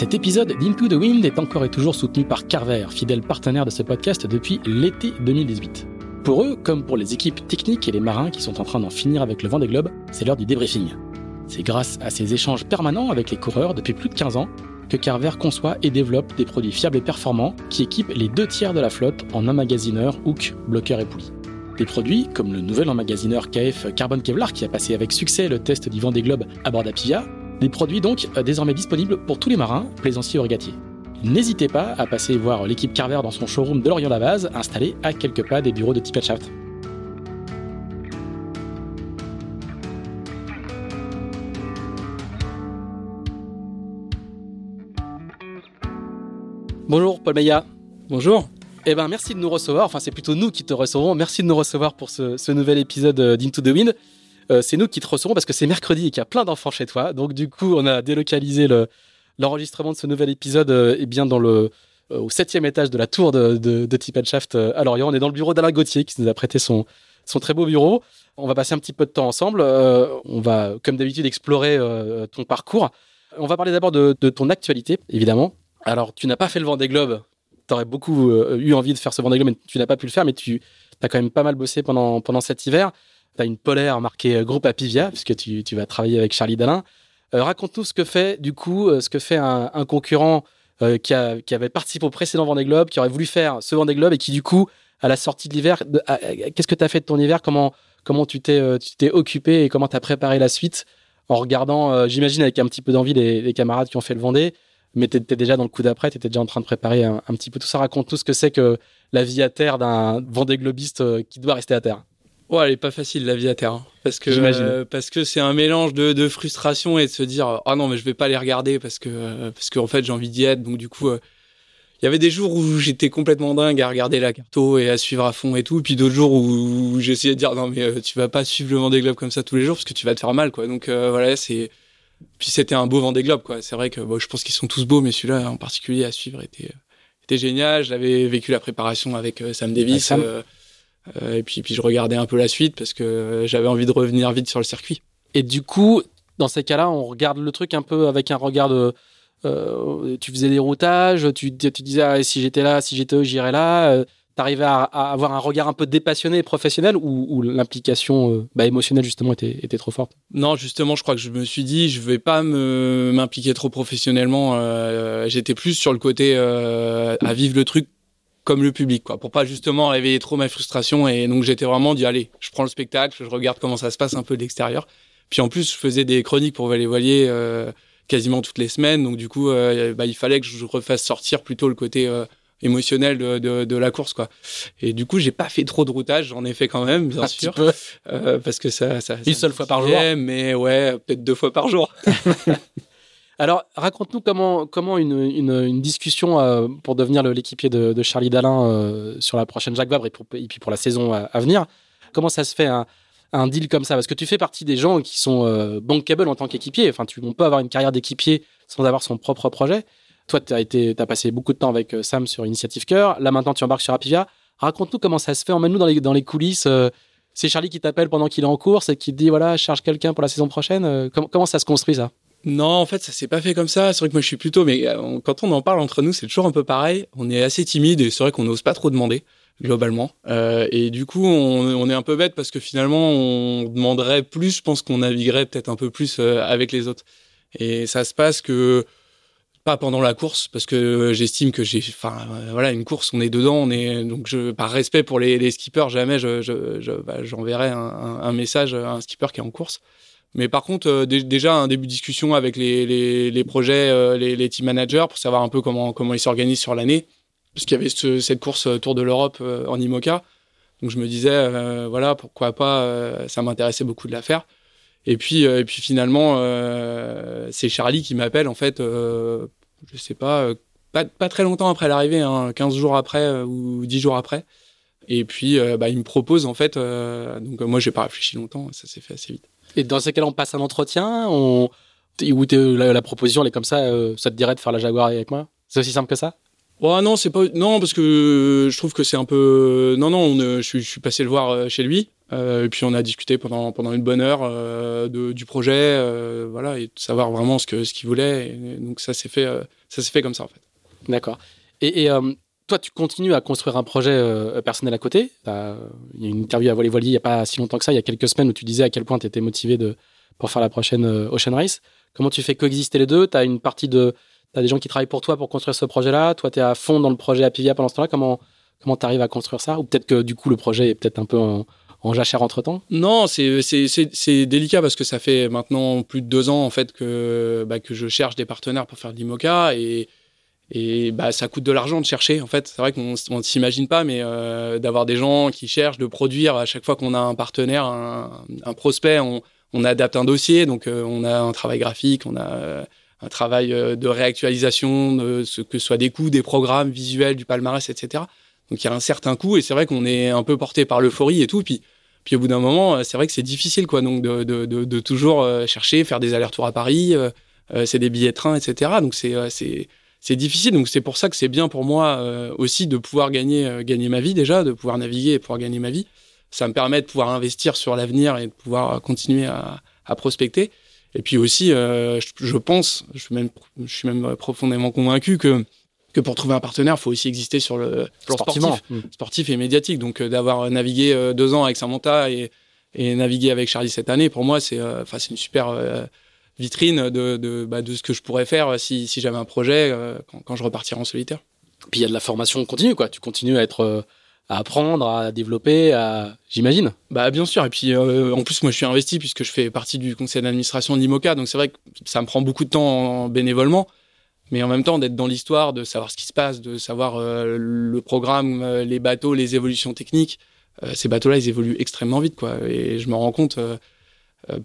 Cet épisode d'Into the Wind est encore et toujours soutenu par Carver, fidèle partenaire de ce podcast depuis l'été 2018. Pour eux, comme pour les équipes techniques et les marins qui sont en train d'en finir avec le vent des globes, c'est l'heure du débriefing. C'est grâce à ces échanges permanents avec les coureurs depuis plus de 15 ans que Carver conçoit et développe des produits fiables et performants qui équipent les deux tiers de la flotte en emmagasineurs, hook, bloqueurs et poulies. Des produits comme le nouvel emmagasineur KF Carbon Kevlar qui a passé avec succès le test du vent des globes à bord d'Apivia, des produits donc euh, désormais disponibles pour tous les marins, plaisanciers ou régatiers. N'hésitez pas à passer voir l'équipe Carver dans son showroom de Lorient-la-Base, installé à quelques pas des bureaux de Shaft. Bonjour Paul Meillat. Bonjour. Eh ben merci de nous recevoir. Enfin, c'est plutôt nous qui te recevons. Merci de nous recevoir pour ce, ce nouvel épisode euh, d'Into the Wind. Euh, c'est nous qui te recevons parce que c'est mercredi et qu'il y a plein d'enfants chez toi. Donc du coup, on a délocalisé l'enregistrement de ce nouvel épisode euh, eh bien dans le euh, au septième étage de la tour de, de, de Shaft à Lorient. On est dans le bureau d'Alain Gauthier qui nous a prêté son, son très beau bureau. On va passer un petit peu de temps ensemble. on va, comme d'habitude, explorer ton parcours. On va parler d'abord de, de, ton actualité, évidemment. Alors, tu n'as pas fait le Vendée Globe. Tu aurais beaucoup eu envie de faire ce Vendée Globe, mais tu n'as pas pu le faire. Mais tu as quand même pas mal bossé pendant, pendant cet hiver. Tu as une polaire marquée euh, groupe Apivia, puisque tu, vas travailler avec Charlie Dalin. Euh, raconte-nous ce que fait, du coup, euh, ce que fait un, concurrent qui, avait participé au précédent Vendée Globe, qui aurait voulu faire ce Vendée Globe et qui, du coup, à la sortie de l'hiver, qu'est-ce que tu as fait de ton hiver? Comment, comment tu t'es occupé et comment tu as préparé la suite? En regardant, j'imagine, avec un petit peu d'envie les, les, camarades qui ont fait le Vendée, mais tu étais déjà dans le coup d'après, tu étais déjà en train de préparer un, un petit peu tout ça. Raconte-nous ce que c'est que la vie à terre d'un Vendée Globiste qui doit rester à terre. Ouais, elle est pas facile la vie à terre, hein. parce que euh, parce que c'est un mélange de, de, frustration et de se dire ah non mais je vais pas les regarder parce que euh, parce qu'en fait j'ai envie d'y être donc du coup euh, il y avait des jours où j'étais complètement dingue à regarder la carto et à suivre à fond et tout, et puis d'autres jours où, j'essayais de dire non mais tu vas pas suivre le Vendée Globe comme ça tous les jours parce que tu vas te faire mal quoi. Donc voilà c'est puis c'était un beau Vendée Globe quoi. C'est vrai que bon, je pense qu'ils sont tous beaux mais celui-là en particulier à suivre était était génial. J'avais vécu la préparation avec Sam Davis. Euh, et puis, puis je regardais un peu la suite parce que j'avais envie de revenir vite sur le circuit. Et du coup, dans ces cas-là, on regarde le truc un peu avec un regard de. Euh, tu faisais des routages, tu, tu disais ah, si j'étais là, si j'étais eux, j'irais là. Euh, T'arrivais à, à, avoir un regard un peu dépassionné et professionnel ou, ou l'implication euh, bah, émotionnelle justement était, était, trop forte? Non, justement, je crois que je me suis dit je vais pas m'impliquer trop professionnellement. Euh, J'étais plus sur le côté euh, à vivre le truc comme le public, quoi, pour pas justement réveiller trop ma frustration. Et donc j'étais vraiment dit allez, je prends le spectacle, je regarde comment ça se passe un peu de l'extérieur. Puis en plus, je faisais des chroniques pour Valet Voilier euh, quasiment toutes les semaines, donc du coup, euh, bah, il fallait que je refasse sortir plutôt le côté euh, émotionnel de, de, de, la course, quoi. Et du coup, j'ai pas fait trop de routage, j'en ai fait quand même, bien sûr, parce que ça, ça, une seule fois par jour, mais ouais, peut-être deux fois par jour. Alors, raconte-nous comment, comment une, une, discussion euh, pour devenir l'équipier de, Charlie Dalin euh, sur la prochaine Jacques Vabre et, pour, puis pour la saison à, à, venir. Comment ça se fait un, un, deal comme ça? Parce que tu fais partie des gens qui sont euh, bankable en tant qu'équipier. Enfin, tu, on peut avoir une carrière d'équipier sans avoir son propre projet. Toi, tu as, été, as passé beaucoup de temps avec euh, Sam sur Initiative Cœur. Là, maintenant, tu embarques sur Apivia. Raconte-nous comment ça se fait. Emmène-nous dans les, dans les coulisses. Euh, c'est Charlie qui t'appelle pendant qu'il est en course et qui te dit voilà, charge quelqu'un pour la saison prochaine. Comment ça se construit ça? Non, en fait, ça s'est pas fait comme ça. C'est vrai que moi, je suis plutôt, mais euh, quand on en parle entre nous, c'est toujours un peu pareil. On est assez timide et c'est vrai qu'on n'ose pas trop demander globalement. Euh, et du coup, on, est un peu bête parce que finalement, on demanderait plus. Je pense qu'on naviguerait peut-être un peu plus euh, avec les autres. Et ça se passe que pas pendant la course parce que j'estime que j'ai, enfin voilà, une course, on est dedans, on est donc je, par respect pour les, skippers, jamais bah, j'enverrai un, un, message à un skipper qui est en course. Mais par contre, euh, déjà un début de discussion avec les, projets, euh, les, team managers pour savoir un peu comment, ils s'organisent sur l'année. Parce qu'il y avait ce, cette course euh, Tour de l'Europe en IMOCA. Donc je me disais, voilà, pourquoi pas, ça m'intéressait beaucoup de la faire. Et puis, et puis finalement, c'est Charlie qui m'appelle en fait, je sais pas, pas, très longtemps après l'arrivée, hein, 15 jours après ou 10 jours après. Et puis, bah, il me propose en fait. donc moi, j'ai pas réfléchi longtemps, ça s'est fait assez vite. Et dans ces cas-là, on passe un entretien, on... ou la, la, proposition elle est comme ça, ça te dirait de faire la Jaguar avec moi? C'est aussi simple que ça? Ouais, non, c'est pas non parce que je trouve que c'est un peu non non, je, suis, je suis passé le voir euh, chez lui euh, et puis on a discuté pendant pendant une bonne heure euh, de, du projet, euh, voilà et de savoir vraiment ce que ce qu'il voulait. Et donc ça s'est fait euh, ça s'est fait comme ça en fait. D'accord. Et, et toi, tu continues à construire un projet personnel à côté. Il y a une interview à Volley Volley il y a pas si longtemps que ça, il y a quelques semaines où tu disais à quel point tu étais motivé pour faire la prochaine Ocean Race. Comment tu fais coexister les deux? Tu as une partie de T'as des gens qui travaillent pour toi pour construire ce projet-là. Toi, tu es à fond dans le projet Apivia pendant ce temps-là. Comment comment t'arrives à construire ça? Ou peut-être que du coup, le projet est peut-être un peu en, jachère entre temps Non, c'est délicat parce que ça fait maintenant plus de deux ans en fait que bah, que je cherche des partenaires pour faire de l'IMOCA et et bah ça coûte de l'argent de chercher en fait. C'est vrai qu'on ne s'imagine pas, mais euh, d'avoir des gens qui cherchent de produire à chaque fois qu'on a un partenaire, un, un prospect, on, on adapte un dossier, donc euh, on a un travail graphique, on a un travail euh, de réactualisation, de ce que ce soit des coûts, des programmes visuels, du palmarès, etc. Donc il y a un certain coût et c'est vrai qu'on est un peu porté par l'euphorie et tout. Puis, puis au bout d'un moment, euh, c'est vrai que c'est difficile quoi. Donc de, de, de, de, toujours euh, chercher, faire des allers-retours à Paris, euh, c'est des billets de train, etc. Donc c'est c'est c'est difficile. Donc c'est pour ça que c'est bien pour moi euh, aussi de pouvoir gagner gagner ma vie déjà, de pouvoir naviguer et pouvoir gagner ma vie. Ça me permet de pouvoir investir sur l'avenir et de pouvoir continuer à, à prospecter. Et puis aussi, euh, je, je, pense, je suis, même, je suis même profondément convaincu que que pour trouver un partenaire, il faut aussi exister sur le plan sportif, mmh. sportif et médiatique. Donc euh, d'avoir navigué euh, deux ans avec Samantha et, et naviguer avec Charlie cette année, pour moi, c'est euh, enfin c'est une super euh, vitrine de de, bah, de ce que je pourrais faire si, si j'avais un projet quand, quand je repartirai en solitaire. Puis il y a de la formation continue, quoi. Tu continues à être à apprendre, à développer, à... j'imagine. Bah bien sûr. Et puis euh, en plus moi je suis investi puisque je fais partie du conseil d'administration de l'IMOCA, donc c'est vrai que ça me prend beaucoup de temps bénévolement, mais en même temps d'être dans l'histoire, de savoir ce qui se passe, de savoir euh, le programme, euh, les bateaux, les évolutions techniques. Euh, ces bateaux-là ils évoluent extrêmement vite quoi. Et je me rends compte euh,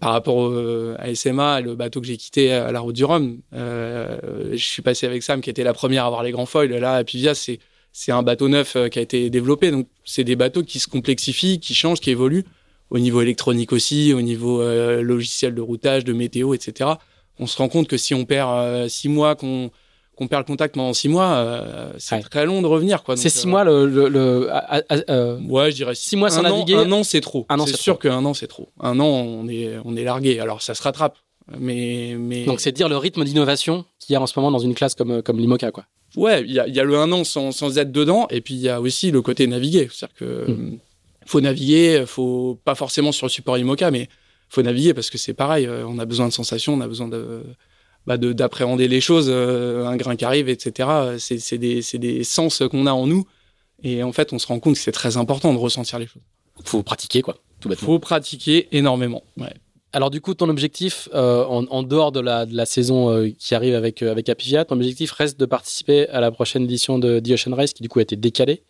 par rapport à SMA, le bateau que j'ai quitté à la route du Rhum, je suis passé avec Sam qui était la première à avoir les grands foils. Là à Pivia c'est c'est un bateau neuf euh, qui a été développé. Donc, c'est des bateaux qui se complexifient, qui changent, qui évoluent au niveau électronique aussi, au niveau euh, logiciel de routage, de météo, etc. On se rend compte que si on perd euh, six mois, qu'on qu'on perd le contact pendant six mois, euh, c'est ouais. très long de revenir. quoi. C'est six euh, mois le... le, le euh, ouais, je dirais six mois sans un naviguer. An, un an, c'est trop. C'est sûr qu'un an, c'est trop. Un an, on est, on est largué. Alors, ça se rattrape. Mais, mais... Donc, c'est dire le rythme d'innovation qu'il y a en ce moment dans une classe comme, comme l'IMOCA, quoi. Ouais, il y a, y a, le un an sans, sans être dedans, et puis il y a aussi le côté naviguer. C'est-à-dire que mmh. faut naviguer, faut pas forcément sur le support IMOCA, mais faut naviguer parce que c'est pareil. Euh, on a besoin de sensations, on a besoin de bah d'appréhender les choses, euh, un grain qui arrive, etc. C'est des, des sens qu'on a en nous, et en fait, on se rend compte que c'est très important de ressentir les choses. Faut pratiquer, quoi. Tout bêtement. Faut pratiquer énormément. Ouais. Alors du coup, ton objectif, euh, en, en, dehors de la, de la saison euh, qui arrive avec, euh, avec Apivia, ton objectif reste de participer à la prochaine édition de The Ocean Race, qui du coup a été décalée?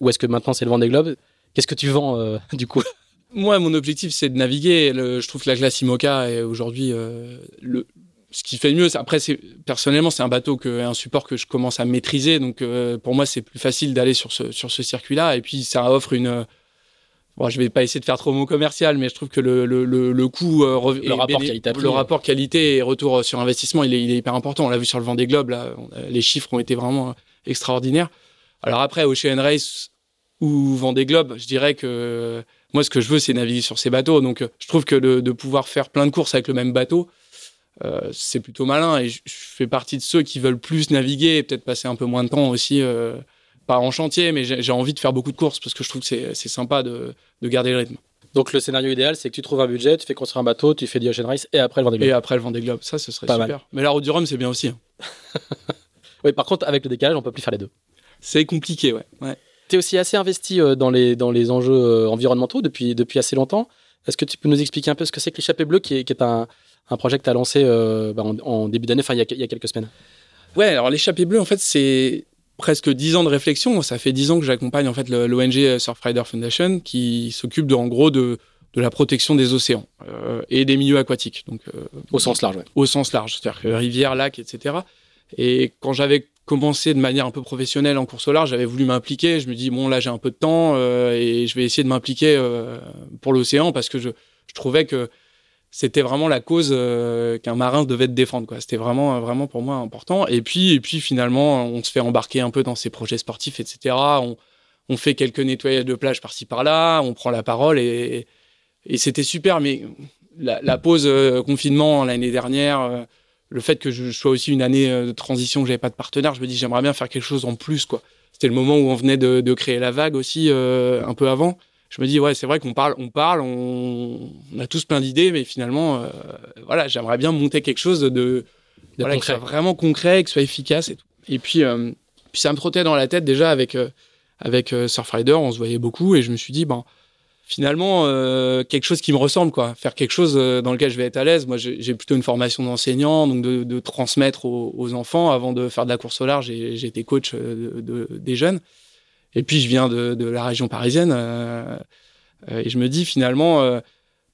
Ou est-ce que maintenant c'est le Vendée Globe? Qu'est-ce que tu vends euh, du coup? Moi, mon objectif, c'est de naviguer. Le, je trouve que la glace IMOCA est aujourd'hui euh, le ce qui fait le mieux. Après, c'est personnellement, c'est un bateau que un support que je commence à maîtriser. Donc, euh, pour moi, c'est plus facile d'aller sur ce sur ce circuit-là. Et puis, ça offre une Bon, je vais pas essayer de faire trop mot commercial, mais je trouve que le, le, le, le coût, euh, le, rapport qualité le rapport qualité et retour sur investissement, il est, il est hyper important. On l'a vu sur le Vendée Globe, là, les chiffres ont été vraiment extraordinaires. Alors après, Ocean Race ou Vendée Globe, je dirais que moi, ce que je veux, c'est naviguer sur ces bateaux. Donc, je trouve que de, de pouvoir faire plein de courses avec le même bateau, euh, c'est plutôt malin. Et je, je, fais partie de ceux qui veulent plus naviguer et peut-être passer un peu moins de temps aussi. Euh, pas en chantier, mais j'ai envie de faire beaucoup de courses parce que je trouve que c'est sympa de, de, garder le rythme. Donc le scénario idéal, c'est que tu trouves un budget, tu fais construire un bateau, tu fais du Ocean Race et après le Vendée Globe. Et après le Vendée Globe, ça, ce serait pas super. Mal. Mais la route du Rhum, c'est bien aussi. Hein. oui, par contre, avec le décalage, on peut plus faire les deux. C'est compliqué, ouais. ouais. Tu es aussi assez investi euh, dans les, dans les enjeux euh, environnementaux depuis, depuis assez longtemps. Est-ce que tu peux nous expliquer un peu ce que c'est que l'échappée bleue, qui est, qui est un, un projet que tu as lancé euh, bah, en, en, début d'année, enfin il, y, a quelques semaines Ouais, alors l'échappée bleue, en fait, c'est presque dix ans de réflexion. Ça fait dix ans que j'accompagne en fait l'ONG Surfrider Foundation qui s'occupe de, en gros de, de la protection des océans et des milieux aquatiques. Donc au sens large, ouais. Au sens large, c'est-à-dire que rivières, lacs, etc. Et quand j'avais commencé de manière un peu professionnelle en course au large, j'avais voulu m'impliquer. Je me dis bon là j'ai un peu de temps et je vais essayer de m'impliquer pour l'océan parce que je, je trouvais que c'était vraiment la cause euh, qu'un marin devait défendre quoi. C'était vraiment vraiment pour moi important. Et puis et puis finalement on se fait embarquer un peu dans ces projets sportifs etc on, fait quelques nettoyages de plage par-ci par-là. On prend la parole et, c'était super. Mais la, pause euh, confinement l'année dernière euh, le fait que je sois aussi une année de transition que j'avais pas de partenaire je me dis j'aimerais bien faire quelque chose en plus quoi. C'était le moment où on venait de créer la vague aussi un peu avant je me dis ouais c'est vrai qu'on parle on parle on, a tous plein d'idées mais finalement euh, voilà j'aimerais bien monter quelque chose de, de voilà, soit vraiment concret que soit efficace et tout. Et puis euh, puis ça me trottait dans la tête déjà avec euh, avec Surfrider on se voyait beaucoup et je me suis dit ben finalement quelque chose qui me ressemble quoi. Faire quelque chose dans lequel je vais être à l'aise. Moi j'ai plutôt une formation d'enseignant donc de, de transmettre aux, aux, enfants. Avant de faire de la course au large été coach de, de, des jeunes et puis je viens de, la région parisienne euh, euh, et je me dis finalement euh,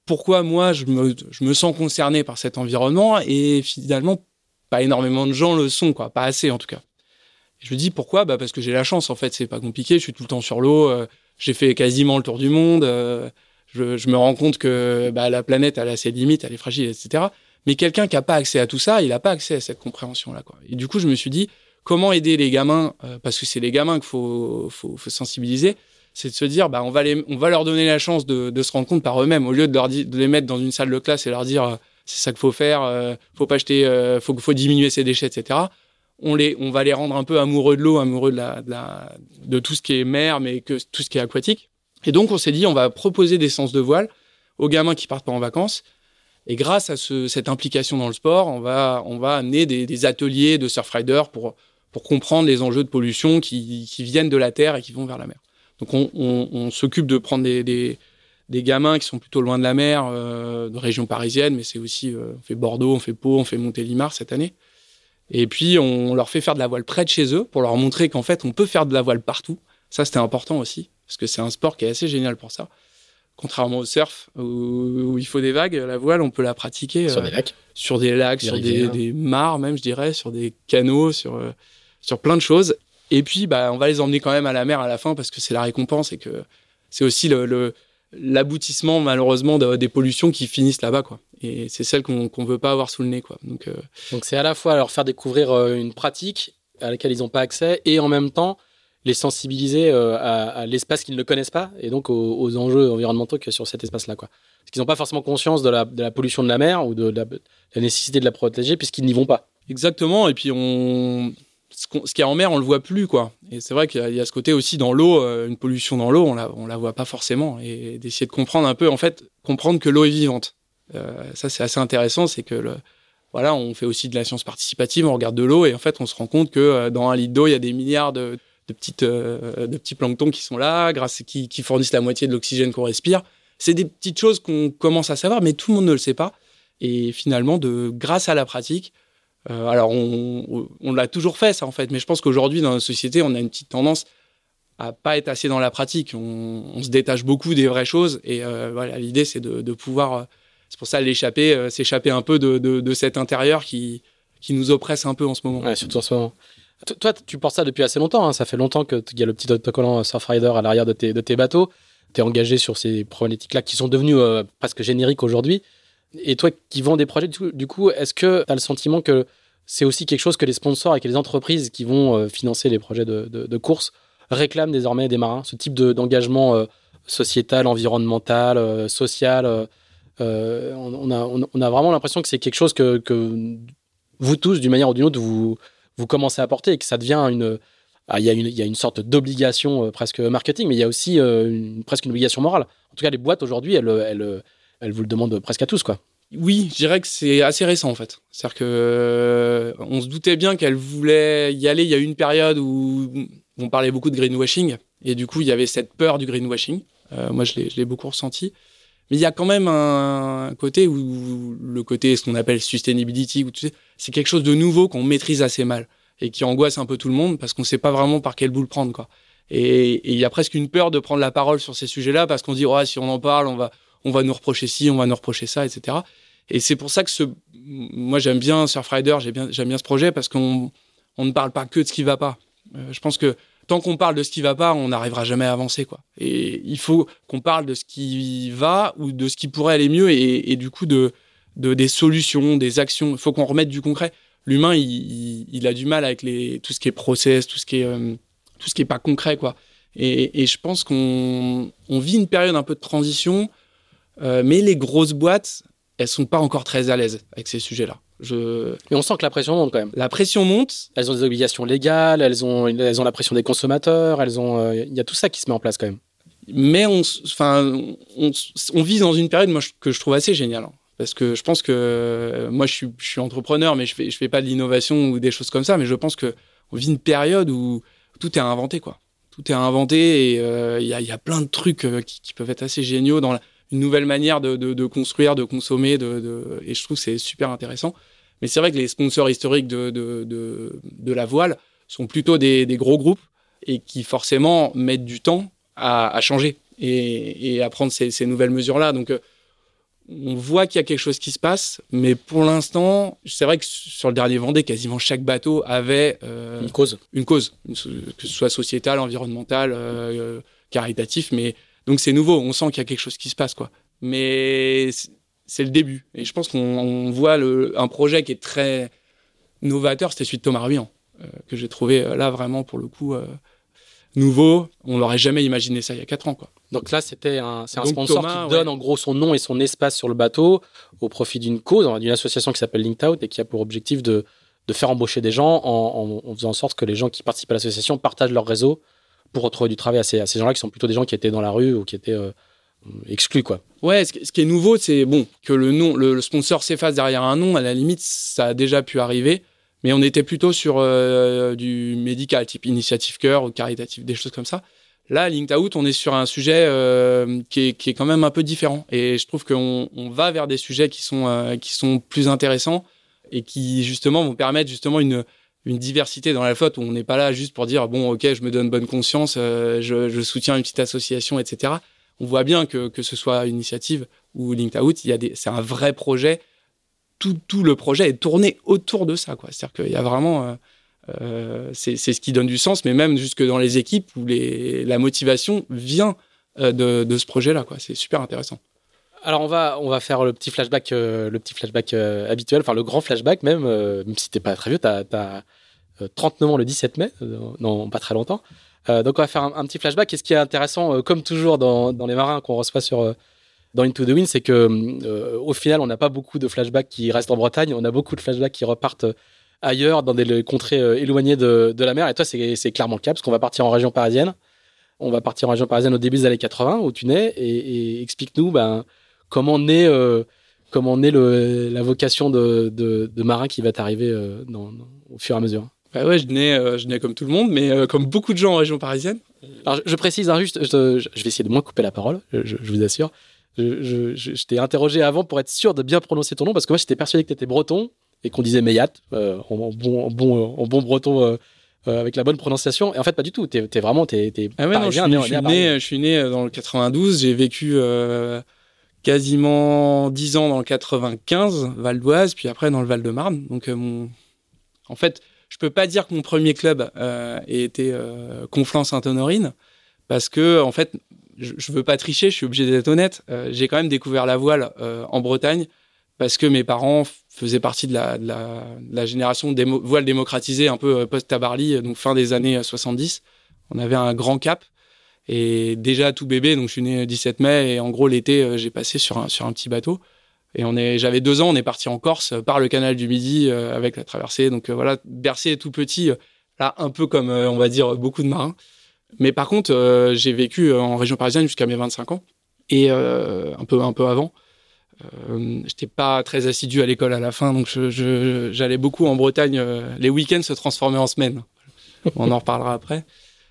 pourquoi moi je me, je me sens concerné par cet environnement et finalement pas énormément de gens le sont quoi, pas assez en tout cas. Je me dis pourquoi? Bah parce que j'ai la chance en fait, c'est pas compliqué, je suis tout le temps sur l'eau, j'ai fait quasiment le tour du monde, je, me rends compte que bah, la planète elle a ses limites, elle est fragile, etc. Mais quelqu'un qui a pas accès à tout ça, il n'a pas accès à cette compréhension là quoi. Et du coup je me suis dit comment aider les gamins, euh, parce que c'est les gamins qu'il faut, sensibiliser, c'est de se dire, bah, on va, les, on va leur donner la chance de, se rendre compte par eux-mêmes, au lieu de, leur de les mettre dans une salle de classe et leur dire, euh, c'est ça qu'il faut faire, euh, faut pas acheter, euh, faut, faut diminuer ses déchets, etc. On, les, on va les rendre un peu amoureux de l'eau, amoureux de, tout ce qui est mer, mais que tout ce qui est aquatique. Et donc, on s'est dit, on va proposer des sens de voile aux gamins qui partent pas en vacances. Et grâce à ce, cette implication dans le sport, on va, on va amener des, des ateliers de surfrider pour, pour comprendre les enjeux de pollution qui, qui, viennent de la terre et qui vont vers la mer. Donc on, on, on s'occupe de prendre des, des, des, gamins qui sont plutôt loin de la mer, euh, de région parisienne, mais c'est aussi euh, on fait Bordeaux, on fait Pau, on fait Montélimar cette année. Et puis on leur fait faire de la voile près de chez eux pour leur montrer qu'en fait on peut faire de la voile partout. Ça c'était important aussi parce que c'est un sport qui est assez génial pour ça. Contrairement au surf où, où, il faut des vagues, la voile on peut la pratiquer sur euh, des lacs, sur des lacs, des sur des, des, mares même je dirais, sur des canaux, sur sur plein de choses. Et puis, bah, on va les emmener quand même à la mer à la fin parce que c'est la récompense et que c'est aussi le, l'aboutissement malheureusement de, des pollutions qui finissent là-bas, quoi. Et c'est celle qu'on qu'on veut pas avoir sous le nez, quoi. Donc, euh... donc c'est à la fois leur faire découvrir euh, une pratique à laquelle ils n'ont pas accès et en même temps les sensibiliser euh, à, à l'espace qu'ils ne connaissent pas et donc aux, aux enjeux environnementaux que sur cet espace-là, quoi. Parce qu'ils n'ont pas forcément conscience de la, de la pollution de la mer ou de la, de la nécessité de la protéger puisqu'ils n'y vont pas. Exactement. Et puis on ce, qu ce qui est en mer, on le voit plus, quoi. Et c'est vrai qu'il y, y, a ce côté aussi dans l'eau, euh, une pollution dans l'eau, on la, la voit pas forcément. Et d'essayer de comprendre un peu, en fait, comprendre que l'eau est vivante. Euh, ça, c'est assez intéressant, c'est que voilà, on fait aussi de la science participative, on regarde de l'eau et en fait, on se rend compte que euh, dans un litre d'eau, il y a des milliards de, petites, de petits planctons qui sont là, grâce qui, qui fournissent la moitié de l'oxygène qu'on respire. C'est des petites choses qu'on commence à savoir, mais tout le monde ne le sait pas. Et finalement, de grâce à la pratique, euh, alors, on, l'a toujours fait, ça, en fait, mais je pense qu'aujourd'hui, dans notre société, on a une petite tendance à pas être assez dans la pratique. On, se détache beaucoup des vraies choses, et euh, voilà, l'idée, c'est de, pouvoir. Euh, c'est pour ça l'échapper, s'échapper un peu de, cet intérieur qui, qui nous oppresse un peu en ce moment. Ouais, surtout en ce moment. Toi, tu penses ça depuis assez longtemps. Hein. Ça fait longtemps qu'il y a le petit autocollant Surfrider à l'arrière de tes, de tes bateaux. Tu es engagé sur ces problématiques-là qui sont devenues presque génériques aujourd'hui. Et toi qui vends des projets, du coup, est-ce que tu as le sentiment que c'est aussi quelque chose que les sponsors et que les entreprises qui vont euh, financer les projets de, de, course réclament désormais des marins, ce type d'engagement euh, sociétal, environnemental, euh, social. On, a, on, a, vraiment l'impression que c'est quelque chose que, que, vous tous, d'une manière ou d'une autre, vous, vous commencez à porter et que ça devient une. Ah, il, y a une il y a une sorte d'obligation presque marketing, mais il y a aussi presque une obligation morale. En tout cas, les boîtes aujourd'hui, elles, elles vous le demandent presque à tous, quoi. Oui, je dirais que c'est assez récent en fait. C'est-à-dire que euh, on se doutait bien qu'elle voulait y aller. Il y a eu une période où on parlait beaucoup de greenwashing et du coup il y avait cette peur du greenwashing. Euh, moi je l'ai beaucoup ressenti. Mais il y a quand même un côté où le côté ce qu'on appelle sustainability, c'est quelque chose de nouveau qu'on maîtrise assez mal et qui angoisse un peu tout le monde parce qu'on ne sait pas vraiment par quel bout le prendre quoi. Et il y a presque une peur de prendre la parole sur ces sujets-là parce qu'on dit oh si on en parle on va on va nous reprocher ci, on va nous reprocher ça, etc. Et c'est pour ça que ce, moi j'aime bien Surfrider, j'aime bien, j'aime bien ce projet parce qu'on on ne parle pas que de ce qui va pas. Euh, je pense que tant qu'on parle de ce qui va pas, on n'arrivera jamais à avancer, quoi. Et il faut qu'on parle de ce qui va ou de ce qui pourrait aller mieux et, du coup de, de, des solutions, des actions. Il faut qu'on remette du concret. L'humain, il, a du mal avec les, tout ce qui est process, tout ce qui est, euh, tout ce qui est pas concret, quoi. Et, je pense qu'on on vit une période un peu de transition, euh, mais les grosses boîtes, elles sont pas encore très à l'aise avec ces sujets-là. Je... Mais on sent que la pression monte quand même. La pression monte. Elles ont des obligations légales, elles ont, elles ont la pression des consommateurs, elles ont, euh, il y a tout ça qui se met en place quand même. Mais on, enfin, on, on vit dans une période moi, que je trouve assez géniale. Hein. Parce que je pense que euh, moi, je suis, je suis entrepreneur, mais je fais, je fais pas de l'innovation ou des choses comme ça. Mais je pense que on vit une période où tout est à inventer, quoi. Tout est à inventer et il euh, y, a, y, a, plein de trucs qui, qui, peuvent être assez géniaux dans la, une nouvelle manière de, de, de construire, de consommer, de, de, et je trouve que c'est super intéressant. Mais c'est vrai que les sponsors historiques de, la voile sont plutôt des, des, gros groupes et qui forcément mettent du temps à, à changer et, et, à prendre ces, ces nouvelles mesures-là. Donc on voit qu'il y a quelque chose qui se passe, mais pour l'instant, c'est vrai que sur le dernier Vendée, quasiment chaque bateau avait euh, une cause, une cause, que ce soit sociétale, environnementale, euh, caritatif, mais donc c'est nouveau. On sent qu'il y a quelque chose qui se passe, quoi. Mais c'est le début, et je pense qu'on voit le, un projet qui est très novateur. C'était celui de Thomas Ruyant, euh, que j'ai trouvé euh, là vraiment pour le coup euh, nouveau. On n'aurait jamais imaginé ça il y a quatre ans, quoi. Donc là, c'était un, c'est un Donc sponsor Thomas, qui donne ouais. en gros son nom et son espace sur le bateau au profit d'une cause, d'une association qui s'appelle Linked Out et qui a pour objectif de, de faire embaucher des gens en, en, en, faisant en sorte que les gens qui participent à l'association partagent leur réseau pour retrouver du travail à ces, ces gens-là qui sont plutôt des gens qui étaient dans la rue ou qui étaient euh, exclus, quoi. Ouais, ce, qui est nouveau, c'est bon que le nom, le, sponsor s'efface derrière un nom. À la limite, ça a déjà pu arriver mais on était plutôt sur euh, du médical, type initiative cœur ou caritatif, des choses comme ça. Là, Linked Out, on est sur un sujet euh, qui, est, quand même un peu différent. Et je trouve qu'on on va vers des sujets qui sont, qui sont plus intéressants et qui, justement, vont permettre justement une, une diversité dans la flotte où on n'est pas là juste pour dire, bon, OK, je me donne bonne conscience, euh, je, soutiens une petite association, etc. On voit bien que, que ce soit Initiative ou Linked Out, il y a des, c'est un vrai projet. Tout, tout le projet est tourné autour de ça. Quoi. C'est-à-dire qu'il y a vraiment... Euh, euh, c'est ce qui donne du sens, mais même jusque dans les équipes où les, la motivation vient de, de, ce projet-là. C'est super intéressant. Alors on va on va faire le petit flashback euh, le petit flashback euh, habituel, enfin le grand flashback même, euh, même si t'es pas très vieux, t'as as, 39 ans le 17 mai, non pas très longtemps. donc on va faire un, petit flashback. Et ce qui est intéressant, comme toujours dans, dans les marins qu'on reçoit sur dans Into the Wind, c'est que au final on n'a pas beaucoup de flashbacks qui restent en Bretagne, on a beaucoup de flashbacks qui repartent ailleurs, dans des contrées éloignées de, de, la mer. Et toi, c'est clairement le cas, parce qu'on va partir en région parisienne. On va partir en région parisienne au début des années 80, où tu nais, et, et explique-nous ben, comment naît, euh, comment naît le, la vocation de, de, de marin qui va t'arriver euh, dans, dans, au fur et à mesure. Bah ouais, je nais, euh, je nais comme tout le monde, mais euh, comme beaucoup de gens en région parisienne. Alors, je, je précise hein, juste, je, je, vais essayer de moins couper la parole, je, je vous assure. Je, t'ai interrogé avant pour être sûr de bien prononcer ton nom, parce que moi, j'étais persuadé que tu étais breton, et qu'on disait Meyat euh, en, bon, en, bon, en bon breton avec la bonne prononciation. Et en fait, pas du tout. T'es es vraiment, t'es es ah ouais, non, je, suis, né, je, suis né, dans le 92. J'ai vécu quasiment 10 ans dans le 95, Val d'Oise, puis après dans le Val-de-Marne. Donc, euh, en fait, je peux pas dire que mon premier club euh, ait été euh, Conflans-Sainte-Honorine, parce que, en fait, je, je veux pas tricher, je suis obligé d'être honnête. J'ai quand même découvert la voile en Bretagne parce que mes parents faisaient partie de la, de de génération voile démocratisée un peu post-Tabarly, donc fin des années 70. On avait un grand cap. Et déjà tout bébé, donc je suis né le 17 mai, et en gros l'été, j'ai passé sur un, sur un petit bateau. Et on est, j'avais deux ans, on est parti en Corse par le canal du Midi euh, avec la traversée. Donc euh, voilà, bercé tout petit, là un peu comme euh, on va dire beaucoup de marins. Mais par contre, j'ai vécu en région parisienne jusqu'à mes 25 ans et un peu un peu avant. Euh, j'étais pas très assidu à l'école à la fin, donc j'allais beaucoup en Bretagne. Euh, les week-ends se transformaient en semaines. On en reparlera après.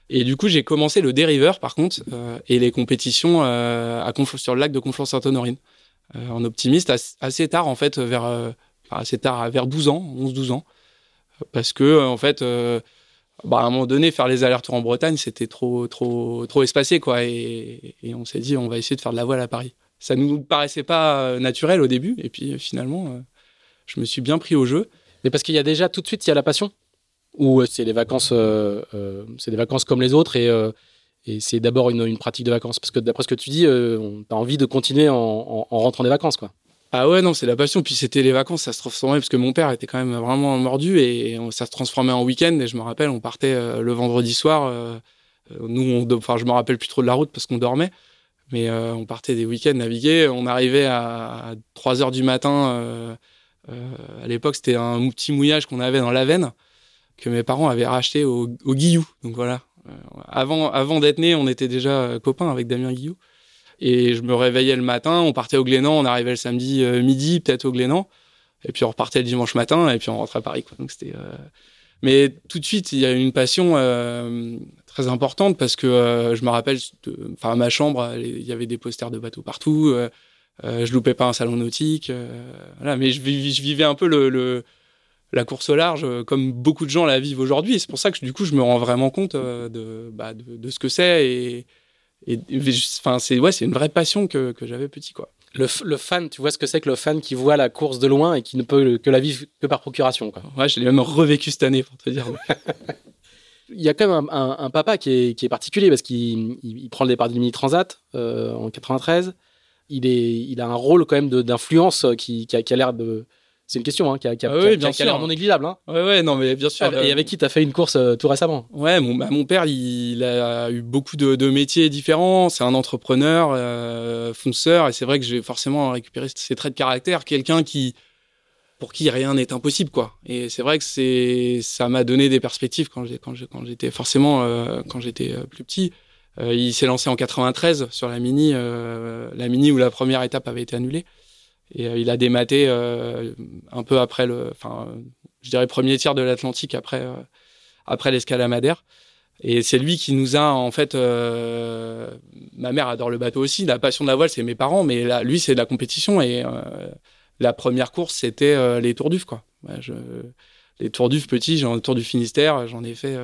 Et du coup, j'ai commencé le dériveur, par contre, euh, et les compétitions euh, à sur le lac de Conflans-Sainte-Honorine, euh, en optimiste, assez, tard, en fait, vers, enfin, assez tard, vers 12 ans, 11-12 ans, parce que, en fait, bah, à un moment donné, faire les allers-retours en Bretagne, c'était trop, trop, trop espacé, quoi, et, et on s'est dit, on va essayer de faire de la voile à Paris. ça nous paraissait pas naturel au début. Et puis finalement, je me suis bien pris au jeu. Mais parce qu'il y a déjà tout de suite, il y a la passion Ou c'est les vacances, c'est des vacances comme les autres et, c'est d'abord une, pratique de vacances Parce que d'après ce que tu dis, on a envie de continuer en, en, en rentrant des vacances, quoi. Ah ouais, non, c'est la passion. Puis c'était les vacances, ça se transformait parce que mon père était quand même vraiment mordu et ça se transformait en week-end. Et je me rappelle, on partait euh, le vendredi soir. Euh, euh, nous, on, enfin, je me rappelle plus trop de la route parce qu'on dormait, mais on partait des week-ends naviguer. On arrivait à, 3 heures du matin. à l'époque, c'était un petit mouillage qu'on avait dans la veine que mes parents avaient racheté au, au Guillou. Donc voilà. avant, avant d'être né, on était déjà copains avec Damien Guillou. Et je me réveillais le matin, on partait au Glénan, on arrivait le samedi euh, midi, peut-être au Glénan. Et puis on repartait le dimanche matin, et puis on rentrait à Paris. Quoi. Donc c'était. Euh... Mais tout de suite, il y a une passion euh, très importante parce que euh, je me rappelle, enfin, ma chambre, il y avait des posters de bateaux partout. Euh, je loupais pas un salon nautique. voilà. Mais je, vivais un peu le, la course au large comme beaucoup de gens la vivent aujourd'hui. C'est pour ça que du coup, je me rends vraiment compte de, bah, de, de, ce que c'est et, et enfin, c'est ouais, une vraie passion que, que j'avais petit, quoi. Le, le, fan, tu vois ce que c'est que le fan qui voit la course de loin et qui ne peut que la vivre que par procuration, quoi. Ouais, je l'ai même revécu cette année, pour te dire. il y a quand même un, un, un papa qui est, qui est, particulier parce qu'il il, prend le départ du mini transat euh, en 93. Il, est, il a un rôle quand même d'influence qui, qui, a, qui a l'air de, c'est une question hein, qui a, qui a, ah oui, qui a, qui a l'air non négligeable. Hein. Ouais, ouais, non, mais bien sûr. Ah, et avec qui tu as fait une course euh, tout récemment? Ouais, mon, bah, mon père, il, a eu beaucoup de, de métiers différents. C'est un entrepreneur, euh, fonceur, et c'est vrai que j'ai forcément récupéré ses traits de caractère. Quelqu'un qui, pour qui rien n'est impossible, quoi. Et c'est vrai que c'est, ça m'a donné des perspectives quand j'ai, quand quand j'étais forcément, euh, quand j'étais plus petit. Euh, il s'est lancé en 93 sur la mini, la mini où la première étape avait été annulée. Et euh, il a dématé euh, un peu après le, enfin, je dirais premier tiers de l'Atlantique après euh, après l'escale Madère. Et c'est lui qui nous a en fait. Euh, ma mère adore le bateau aussi. La passion de la voile, c'est mes parents, mais là, lui, c'est de la compétition. Et euh, la première course, c'était euh, les Tours d'Uf, quoi. Je, les Tours d'Uf petits, j'ai le Tour du Finistère, j'en ai fait.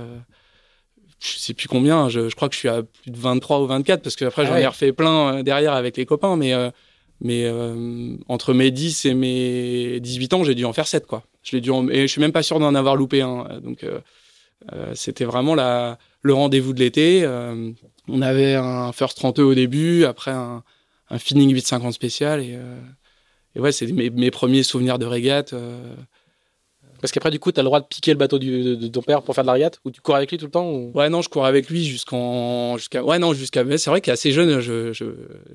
je sais plus combien. Je, je, crois que je suis à plus de 23 ou 24 parce que après ah j'en ouais. ai refait plein derrière avec les copains, mais mais euh, entre mes 10 et mes 18 ans, j'ai dû en faire 7, quoi. Je l'ai dû. Et je suis même pas sûr d'en avoir loupé un. Donc, euh, euh, c'était vraiment la... le rendez-vous de l'été. Euh, on avait un First 30 au début, après un, un Finning 850 spécial. Et, euh, et ouais, c'est mes, mes, premiers souvenirs de régate. Parce qu'après, du coup, tu as le droit de piquer le bateau de, ton père pour faire de la régate Ou tu cours avec lui tout le temps ou... Ouais, non, je cours avec lui. Jusqu'à... Ouais, non, jusqu'à. C'est vrai qu'assez jeune, je, je,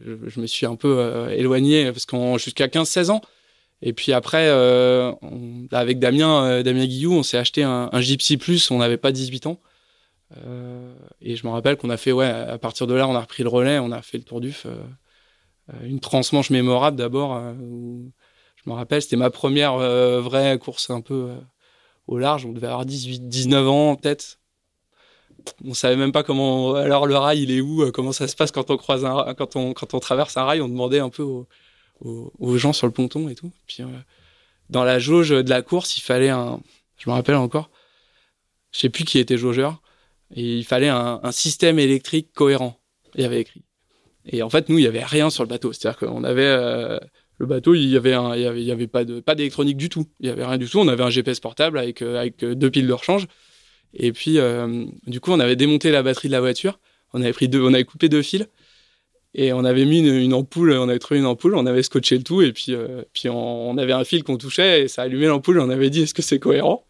je, je, me suis un peu euh, éloigné parce qu'en jusqu'à 15-16 ans. Et puis après, euh, avec Damien, euh, Damien Guillou, on s'est acheté un, Gypsy Plus, on n'avait pas 18 ans. Et je me rappelle qu'on a fait, ouais, à partir de là, on a repris le relais, on a fait le Tour du euh, une transmanche mémorable d'abord. Je me rappelle, c'était ma première euh, vraie course un peu euh, au large. On devait avoir 18, 19 ans peut-être. On savait même pas comment. Alors le rail, il est où euh, Comment ça se passe quand on croise un, quand on quand on traverse un rail On demandait un peu aux, gens sur le ponton et tout. Puis dans la jauge de la course, il fallait un. Je me rappelle encore. Je sais plus qui était jaugeur. Il fallait un, un système électrique cohérent. Il y avait écrit. Et en fait, nous, il y avait rien sur le bateau. C'est-à-dire qu'on avait le bateau, il y avait, pas d'électronique du tout. Il y avait rien du tout. On avait un GPS portable avec, euh, avec deux piles de rechange. Et puis, euh, du coup, on avait démonté la batterie de la voiture. On avait pris deux, on avait coupé deux fils. Et on avait mis une, ampoule, on avait trouvé une ampoule, on avait scotché le tout, et puis, euh, puis on, on, avait un fil qu'on touchait, et ça allumait l'ampoule, on avait dit est-ce que c'est cohérent?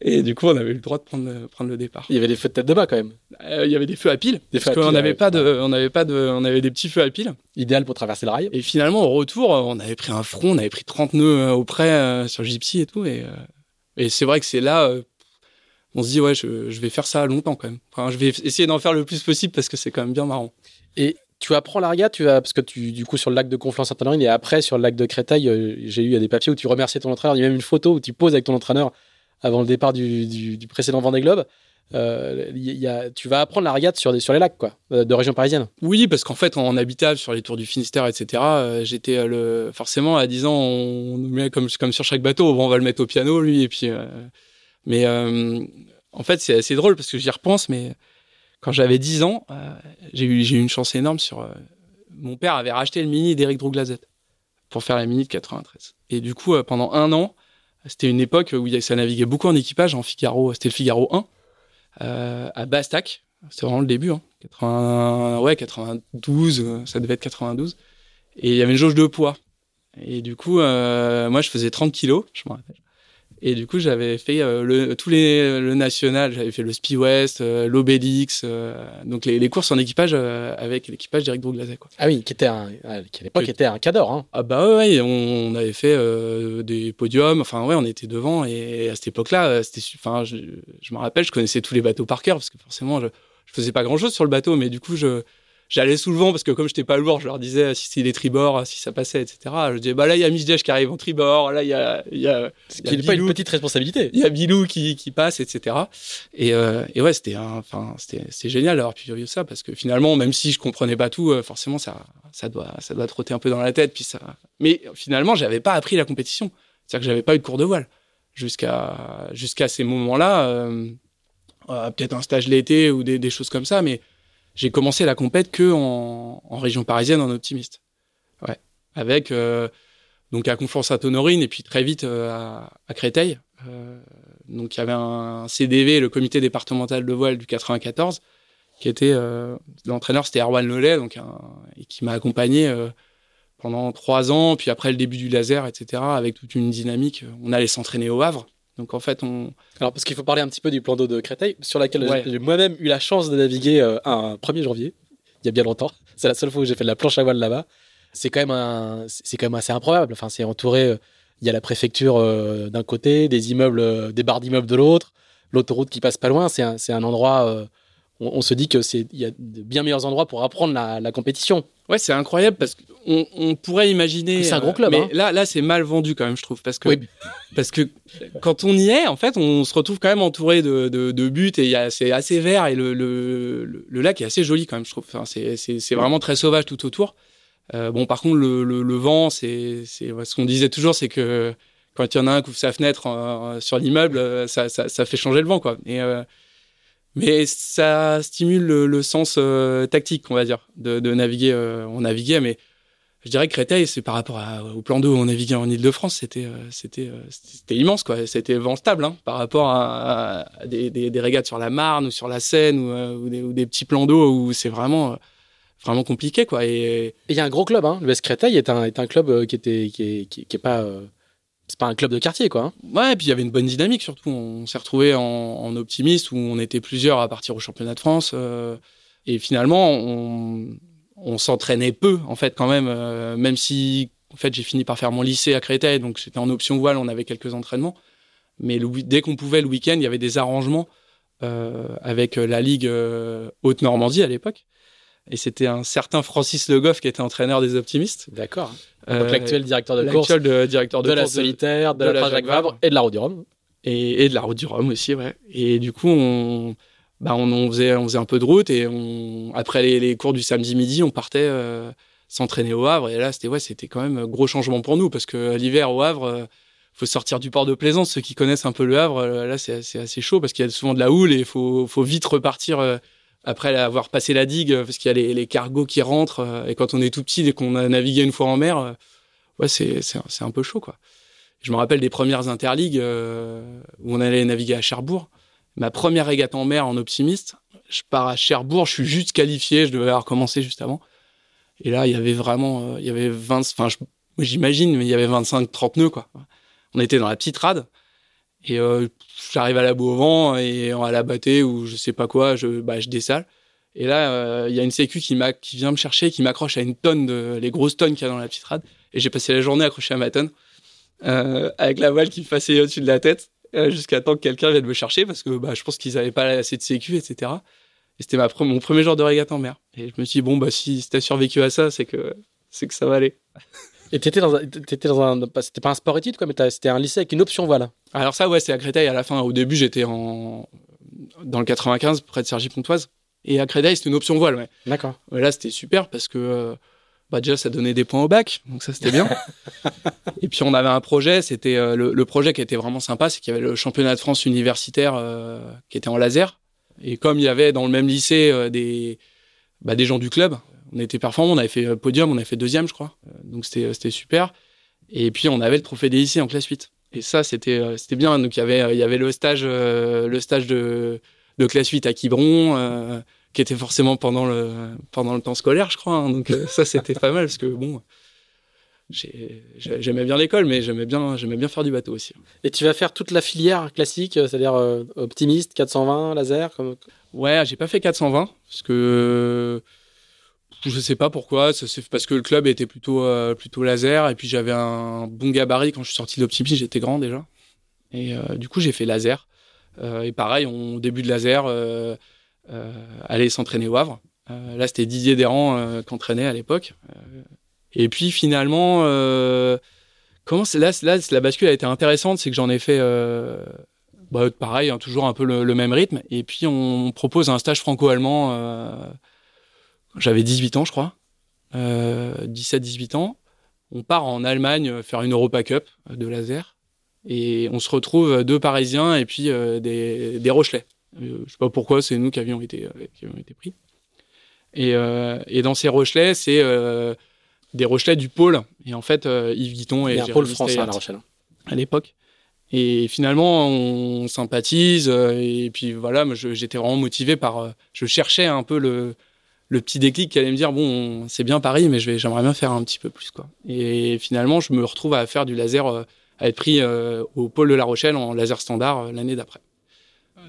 Et du coup, on avait eu le droit de prendre, prendre le départ. Il y avait des feux de tête de bas quand même. Euh, il y avait des feux à pile. Des parce qu'on n'avait pas de, on n'avait pas de, on avait des petits feux à pile. Idéal pour traverser le rail. Et finalement, au retour, on avait pris un front, on avait pris 30 nœuds au près euh, sur Gypsy et tout. Et, euh, et c'est vrai que c'est là, euh, on se dit ouais, je, je, vais faire ça longtemps quand même. Enfin, je vais essayer d'en faire le plus possible parce que c'est quand même bien marrant. Et tu apprends la regate, tu vas parce que tu du coup sur le lac de Conflans-Sainte-Honorine et après sur le lac de Créteil, euh, j'ai eu des papiers où tu remerciais ton entraîneur. Il y a même une photo où tu poses avec ton entraîneur avant le départ du, précédent Vendée Globe. Euh, tu vas apprendre la regate sur, les lacs quoi, euh, de région parisienne. Oui, parce qu'en fait, en habitable sur les tours du Finistère, etc., euh, j'étais forcément à 10 ans, on nous met comme, sur chaque bateau, bon, on va le mettre au piano, lui, et puis. Mais en fait, c'est assez drôle parce que j'y repense, mais quand j'avais 10 ans, j'ai eu, eu une chance énorme sur mon père avait racheté le mini d'Éric Drouglazet pour faire la mini de 93. Et du coup, pendant un an, c'était une époque où ça naviguait beaucoup en équipage, en Figaro, c'était le Figaro 1, euh, à Bastac. C'était vraiment le début, hein. 80, ouais, 92, euh, ça devait être 92. Et il y avait une jauge de poids. Et du coup, euh, moi, je faisais 30 kilos, je me rappelle. Et du coup, j'avais fait euh, le, tous les le national, j'avais fait le Speed West, euh, l'Obélix, euh, donc les, les, courses en équipage avec l'équipage d'Eric Drouglazet. Quoi. Ah oui, qui était un, à l'époque était un cador. Hein. Ah bah ouais, on, on avait fait des podiums, enfin ouais, on était devant et à cette époque-là, c'était, enfin, je, je me rappelle, je connaissais tous les bateaux par cœur parce que forcément, je, je faisais pas grand-chose sur le bateau, mais du coup, je j'allais sous le vent parce que comme j'étais pas lourd, je leur disais si c'est les tribords, si ça passait, etc. Je disais bah là il y a Misdèche qui arrive en tribord, là il y a il y a, ce qui n'est pas une petite responsabilité. Il y a Bilou qui, qui passe, etc. Et, euh, et ouais c'était enfin c'était génial d'avoir pu vivre ça parce que finalement même si je comprenais pas tout, euh, forcément ça ça doit ça doit trotter un peu dans la tête puis ça. Mais finalement j'avais pas appris la compétition, c'est-à-dire que j'avais pas eu de cours de voile jusqu'à jusqu'à ces moments-là. Euh, euh, peut-être un stage l'été ou des, des choses comme ça, mais j'ai commencé la compète que en, région parisienne en optimiste. Ouais. Avec euh, donc à Conflans-Sainte-Honorine et puis très vite euh, à, Créteil. Euh, donc il y avait un CDV, le comité départemental de voile du 94, qui était l'entraîneur, c'était Erwan Lelay, donc et qui m'a accompagné pendant trois ans. Puis après le début du laser, etc., avec toute une dynamique, on allait s'entraîner au Havre. Donc en fait, on. Alors parce qu'il faut parler un petit peu du plan d'eau de Créteil, sur laquelle ouais. j'ai moi-même eu la chance de naviguer euh, un 1er janvier, il y a bien longtemps. C'est la seule fois où j'ai fait de la planche à voile là-bas. C'est quand même un, c'est quand même assez improbable. Enfin, c'est entouré. Euh, il y a la préfecture euh, d'un côté, des immeubles, des barres d'immeubles de l'autre, l'autoroute qui passe pas loin. C'est un, c'est un endroit. Euh, on, on, se dit que c'est, il y a de bien meilleurs endroits pour apprendre la, la compétition. Ouais, c'est incroyable parce qu'on on pourrait imaginer. C'est un gros club. Mais hein. là, là, c'est mal vendu quand même, je trouve, parce que oui. parce que quand on y est, en fait, on se retrouve quand même entouré de, de, de buts et c'est assez vert et le, le, le, lac est assez joli quand même, je trouve. Enfin, c'est, vraiment très sauvage tout autour. Euh, bon, par contre, le, le, le vent, c'est, c'est ce qu'on disait toujours, c'est que quand il y en a un qui ouvre sa fenêtre euh, sur l'immeuble, ça, ça, ça, fait changer le vent, quoi. Et euh, mais ça stimule le, le sens euh, tactique, on va dire, de, naviguer. Euh, on naviguait, mais je dirais que Créteil, c'est par rapport à, au plan d'eau où on naviguait en Ile-de-France, c'était euh, c'était c'était immense, quoi. C'était vent stable hein, par rapport à, des, des, régates sur la Marne ou sur la Seine ou, des, petits plans d'eau où c'est vraiment vraiment compliqué, quoi. Et il y a un gros club, hein. L'US Créteil est un est un club qui était qui est, est pas c'est pas un club de quartier, quoi. Hein. Ouais, et puis il y avait une bonne dynamique surtout. On s'est retrouvé en, optimiste où on était plusieurs à partir au championnat de France. Euh, et finalement, on, s'entraînait peu, en fait, quand même. Euh, même si, en fait, j'ai fini par faire mon lycée à Créteil, donc j'étais en option voile, on avait quelques entraînements. Mais dès qu'on pouvait le week-end, il y avait des arrangements euh, avec la Ligue Haute-Normandie à l'époque. Et c'était un certain Francis Le Goff qui était entraîneur des optimistes. D'accord. Donc l'actuel directeur de course. L'actuel de, directeur de, de la solitaire, de, de, la, la Jacques Vabre et de la route du Rhum. Et, et, de la route du Rhum aussi, ouais. Et du coup, on, bah, on, on, faisait, on faisait un peu de route et on, après les, les cours du samedi midi, on partait euh, s'entraîner au Havre. Et là, c'était ouais, c'était quand même un gros changement pour nous parce que l'hiver au Havre, euh, faut sortir du port de Plaisance. Ceux qui connaissent un peu le Havre, euh, là, c'est assez chaud parce qu'il y a souvent de la houle et il faut, faut vite repartir euh, après avoir passé la digue, parce qu'il y a les, cargos qui rentrent, et quand on est tout petit, dès qu'on a navigué une fois en mer, ouais, c'est, un peu chaud, quoi. Je me rappelle des premières interligues euh, où on allait naviguer à Cherbourg. Ma première régate en mer en optimiste, je pars à Cherbourg, je suis juste qualifié, je devais avoir commencé juste avant. Et là, il y avait vraiment, euh, il y avait 20, enfin, j'imagine, mais il y avait 25, 30 nœuds, quoi. On était dans la petite rade. Et euh, j'arrive à la boue au vent et à la battée ou je sais pas quoi, je, bah, je dessale. Et là, il euh, y a une sécu qui, qui vient me chercher, qui m'accroche à une tonne de les grosses tonnes qu'il y a dans la petite rade. Et j'ai passé la journée accroché à ma tonne euh, avec la voile qui me passait au-dessus de la tête jusqu'à temps que quelqu'un vienne me chercher parce que bah, je pense qu'ils avaient pas assez de sécu, etc. Et c'était ma mon premier jour de régate en mer. Et je me suis dit bon bah si, si t'as survécu à ça, c'est que c'est que ça va aller. Et t'étais dans, un, t'étais dans un, c'était pas un sport étude quoi, mais c'était un lycée avec une option voile. Alors ça ouais, c'est à Créteil à la fin. Au début j'étais en dans le 95 près de Sergi Pontoise et à Créteil c'était une option voile. Ouais. D'accord. Là c'était super parce que euh, bah déjà ça donnait des points au bac, donc ça c'était bien. et puis on avait un projet, c'était euh, le, le, projet qui était vraiment sympa, c'est qu'il y avait le championnat de France universitaire euh, qui était en laser. Et comme il y avait dans le même lycée des bah, des gens du club, on était performants. On avait fait podium, on avait fait deuxième, je crois. donc c'était c'était super. Et puis on avait le trophée des lycées en classe 8. Et ça, c'était c'était bien. Donc il y avait il y avait le stage le stage de de classe 8 à Quiberon qui était forcément pendant le pendant le temps scolaire, je crois. Hein. donc ça c'était pas mal parce que bon j'aimais bien l'école, mais j'aimais bien, j'aimais bien faire du bateau aussi. Et tu vas faire toute la filière classique, c'est-à-dire euh, optimiste, 420, laser comme... Ouais, j'ai pas fait 420 parce que je sais pas pourquoi. C'est parce que le club était plutôt euh, plutôt laser et puis j'avais un bon gabarit quand je suis sorti d'optimiste, j'étais grand déjà. Et euh, du coup, j'ai fait laser. et pareil, on, au début de laser, aller s'entraîner au Havre. là, c'était Didier Desrands qui entraînait à l'époque. Et puis finalement, euh, la bascule a été intéressante, c'est que j'en ai fait, euh, bah, pareil, hein, toujours un peu le, même rythme. Et puis on propose un stage franco-allemand. Euh, J'avais 18 ans, je crois, 17-18 ans. On part en Allemagne faire une Europa Cup de laser. Et on se retrouve deux Parisiens et puis des, des Rochelais. je sais pas pourquoi, c'est nous qui avions été, qui avions été pris. Et, et dans ces Rochelais, c'est des Rochelais du pôle. Et en fait, euh, Yves Guiton et un pôle français à La Rochelle. À l'époque. Et finalement, on sympathise. Euh, et puis voilà, j'étais vraiment motivé par. Euh, je cherchais un peu le, le petit déclic qui allait me dire bon, c'est bien Paris, mais j'aimerais bien faire un petit peu plus. quoi. Et finalement, je me retrouve à faire du laser, à être pris au pôle de La Rochelle en laser standard l'année d'après.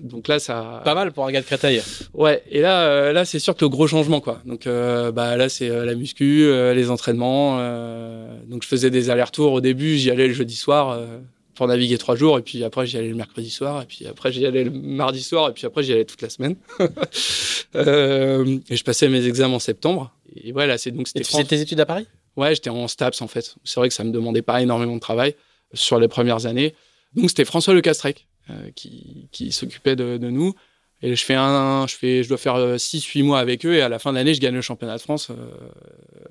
Donc là, ça. Pas mal pour un gars de Créteil. Ouais. Et là, euh, là, c'est sûr que le gros changement, quoi. Donc, euh, bah là, c'est euh, la muscu, les entraînements. donc, je faisais des allers-retours. Au début, j'y allais le jeudi soir pour naviguer trois jours, et puis après, j'y allais le mercredi soir, et puis après, j'y allais le mardi soir, et puis après, j'y allais toute la semaine. et je passais mes examens en septembre. Et voilà, c'est donc c'était. tu faisais tes études à Paris? Ouais, j'étais en STAPS en fait. C'est vrai que ça me demandait pas énormément de travail sur les premières années. Donc c'était François Le Castrec euh, qui, qui s'occupait de, de, nous. Et je fais un, je fais, je dois faire 6-8 euh, mois avec eux et à la fin de l'année, je gagne le championnat de France euh,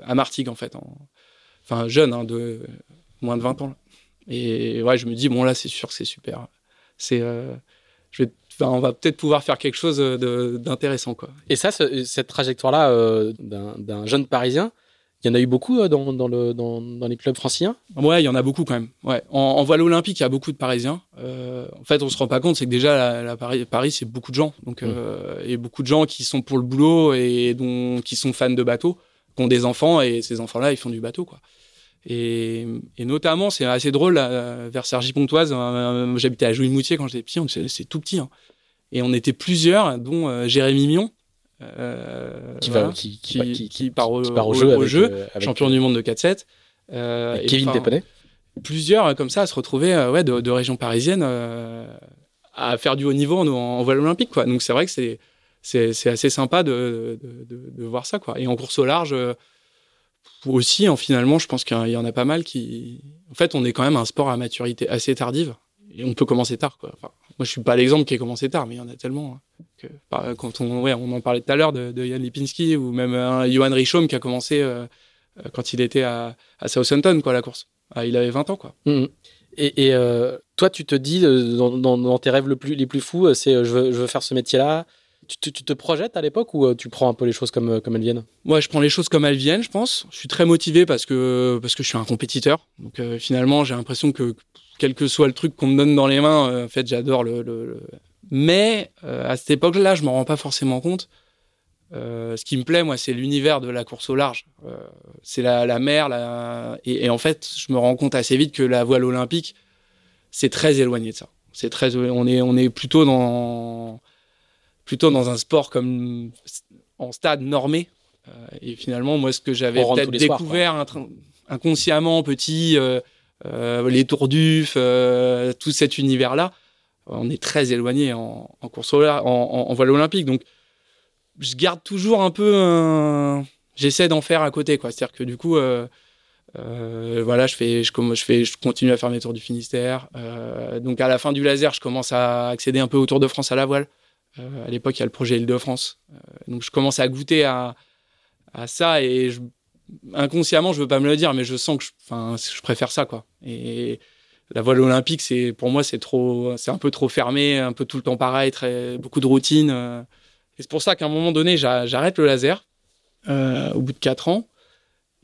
à Martigues en fait, en, enfin jeune, hein, de moins de 20 ans. Et ouais, je me dis bon là, c'est sûr que c'est super. C'est, je vais, enfin, on va peut-être pouvoir faire quelque chose d'intéressant quoi. Et ça, cette trajectoire là d'un jeune Parisien, il y en a eu beaucoup euh, dans, dans, le, dans, dans, les clubs franciliens? Ouais, il y en a beaucoup quand même. Ouais. En, en voile olympique, il y a beaucoup de Parisiens. Euh, en fait, on se rend pas compte, c'est que déjà, la, Paris, Paris c'est beaucoup de gens. Donc, mmh. euh, et beaucoup de gens qui sont pour le boulot et dont, qui sont fans de bateaux, qui ont des enfants et ces enfants-là, ils font du bateau. quoi. Et, et notamment, c'est assez drôle, là, vers Sergi-Pontoise, euh, j'habitais à Jouy-Moutier quand j'étais petit, c'est tout petit. Hein. Et on était plusieurs, dont euh, Jérémy Mion, euh, qui, va, qui, qui, qui, part au, jeu, au jeu euh, champion du monde de 4-7. Euh, Kevin Péponnet Plusieurs comme ça à se retrouver ouais, de, de région parisienne à faire du haut niveau en, en voile olympique. Quoi. Donc c'est vrai que c'est c'est assez sympa de, de, de, voir ça. Quoi. Et en course au large, aussi, en, finalement, je pense qu'il y en a pas mal qui. En fait, on est quand même un sport à maturité assez tardive. Et on peut commencer tard. Quoi. Moi, je suis pas l'exemple qui a commencé tard, mais il y en a tellement. Hein quand on, ouais, on en parlait tout à l'heure de, Jan Lipinski ou même un Johan Richaume qui a commencé euh, euh, quand il était à, à, Southampton, quoi, la course. Ah, il avait 20 ans, quoi. Mmh. Et, euh, toi, tu te dis, dans, tes rêves les plus fous, c'est je veux, je veux faire ce métier-là tu te, projettes à l'époque ou tu prends un peu les choses comme, comme elles viennent? Moi, je prends les choses comme elles viennent, je pense. Je suis très motivé parce que, parce que je suis un compétiteur. Donc, finalement, j'ai l'impression que quel que soit le truc qu'on me donne dans les mains, en fait, j'adore le, mais euh, à cette époque-là, je m'en rends pas forcément compte. Euh, ce qui me plaît, moi, c'est l'univers de la course au large. Euh, c'est la, mer. Et, et, en fait, je me rends compte assez vite que la voile olympique, c'est très éloigné de ça. C'est très, on est, on est plutôt dans, plutôt dans un sport comme en stade normé. Euh, et finalement, moi, ce que j'avais peut-être découvert inconsciemment petit, euh, les tours d'UF, tout cet univers-là, on est très éloigné en, course en, en, voile olympique. Donc, je garde toujours un peu J'essaie d'en faire à côté, quoi. C'est-à-dire que du coup, euh, euh, voilà, je fais, je, je, fais, je continue à faire mes tours du Finistère. Euh, donc, à la fin du laser, je commence à accéder un peu au Tour de France à la voile. À l'époque, il y a le projet Île-de-France. donc, je commence à goûter à, à ça et je, inconsciemment, je veux pas me le dire, mais je sens que je, je préfère ça, quoi. Et la voile olympique, c'est pour moi, c'est trop, c'est un peu trop fermé, un peu tout le temps pareil, très beaucoup de routine. Euh. Et c'est pour ça qu'à un moment donné, j'arrête le laser. au bout de 4 ans.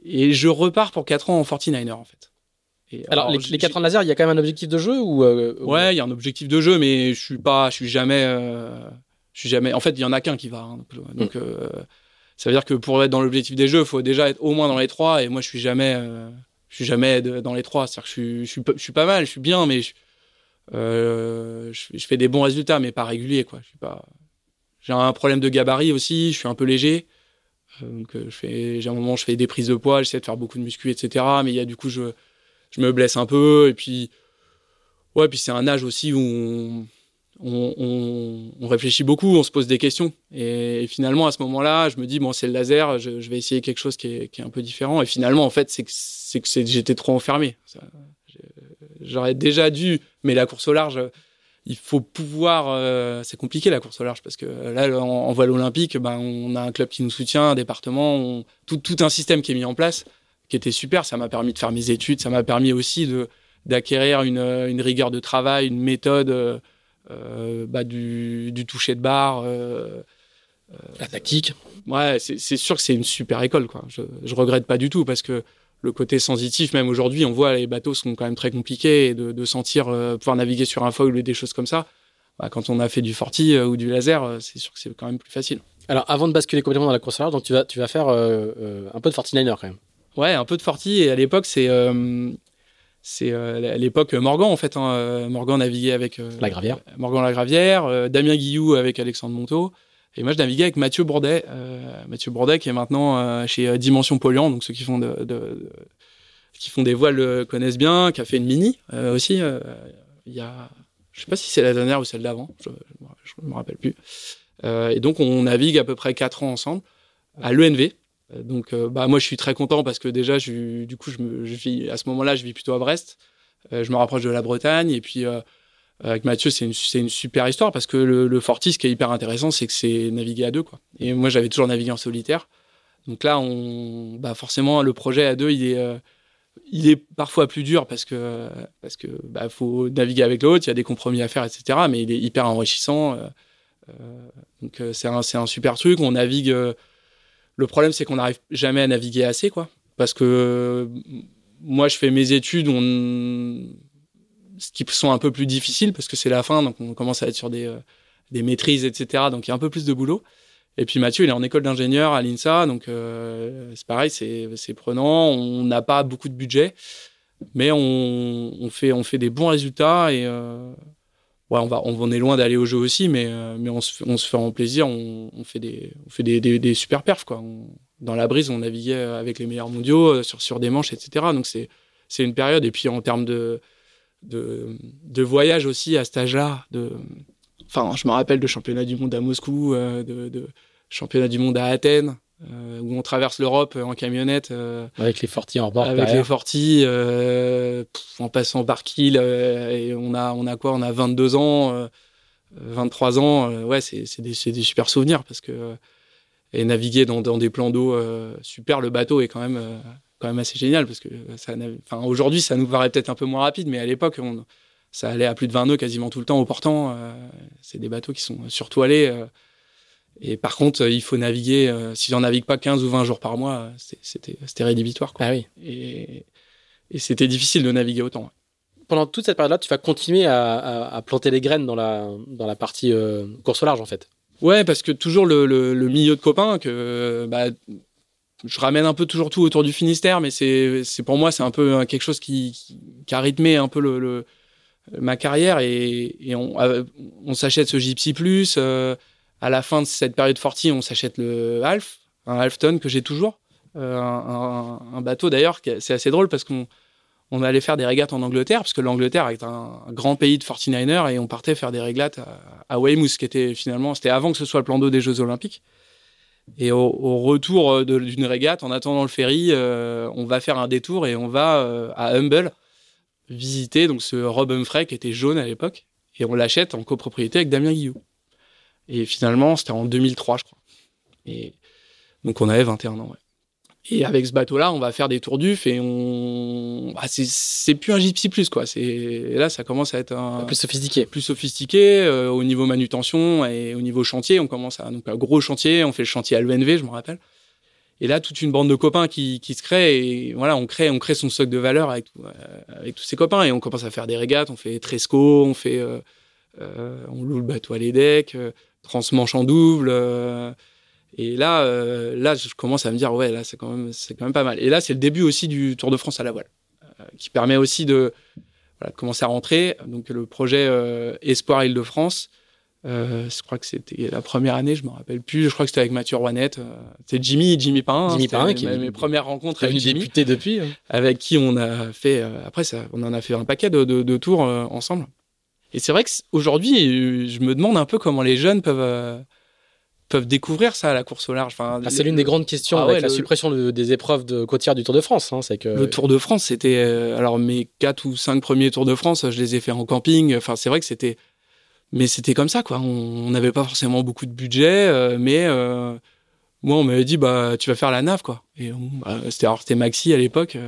Et je repars pour 4 ans en 49er, en fait. Et alors, les, les, 4 ans de laser, il y a quand même un objectif de jeu ou Ouais, il y a un objectif de jeu, mais je suis pas, je suis jamais, je suis jamais. En fait, il y en a qu'un qui va. Hein, donc, mm. ça veut dire que pour être dans l'objectif des jeux, il faut déjà être au moins dans les trois. Et moi, je suis jamais, je suis jamais dans les trois. C'est-à-dire que je suis, je suis, je suis, pas mal, je suis bien, mais je, euh, je, fais des bons résultats, mais pas réguliers. Quoi. Je suis pas. J'ai un problème de gabarit aussi. Je suis un peu léger. Euh, donc, euh, je fais, j'ai un moment, je fais des prises de poids, j'essaie de faire beaucoup de muscu, etc. Mais il y a du coup, je, je me blesse un peu. Et puis, ouais, puis c'est un âge aussi où on, on, réfléchit beaucoup, on se pose des questions. Et, finalement, à ce moment-là, je me dis, bon, c'est le laser, je, vais essayer quelque chose qui est, qui est, un peu différent. Et finalement, en fait, c'est que, que j'étais trop enfermé. J'aurais déjà dû, mais la course au large, il faut pouvoir. Euh, c'est compliqué la course au large parce que là, en, voile olympique, ben, on a un club qui nous soutient, un département, tout, tout, un système qui est mis en place, qui était super. Ça m'a permis de faire mes études, ça m'a permis aussi de d'acquérir une, une, rigueur de travail, une méthode euh, bah, du, du, toucher de barre. Euh, la tactique. Ouais, c'est sûr que c'est une super école. Quoi. Je, je regrette pas du tout parce que le côté sensitif, même aujourd'hui, on voit les bateaux sont quand même très compliqués et de, sentir euh, pouvoir naviguer sur un foil ou des choses comme ça. Bah, quand on a fait du forti euh, ou du laser, euh, c'est sûr que c'est quand même plus facile. Alors, avant de basculer complètement dans la course à large, donc tu vas, tu vas faire un peu de Fortininer quand même. Ouais, un peu de forti. Et à l'époque, c'est c'est à l'époque Morgan en fait. Hein, Morgan naviguait avec la Gravière. Morgan la Gravière, Damien Guillou avec Alexandre Monteau. Et moi, je naviguais avec Mathieu Bourdet, euh, Mathieu Bourdet qui est maintenant euh, chez euh, Dimension Polluant, donc ceux qui font de, de, qui font des voiles le connaissent bien, qui a fait une mini aussi. Il y a, je sais pas si c'est la dernière ou celle d'avant, je, je, me rappelle plus. et donc, on navigue à peu près quatre ans ensemble à l'ENV. Donc, bah moi, je suis très content parce que déjà, je, du coup, je, vis à ce moment-là, je vis plutôt à Brest. je me rapproche de la Bretagne et puis avec Mathieu, c'est une, une, super histoire parce que le, Fortis, ce qui est hyper intéressant, c'est que c'est naviguer à deux. Quoi. Et moi, j'avais toujours navigué en solitaire. Donc là, on, bah forcément, le projet à deux, il est, euh, il est parfois plus dur parce que parce que bah, faut naviguer avec l'autre, il y a des compromis à faire, etc. Mais il est hyper enrichissant. Euh, euh donc euh, c'est un, un super truc. On navigue. Le problème, c'est qu'on n'arrive jamais à naviguer assez, quoi. Parce que moi, je fais mes études. On qui sont un peu plus difficiles parce que c'est la fin, donc on commence à être sur des, euh, des maîtrises, etc. Donc il y a un peu plus de boulot. Et puis Mathieu, il est en école d'ingénieur à l'INSA, donc euh, c'est pareil, c'est prenant. On n'a pas beaucoup de budget, mais on, on, fait, on fait des bons résultats et euh, on, va, est loin d'aller au jeu aussi, mais, euh, on, se fait, en plaisir. On, fait, des, on fait super perfs. Dans la brise, on naviguait avec les meilleurs mondiaux sur, sur des manches, etc. Donc c'est une période. Et puis en termes de de, voyage aussi à cet âge-là. De, enfin, je me rappelle de championnat du monde à Moscou, euh, de championnat du monde à Athènes, euh, où on traverse l'Europe en camionnette. Euh, avec les fortis en bord. Avec les fortis, en passant par Kiel, et on a, on a quoi? On a 22 ans, 23 ans. ouais, c'est des, des, super souvenirs parce que et naviguer dans, dans des plans d'eau super, le bateau est quand même quand même assez génial parce que ça, aujourd'hui, ça nous paraît peut-être un peu moins rapide, mais à l'époque, ça allait à plus de 20 nœuds quasiment tout le temps au portant. Euh, c'est des bateaux qui sont surtout allés. Euh, et par contre, il faut naviguer. Euh, si on navigue pas 15 ou 20 jours par mois, c'était, c'était rédhibitoire. Quoi. Ah oui. Et, et c'était difficile de naviguer autant. Pendant toute cette période-là, tu vas continuer à, à, planter les graines dans la, dans la partie course au large, en fait. Ouais, parce que toujours le, le, le milieu de copains que bah, je ramène un peu toujours tout autour du Finistère, mais c'est, pour moi, c'est un peu euh, quelque chose qui, qui, a rythmé un peu le, le ma carrière et, et on, euh, on s'achète ce Gypsy Plus. Euh, à la fin de cette période fortie, on s'achète le Half, un Halfton que j'ai toujours. Euh, un, bateau d'ailleurs, c'est assez drôle parce qu'on on allait faire des régates en Angleterre, parce que l'Angleterre est un, grand pays de 49ers et on partait faire des régates à, Weymouth, qui était finalement, c'était avant que ce soit le plan d'eau des Jeux Olympiques. Et au, retour euh, d'une régate, en attendant le ferry, euh, on va faire un détour et on va à Humble visiter donc ce Rob Humphrey qui était jaune à l'époque et on l'achète en copropriété avec Damien Guillot. Et finalement, c'était en 2003, je crois. Et donc on avait 21 ans. Ouais. Et avec ce bateau-là, on va faire des tours d'UF et on, bah, c'est plus un gypsy plus quoi. C'est là, ça commence à être un plus sophistiqué, plus sophistiqué euh, au niveau manutention et au niveau chantier. On commence à donc un gros chantier. On fait le chantier à l'UNV, je me rappelle. Et là, toute une bande de copains qui, qui se crée et voilà, on crée, on crée son stock de valeur avec, euh, avec tous ses copains et on commence à faire des régates, on fait Tresco, on fait, euh, on loue le bateau à l'EDEC, transmanche en double. euh, et là, euh, là, je commence à me dire ouais, là, c'est quand même, c'est quand même pas mal. Et là, c'est le début aussi du Tour de France à la voile, euh, qui permet aussi de, voilà, de commencer à rentrer. Donc le projet Espoir Île-de-France. Je crois que c'était la première année, je me rappelle plus. Je crois que c'était avec Mathieu Rouanette. C'était Jimmy, Jimmy Pain. Jimmy Pain, qui mes, mes premières rencontres avec Jimmy, député depuis. hein. avec qui on a fait. après, ça, on en a fait un paquet de, de, de tours ensemble. Et c'est vrai que c- aujourd'hui, euh, je me demande un peu comment les jeunes peuvent euh, peuvent découvrir ça, la course au large. Enfin, Ah, c'est l'une des grandes questions Ah avec ouais, la le- suppression de- des épreuves de côtières du Tour de France. hein, c'est que Le Tour de France, c'était euh, alors mes quatre ou cinq premiers Tours de France, je les ai fait en camping. Enfin, c'est vrai que c'était, mais c'était comme ça quoi. On n'avait pas forcément beaucoup de budget, euh, mais euh, moi on m'avait dit bah tu vas faire la nave quoi. Et bah, c'était alors c'était Maxi à l'époque,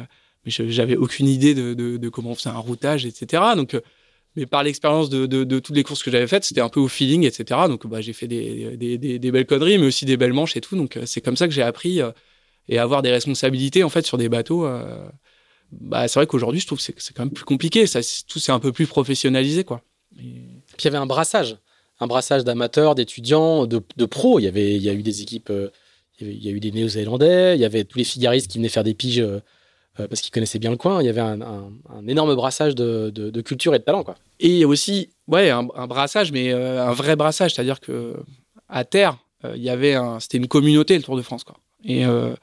mais j'avais aucune idée de, de, de comment on faisait un routage, etc. Donc mais par l'expérience de, toutes les courses que j'avais faites, c'était un peu au feeling, etc. Donc bah, j'ai fait des, belles conneries, mais aussi des belles manches et tout. Donc euh, c'est comme ça que j'ai appris euh, et avoir des responsabilités en fait sur des bateaux. euh, bah, c'est vrai qu'aujourd'hui, je trouve que c'est quand même plus compliqué. Tout c'est un peu plus professionnalisé, quoi. Puis il y avait un brassage, un brassage d'amateurs, d'étudiants, de, pros. Il y avait, il y a eu des équipes, il y, a eu des Néo-Zélandais, il y avait tous les figaristes qui venaient faire des piges parce qu'ils connaissaient bien le coin. Il y avait un, énorme brassage de, culture et de talent, quoi. Et aussi, ouais, un, brassage, mais euh, un vrai brassage, c'est-à-dire que à terre, euh, il y avait un, c'était une communauté le Tour de France, quoi. Et euh,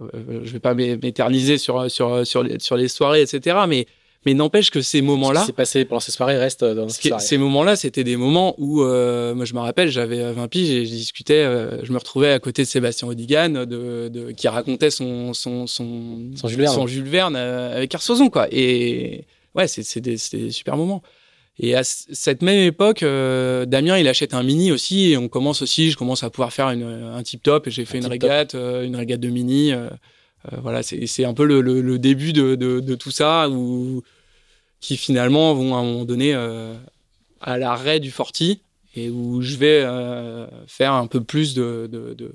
euh, je vais pas m'é- m'éterniser sur sur sur les, sur les soirées, etc. Mais mais n'empêche que ces Ce moments-là, qui s'est passé pendant ces soirées reste euh, dans Ce ces qui- soirées. ces moments-là, c'était des moments où, euh, moi je me rappelle, j'avais 20 piges et je discutais, euh, je me retrouvais à côté de Sébastien Odigan, de, de- qui racontait son, son, son, Son Jules Verne. son Jules Verne, euh, avec Carsozon, quoi. Et ouais, c'est des, super moments. Et à cette même époque, Damien, il achète un mini aussi, et on commence aussi, je commence à pouvoir faire une, un tip top, et j'ai fait Un une régate, une régate de mini. Euh, voilà, c'est un peu le, le, début de, de, tout ça, qui finalement vont à un moment donné euh, à l'arrêt du Forti, et où je vais euh, faire un peu plus de, de, de,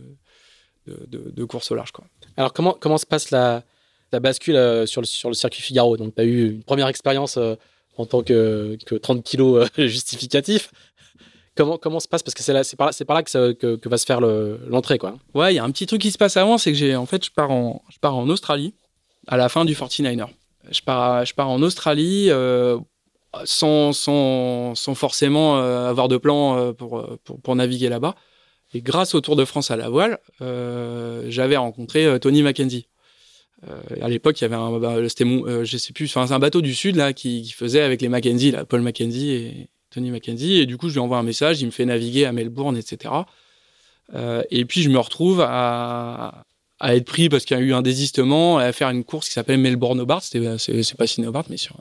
de, de, de course au large. Quoi. Alors, comment, comment se passe la, la bascule sur, le, sur le circuit Figaro? Donc, tu as eu une première expérience en tant que, que 30 kilos justificatif. Comment, comment se passe? Parce que c'est là- c'est par, par là que, que, va se faire le- l'entrée, quoi. Ouais, il y a un petit truc qui se passe avant, c'est que j'ai en fait je pars en je pars en Australie à la fin du 49er. Je pars je pars en Australie euh, sans, sans, sans forcément euh, avoir de plan euh, pour, pour, pour naviguer là-bas. Et grâce au Tour de France à la voile, j'avais rencontré Tony Mackenzie. À l'époque, il y avait un, bah, c'était je sais plus, un bateau du sud là qui, faisait avec les Mackenzie, Paul Mackenzie et Tony Mackenzie. Et du coup, je lui envoie un message, il me fait naviguer à Melbourne, etc. Euh, et puis je me retrouve à, être pris parce qu'il y a eu un désistement, à faire une course qui s'appelle Melbourne Hobart. C'était, c'est, pas Sydney Hobart, mais sur,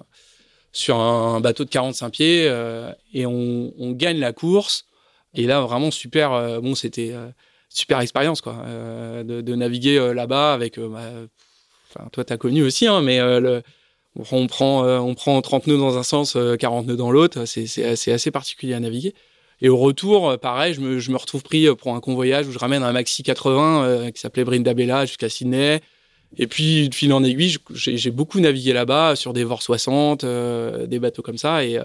sur un bateau de 45 pieds. euh, et on, gagne la course. Et là, vraiment super. euh, bon, c'était euh, super expérience, quoi, euh, de, naviguer euh, là-bas avec. euh, bah, Enfin, toi, t'as connu aussi, hein, mais euh, le, on prend, euh, on prend 30 nœuds dans un sens, euh, 40 nœuds dans l'autre. C'est, assez, assez particulier à naviguer. Et au retour, euh, pareil, je me, je me retrouve pris euh, pour un convoyage où je ramène un maxi 80 euh, qui s'appelait Brindabella jusqu'à Sydney. Et puis, de fil en aiguille, j'ai j'ai beaucoup navigué là-bas sur des VOR 60, euh, des bateaux comme ça. Et, euh,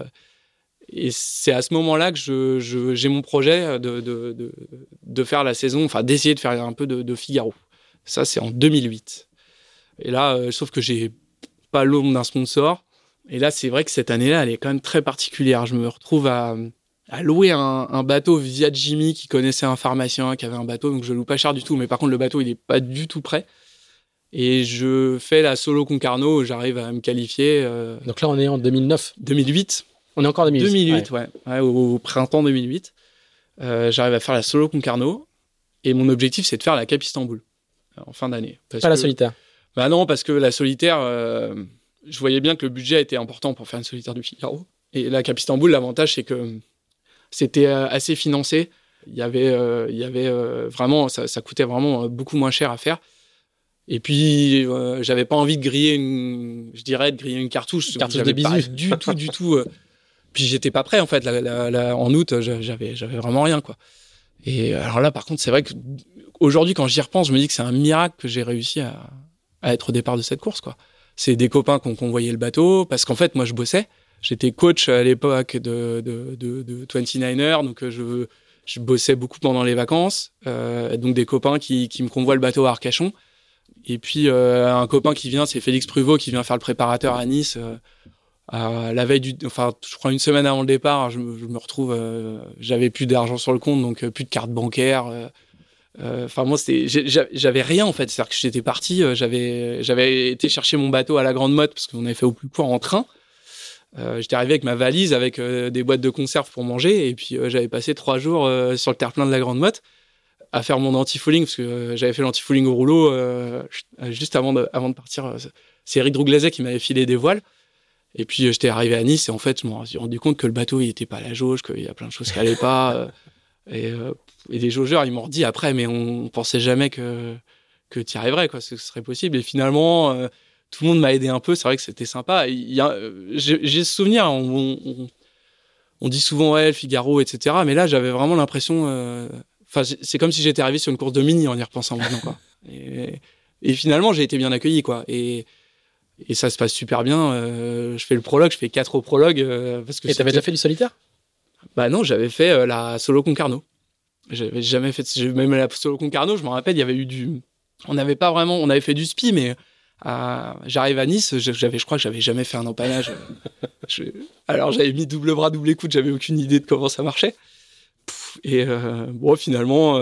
c'est à ce moment-là que je, je- j'ai mon projet de, de, de, faire la saison, enfin d'essayer de faire un peu de, Figaro. Ça, c'est en 2008. Et là, euh, sauf que j'ai pas l'ombre d'un sponsor. Et là, c'est vrai que cette année-là, elle est quand même très particulière. Je me retrouve à, à louer un, un bateau via Jimmy qui connaissait un pharmacien qui avait un bateau, donc je loue pas cher du tout. Mais par contre, le bateau, il est pas du tout prêt. Et je fais la solo Concarneau, j'arrive à me qualifier euh, Donc là, on est en 2009. 2008. On est encore en 2008. 2008, Ouais. ouais, ouais, au, au printemps 2008. Euh, j'arrive à faire la solo Concarneau. Et mon objectif, c'est de faire la Cap Istanbul euh, en fin d'année. Pas la solitaire. Bah non, parce que la solitaire, euh, je voyais bien que le budget était important pour faire une solitaire du Figaro. Et la Cap Istanbul, l'avantage, c'est que c'était euh, assez financé. Il y avait, euh, il y avait euh, vraiment, ça, ça coûtait vraiment beaucoup moins cher à faire. Et puis, j'avais pas envie de griller une, je dirais, de griller une cartouche. Cartouche J'avais de bisous. Du tout, du tout. puis j'étais pas prêt en fait. La- la- la- en août, j'a- j'avais, j'avais vraiment rien quoi. Et alors là, par contre, c'est vrai que aujourd'hui, quand j'y repense, je me dis que c'est un miracle que j'ai réussi à, à, être au départ de cette course, quoi. C'est des copains qui ont convoyé le bateau, parce qu'en fait, moi, je bossais. J'étais coach à l'époque de, de, de, de 29er, donc je, je bossais beaucoup pendant les vacances. Euh, donc des copains qui, qui me convoient le bateau à Arcachon. Et puis euh, un copain qui vient, c'est Félix Pruvot, qui vient faire le préparateur à Nice. Euh, la veille du, enfin, je crois une semaine avant le départ, je me, je me retrouve, euh, j'avais plus d'argent sur le compte, donc euh, plus de carte bancaire. Euh, enfin, moi, j'avais rien en fait. C'est-à-dire que j'étais parti, j'avais, j'avais été chercher mon bateau à la Grande Motte parce qu'on avait fait au plus court en train. Euh, j'étais arrivé avec ma valise, avec euh, des boîtes de conserve pour manger, et puis j'avais passé trois jours sur le terre-plein de la Grande Motte à faire mon anti-fouling parce que j'avais fait l'anti-fouling au rouleau juste avant de, avant de partir. C'est Eric Drouglazet qui m'avait filé des voiles. Et puis euh, j'étais arrivé à Nice et en fait je me suis rendu compte que le bateau il était pas à la jauge, qu'il y a plein de choses qui allaient pas. Euh, et, euh, et les jaugeurs ils m'ont dit après mais on, pensait jamais que que tu y arriverais quoi, ce serait possible. Et finalement tout le monde m'a aidé un peu. C'est vrai que c'était sympa. J'ai ce souvenir. On, on, on, dit souvent ouais le Figaro etc. Mais là j'avais vraiment l'impression. Enfin c'est comme si j'étais arrivé sur une course de mini en y repensant maintenant quoi. Et, et finalement j'ai été bien accueilli quoi. Et et ça se passe super bien. Euh, je fais le prologue, je fais quatre au prologue. Euh, parce que et t'avais déjà fait du solitaire? Bah non, j'avais fait euh, la solo Concarneau. J'avais jamais fait, même la solo Concarneau, je me rappelle, il y avait eu du, on n'avait pas vraiment, on avait fait du spi, mais j'arrive à Nice, j'avais, je crois que j'avais jamais fait un empannage. je... Alors j'avais mis double bras, double écoute, j'avais aucune idée de comment ça marchait. Et bon, finalement,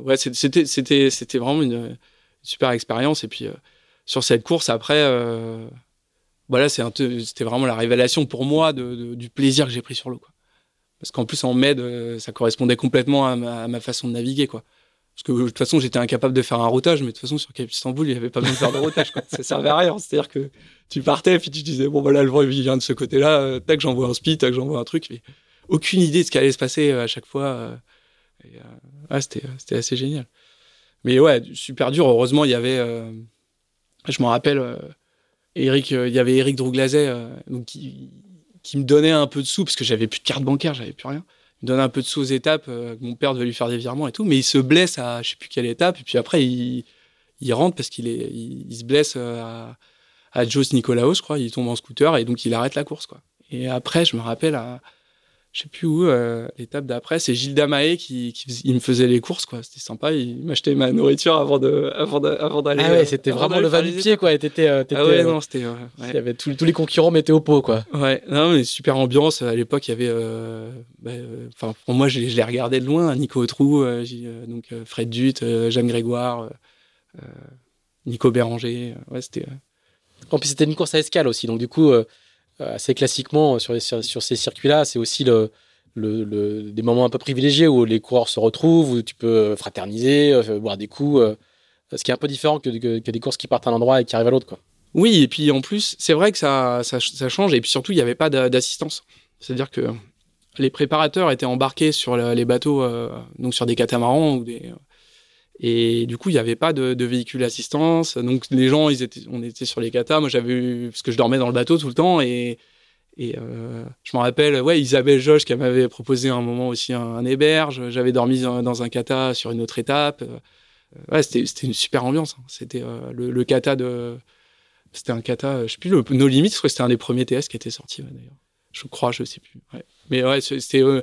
ouais, c'était, c'était, c'était vraiment une super expérience. Et puis sur cette course, après, euh, voilà, c'était vraiment la révélation pour moi de, de, du plaisir que j'ai pris sur l'eau. Parce qu'en plus, en med, euh, ça correspondait complètement à ma, façon de naviguer. Quoi. Parce que de toute façon, j'étais incapable de faire un routage, mais de toute façon, sur Cap Istanbul, il n'y avait pas besoin de faire de routage. Quoi. Ça servait à rien. C'est-à-dire que tu partais, puis tu disais, bon, voilà, le vent, il vient de ce côté-là, euh, tac, j'envoie un speed, tac, j'envoie un truc. Mais aucune idée de ce qui allait se passer à chaque fois. C'était assez génial. Mais ouais, super dur. Heureusement, il y avait je me rappelle, euh, Eric, euh, il y avait Eric Drouglazet euh, qui, qui, me donnait un peu de sous parce que j'avais plus de carte bancaire, j'avais plus rien. Il me donnait un peu de sous aux étapes. mon père devait lui faire des virements et tout, mais il se blesse à je sais plus quelle étape. Et puis après, il, rentre parce qu'il il, se blesse à, à Jos Nicolaos, je crois. Il tombe en scooter et donc il arrête la course. Et après, je me rappelle à je sais plus où, euh, l'étape d'après, c'est Gilles Damaé qui, qui il me faisait les courses, quoi. C'était sympa. Il m'achetait ma nourriture avant de, avant avant d'aller. Ah ouais, c'était vraiment le va du pied, quoi. T'étais, euh, ah ouais, euh, non, c'était, ouais. Il y avait tous les concurrents mettaient au pot, quoi. Ouais, non, mais super ambiance. À l'époque, il y avait, bah, enfin, pour moi, je, je les regardais de loin. Nico Trou, donc Fred Dutte, Jeanne Grégoire, Nico Béranger. Ouais, c'était. En plus, c'était une course à escale aussi. Donc, du coup, euh, assez classiquement sur, ces circuits-là, c'est aussi le, des moments un peu privilégiés où les coureurs se retrouvent, où tu peux fraterniser, euh, boire des coups, euh, ce qui est un peu différent que, des courses qui partent à un endroit et qui arrivent à l'autre. Oui, et puis en plus, c'est vrai que ça, ça, ça, change, et puis surtout, il n'y avait pas d'assistance. C'est-à-dire que les préparateurs étaient embarqués sur les bateaux, donc sur des catamarans ou des, et du coup, il n'y avait pas de, de, véhicule assistance. Donc les gens, ils étaient, on était sur les catas. Moi, j'avais eu, parce que je dormais dans le bateau tout le temps. Et, et euh, je me rappelle, ouais, Isabelle Joche qui m'avait proposé un moment aussi un, héberge. J'avais dormi dans, un kata sur une autre étape. Euh, ouais, c'était une super ambiance. Hein. C'était euh, le, le, kata de. C'était un kata, je sais plus, le, No Limits, je crois que c'était un des premiers TS qui était sorti, d'ailleurs. Je crois, je sais plus. Ouais. Mais ouais, c'était euh,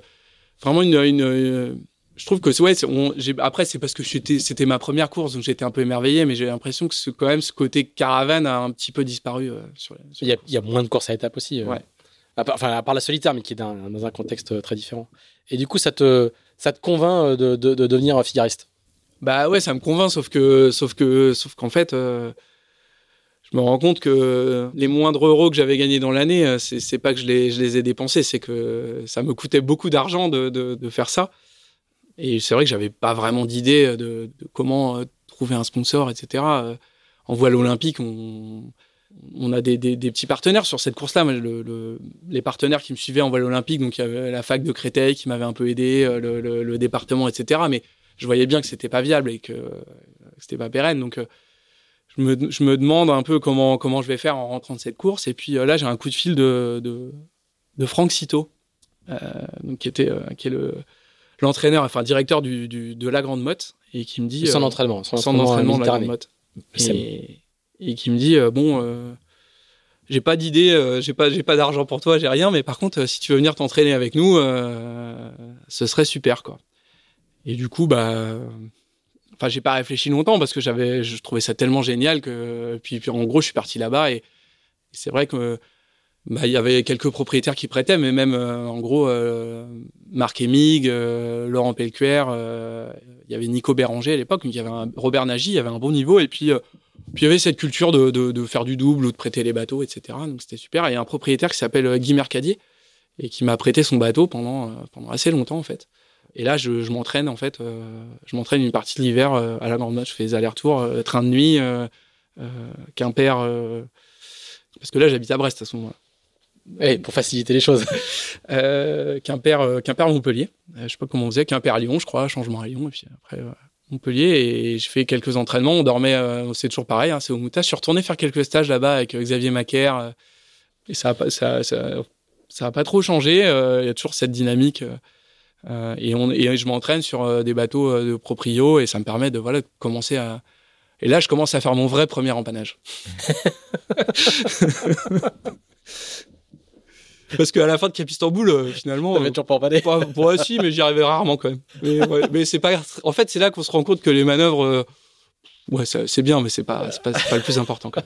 vraiment une, une je trouve que ouais, on, après c'est parce que c'était ma première course donc j'étais un peu émerveillé mais j'ai l'impression que ce, quand même ce côté caravane a un petit peu disparu euh, sur, il, y a, il, y a, moins de courses à étapes aussi euh. ouais. à part, enfin à part la solitaire mais qui est dans, dans, un contexte euh, très différent et du coup ça te ça te convainc de, de, de devenir figariste bah ouais ça me convainc sauf que sauf que sauf qu'en fait euh, je me rends compte que les moindres euros que j'avais gagnés dans l'année c'est pas que je les, je les ai dépensés c'est que ça me coûtait beaucoup d'argent de, de, de faire ça et c'est vrai que j'avais pas vraiment d'idée de, de, comment euh, trouver un sponsor, etc. Euh, en voile olympique, on, a des, petits partenaires sur cette course-là. Le, le, les partenaires qui me suivaient en voile olympique, donc il y avait la fac de Créteil qui m'avait un peu aidé, euh, le, département, etc. Mais je voyais bien que c'était pas viable et que, c'était pas pérenne. Donc je me, je me, demande un peu comment, comment je vais faire en rentrant de cette course. Et puis là, j'ai un coup de fil de, de, de Franck euh, donc qui qui est le l'entraîneur, enfin directeur du, du, de la Grande Motte, et qui me dit sans euh, entraînement, sans, sans entraînement de la Grande. Motte, et, et qui me dit euh, bon, euh, j'ai pas d'idée, j'ai pas, j'ai pas d'argent pour toi, j'ai rien, mais par contre, si tu veux venir t'entraîner avec nous, ce serait super quoi. Et du coup, bah, enfin, j'ai pas réfléchi longtemps parce que j'avais, je trouvais ça tellement génial que, puis, puis en gros, je suis parti là-bas et c'est vrai que bah, il y avait quelques propriétaires qui prêtaient, mais même euh, en gros, euh, Marc Emig, euh, Laurent Pelcuer, euh, il y avait Nico Béranger à l'époque, il y avait un, Robert Nagy, il y avait un bon niveau, et puis, euh, puis il y avait cette culture de, de, de faire du double ou de prêter les bateaux, etc. Donc c'était super. Et un propriétaire qui s'appelle euh, Guy Mercadier et qui m'a prêté son bateau pendant, pendant assez longtemps en fait. Et là, je, je m'entraîne en fait, je m'entraîne une partie de l'hiver à la Grande. Je fais des allers-retours, train de nuit, Quimper, parce que là j'habite à Brest à ce moment-là. Eh, pour faciliter les choses. Euh, Quimper, euh, Quimper Montpellier. Euh, je sais pas comment on faisait. Quimper Lyon, je crois, changement à Lyon, et puis après Montpellier. Et je fais quelques entraînements. On dormait, c'est toujours pareil, hein, c'est au Moutas. Je suis retourné faire quelques stages là-bas avec Xavier Macaire. et ça a ça, ça, ça pas trop changé. Il y a toujours cette dynamique. et, on, et je m'entraîne sur des bateaux de proprio et ça me permet de voilà commencer à. Et là, je commence à faire mon vrai premier empannage. Parce qu'à la fin de Cap Istanbul, euh, finalement, T'avais euh, toujours pas empanné. Pas, ouais, si, mais j'y arrivais rarement quand même. Mais, ouais, mais c'est pas. En fait, c'est là qu'on se rend compte que les manœuvres, euh, ouais, c'est bien, mais c'est pas, pas, pas le plus important. Quoi.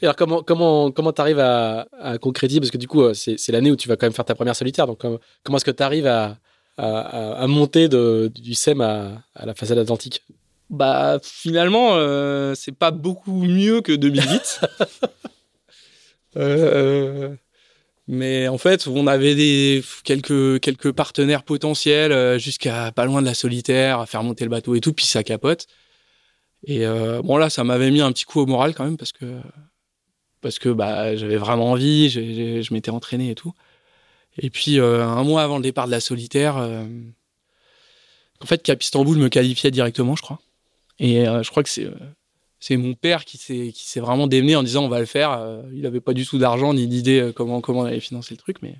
Et alors comment comment comment t'arrives à, à concrétiser? Parce que du coup euh, c'est l'année où tu vas quand même faire ta première solitaire donc comment, comment est-ce que tu arrives à, à, à- à monter de, du SEM à, à la façade atlantique? Bah, finalement, euh, c'est pas beaucoup mieux que 2008. Euh, mais en fait, on avait quelques quelques partenaires potentiels euh, jusqu'à pas loin de la solitaire, à faire monter le bateau et tout, puis ça capote. Et euh, bon là, ça m'avait mis un petit coup au moral quand même parce que parce que bah j'avais vraiment envie, je m'étais entraîné et tout. Et puis un mois avant le départ de la solitaire, en fait Cap Istanbul me qualifiait directement, je crois. Et je crois que c'est c'est mon père qui s'est qui s'est vraiment démené en disant on va le faire. Euh, il avait pas du tout d'argent ni d'idée euh, comment comment on allait financer le truc, mais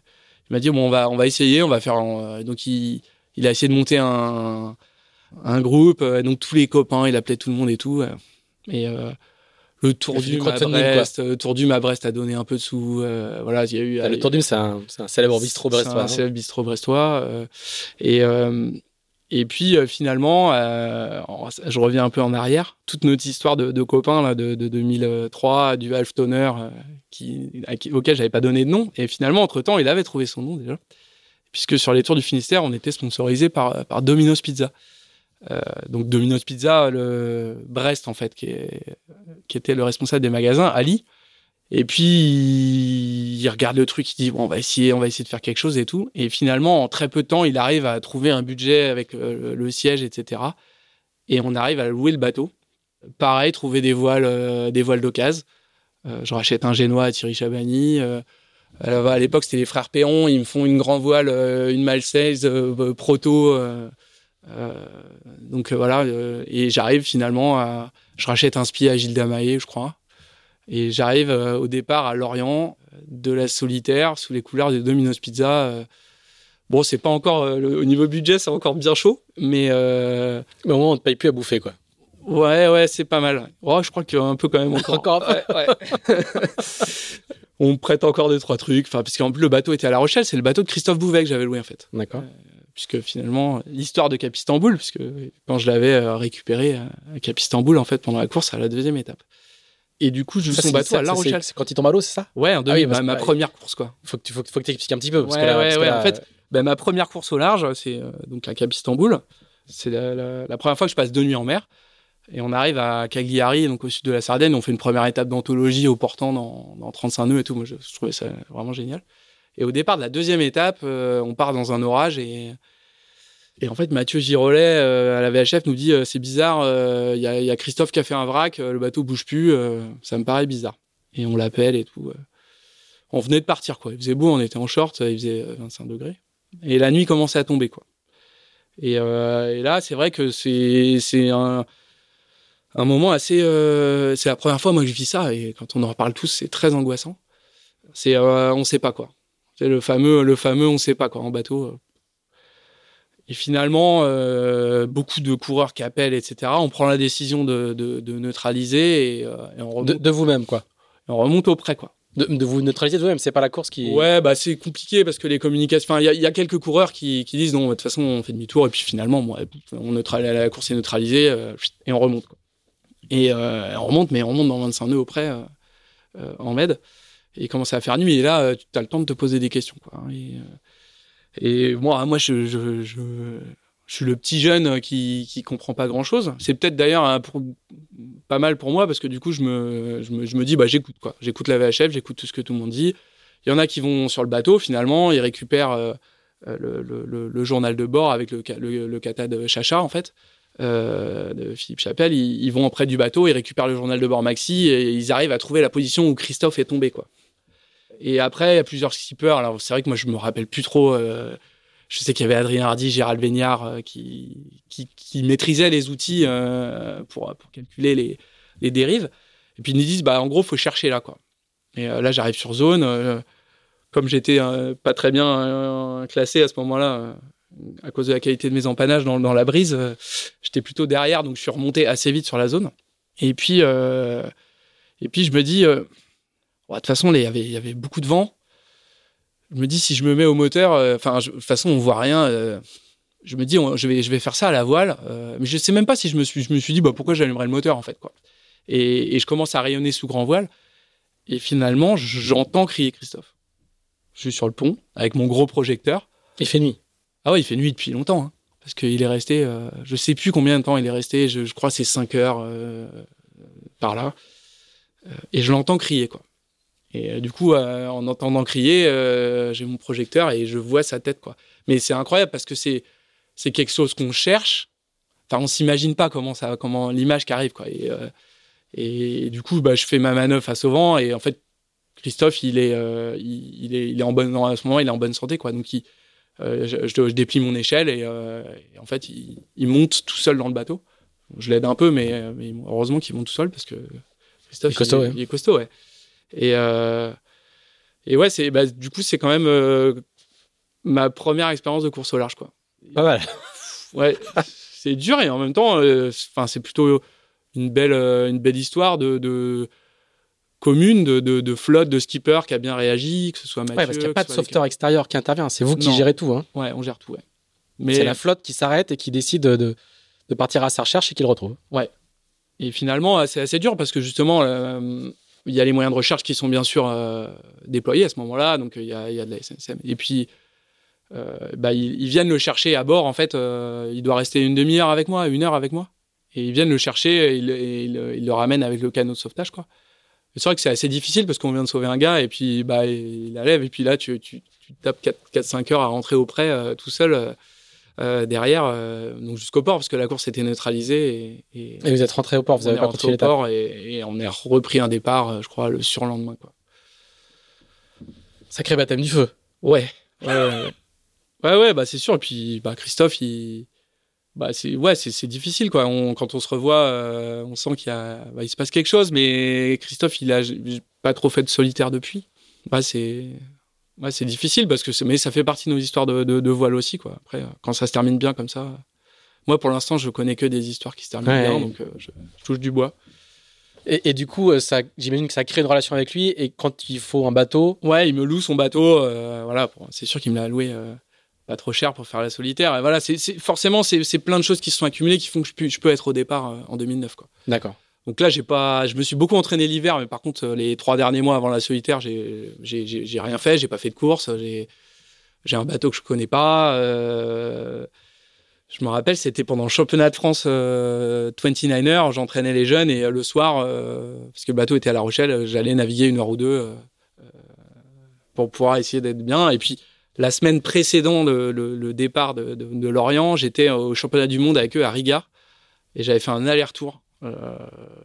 il m'a dit bon on va on va essayer, on va faire. un- euh, donc il il a essayé de monter un un groupe, donc tous les copains, il appelait tout le monde et tout. et euh, le tour du à. Brest, tour du à Brest a donné un peu de sous. euh, voilà, il y a eu. Ah, Le Tour du c'est un, c'est un célèbre bistrot C'est brestois. un célèbre bistrot brestois. euh, et, et puis euh, finalement, euh, je reviens un peu en arrière. Toute notre histoire de, de copains là, de, de 2003, du Half Toner, euh, qui, à qui- auquel pas donné de nom. Et finalement, entre-temps, il avait trouvé son nom déjà. Puisque sur les tours du Finistère, on était sponsorisé par, par Domino's Pizza. Euh, donc Domino's Pizza, le Brest en fait, qui était le responsable des magasins, Ali. Et puis il regarde le truc, il dit bon on va essayer, on va essayer de faire quelque chose et tout. Et finalement en très peu de temps, il arrive à trouver un budget avec euh, le, siège, etc. Et on arrive à louer le bateau. Pareil, trouver des voiles, euh, des voiles d'occasion. Euh, je rachète un génois à Thierry Chabani. Euh, à l'époque, c'était les frères Perron. Ils me font une grand voile, une Malsaise euh, proto. donc voilà. et j'arrive finalement à. Je rachète un spi à Gilles Damaé, je crois. Et j'arrive euh, au départ à Lorient euh, de la solitaire sous les couleurs de Domino's Pizza. euh. Bon, c'est pas encore le- au niveau budget, c'est encore bien chaud, mais Mais au moins on te paye plus à bouffer quoi. ouais, ouais, c'est pas mal. Oh, je crois qu'un peu quand même encore. Encore un peu. Ouais, ouais. On me prête encore deux trois trucs. Enfin, parce qu'en plus le bateau était à La Rochelle, c'est le bateau de Christophe Bouvet que j'avais loué en fait. D'accord. Puisque finalement l'histoire de Cap Istanbul, puisque quand je l'avais récupéré à Cap Istanbul en fait pendant la course à la deuxième étape. Et du coup, je c'est- bateau ça, à La Rochelle. C'est quand il tombe à l'eau, c'est ça? Ouais, en Ah oui, 2000, parce ma, ma première course quoi. Faut que tu faut, faut que t'expliques un petit peu parce Ouais, que là, ouais, parce que ouais, là, en fait, Ben, ma première course au large, c'est euh, donc la Cap Istanbul. C'est la, la- la première fois que je passe deux nuits en mer. Et on arrive à Cagliari, donc au sud de la Sardaigne. On fait une première étape d'anthologie au portant dans, dans 35 nœuds et tout. Moi, je, je trouvais ça vraiment génial. Et au départ de la deuxième étape, euh, on part dans un orage et, et en fait, Mathieu Girolet euh, à la VHF nous dit euh, c'est bizarre, euh, il y, a, il y a Christophe qui a fait un vrac, euh, le bateau bouge plus, euh, ça me paraît bizarre. Et on l'appelle et tout. euh. On venait de partir, quoi. Il faisait beau, on était en short, il faisait euh, 25 degrés. Et la nuit commençait à tomber, quoi. Et, euh, là, c'est vrai que c'est un, moment assez. euh, c'est la première fois moi que je vis ça et quand on en reparle tous, c'est très angoissant. C'est euh, on sait pas quoi. Le fameux le fameux on sait pas quoi en bateau. Et finalement, euh, beaucoup de coureurs qui appellent, etc. On prend la décision de, de, de neutraliser et, euh, et on remonte, De, de vous-même, quoi. on remonte au près, quoi. De, de vous neutraliser de vous-même. C'est pas la course qui. Ouais, bah c'est compliqué parce que les communications. Enfin, il y a, il y a quelques coureurs qui, qui disent non, de toute façon, on fait demi-tour et puis finalement, bon, on neutralise, la course est neutralisée euh, et on remonte. Quoi. Et on remonte, mais on remonte dans 25 nœuds auprès en med. Et il commence à faire nuit. Et là, tu as le temps de te poser des questions. Quoi. Et, euh, et moi, moi, je, suis le petit jeune qui, qui comprend pas grand chose. C'est peut-être d'ailleurs pour- pas mal pour moi parce que du coup, je me, je me, je me dis, bah, j'écoute quoi. J'écoute la VHF, j'écoute tout ce que tout le monde dit. Il y en a qui vont sur le bateau finalement, ils récupèrent euh, euh, le, journal de bord avec le, le, de Chacha en fait. euh, de Philippe Chapelle, ils, ils vont près du bateau, ils récupèrent le journal de bord Maxi et ils arrivent à trouver la position où Christophe est tombé quoi. Et après, il y a plusieurs skippers. Alors c'est vrai que moi je me rappelle plus trop. euh, je sais qu'il y avait Adrien Hardy, Gérald Baignard euh, qui, qui, maîtrisaient les outils euh, pour, calculer les, dérives. Et puis ils nous disent, bah, en gros, faut chercher là. Quoi. Et là, j'arrive sur zone. comme j'étais pas très bien classé à ce moment-là, à cause de la qualité de mes empannages dans, dans la brise, j'étais plutôt derrière, donc je suis remonté assez vite sur la zone. Et puis, et puis je me dis, de toute façon, il y avait- il y avait beaucoup de vent je me dis si je me mets au moteur, euh, enfin de toute façon on voit rien. euh, je me dis on- je vais je vais faire ça à la voile, euh, mais je sais même pas si je me suis je me suis dit bah pourquoi j'allumerais le moteur en fait quoi. Et, et je commence à rayonner sous grand voile et finalement j'entends crier Christophe. Je suis sur le pont avec mon gros projecteur. Il fait nuit. Ah ouais il fait nuit depuis longtemps hein, parce qu'il est resté je sais plus combien de temps il est resté. Je, je crois que c'est 5 heures par là et je l'entends crier quoi. Et euh, du coup, euh, en entendant crier, euh, j'ai mon projecteur et je vois sa tête, quoi. Mais c'est incroyable parce que c'est c'est quelque chose qu'on cherche. Enfin, on s'imagine pas comment ça, comment l'image qui arrive, quoi. Et, euh, et du coup, bah, je fais ma manœuvre face au vent et en fait, Christophe, il est, euh, il, il est, il est en bonne, à ce moment, il est en bonne santé, quoi. Donc, il, euh, je, je, je déplie mon échelle et, euh, et en fait, il, il monte tout seul dans le bateau. Je l'aide un peu, mais, mais heureusement qu'il monte tout seul parce que Christophe, Il est costaud, il, ouais. il est costaud, ouais. Et, euh, et ouais, c'est, bah, du coup, c'est quand même euh, ma première expérience de course au large, quoi. Pas mal. Ouais, c'est dur et en même temps, euh, enfin, c'est plutôt une belle, une belle histoire de, de commune, de, de, de flotte, de skipper qui a bien réagi, que ce soit Mathieu. Ouais, parce qu'il n'y a pas de sauveteur extérieur qui intervient. C'est vous qui Non. gérez tout. Hein. Ouais, on gère tout, ouais. Mais C'est la flotte qui s'arrête et qui décide de, de partir à sa recherche et qui le retrouve. Et finalement, c'est assez dur parce que justement, euh, il y a les moyens de recherche qui sont bien sûr euh, déployés à ce moment-là. Donc, il y a, il y a de la SNCM. Et puis, euh, bah, ils, viennent le chercher à bord. En fait, euh, il doit rester une demi-heure avec moi, une heure avec moi. Et ils viennent le chercher et ils, le ramènent avec le canot de sauvetage. quoi. C'est vrai que c'est assez difficile parce qu'on vient de sauver un gars et puis bah, il la lève. Et puis là, tu, tu, tu tapes 4-5 heures à rentrer au près euh, tout seul. Euh, derrière, euh, donc jusqu'au port, parce que la course était neutralisée et, et- Et vous êtes rentré au port, vous n'avez pas rentré continué au port et, et on est repris un départ, euh, je crois, le surlendemain. Quoi. Sacré baptême du feu. Ouais, ouais, ouais, bah c'est sûr. Et puis, bah, Christophe, il, bah c'est, ouais, c'est, difficile, quoi. On, quand on se revoit, euh, on sent qu'il bah, il se passe quelque chose. Mais Christophe, il a pas trop fait de solitaire depuis. Bah, c'est, ouais, c'est difficile parce que, mais ça fait partie de nos histoires de, de, de voile aussi, quoi. Après, euh, quand ça se termine bien comme ça. Moi, pour l'instant, je connais que des histoires qui se terminent Ouais. bien, donc euh, je, je touche du bois. Et, et du coup, euh, ça, j'imagine que ça crée une relation avec lui. Et quand il faut un bateau, Ouais, il me loue son bateau. euh, voilà, c'est sûr qu'il me l'a loué euh, pas trop cher pour faire la solitaire. Et voilà, c'est, forcément, c'est, plein de choses qui se sont accumulées qui font que je, peux- je peux être au départ en 2009. Quoi. d'accord. Donc là, j'ai pas, je me suis beaucoup entraîné l'hiver, mais par contre, euh, les trois derniers mois avant la solitaire, j'ai, rien fait. J'ai pas fait de course. J'ai, un bateau que je connais pas. euh, je me rappelle, c'était pendant le championnat de France euh, 29er, j'entraînais les jeunes et euh, le soir, euh, parce que le bateau était à La Rochelle, euh, j'allais naviguer une heure ou deux euh, euh, pour pouvoir essayer d'être bien. Et puis la semaine précédant le, départ de, de- de Lorient, j'étais au championnat du monde avec eux à Riga et j'avais fait un aller-retour. Euh,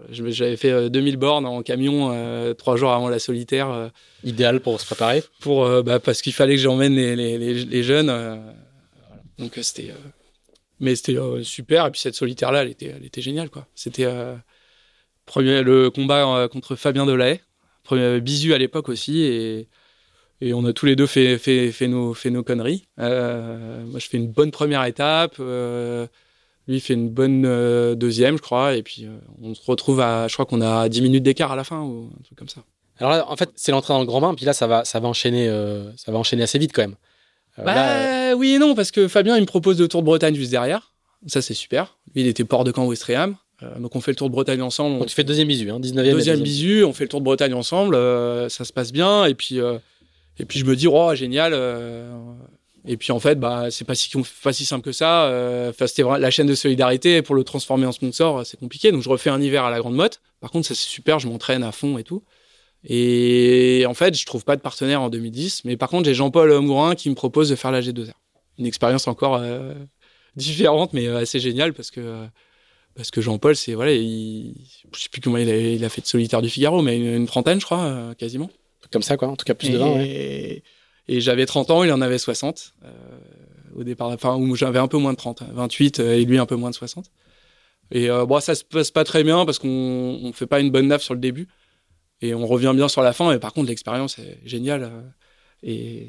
j'avais fait euh, 2000 bornes en camion euh, trois jours avant la solitaire euh, Idéal pour se préparer. pour euh, bah, parce qu'il fallait que j'emmène les, les, les, les jeunes. euh, voilà. Donc euh, c'était, euh, mais c'était euh, super. Et puis cette solitaire là, elle était, elle était géniale quoi. C'était euh, le combat euh, contre Fabien Delahaye, premier bisu à l'époque aussi et Et on a tous les deux fait, fait, fait, nos, fait nos conneries. Euh, moi, je fais une bonne première étape. Euh, lui fait une bonne euh, deuxième, je crois. Et puis, euh, on se retrouve à, je crois qu'on a 10 minutes d'écart à la fin ou un truc comme ça. Alors là, en fait, c'est l'entrée dans le grand bain. Puis là, ça va, ça va enchaîner, ça va enchaîner assez vite quand même. bah, là, oui et non, parce que Fabien, il me propose le Tour de Bretagne juste derrière. Ça, c'est super. Lui, il était port de camp Ouistreham. donc on fait le Tour de Bretagne ensemble. Donc tu fais deuxième bisu, hein, 19e. Deuxième bisu, on fait le Tour de Bretagne ensemble, ça se passe bien. Et puis, et puis je me dis, oh, génial. Euh, et puis en fait, bah, c'est pas si, pas si simple que ça. Euh, c'était la chaîne de solidarité. Pour le transformer en sponsor, c'est compliqué. Donc je refais un hiver à la Grande Motte. Par contre, ça c'est super, je m'entraîne à fond et tout. Et en fait, je trouve pas de partenaire en 2010. Mais par contre, j'ai Jean-Paul Mourin qui me propose de faire la G2R. Une expérience encore euh, différente, mais assez géniale parce que parce que Jean-Paul, c'est voilà, il, je sais plus comment il a, il a, fait de solitaire du Figaro, mais une, une trentaine, je crois, quasiment comme ça, quoi. En tout cas, plus de 20. Et, et j'avais 30 ans, il en avait 60 euh, au départ. Enfin, où j'avais un peu moins de 30, 28 euh, et lui un peu moins de 60. Et euh, bon, ça se passe pas très bien parce qu'on on fait pas une bonne naf sur le début et on revient bien sur la fin. Et par contre, l'expérience est géniale. Euh, et,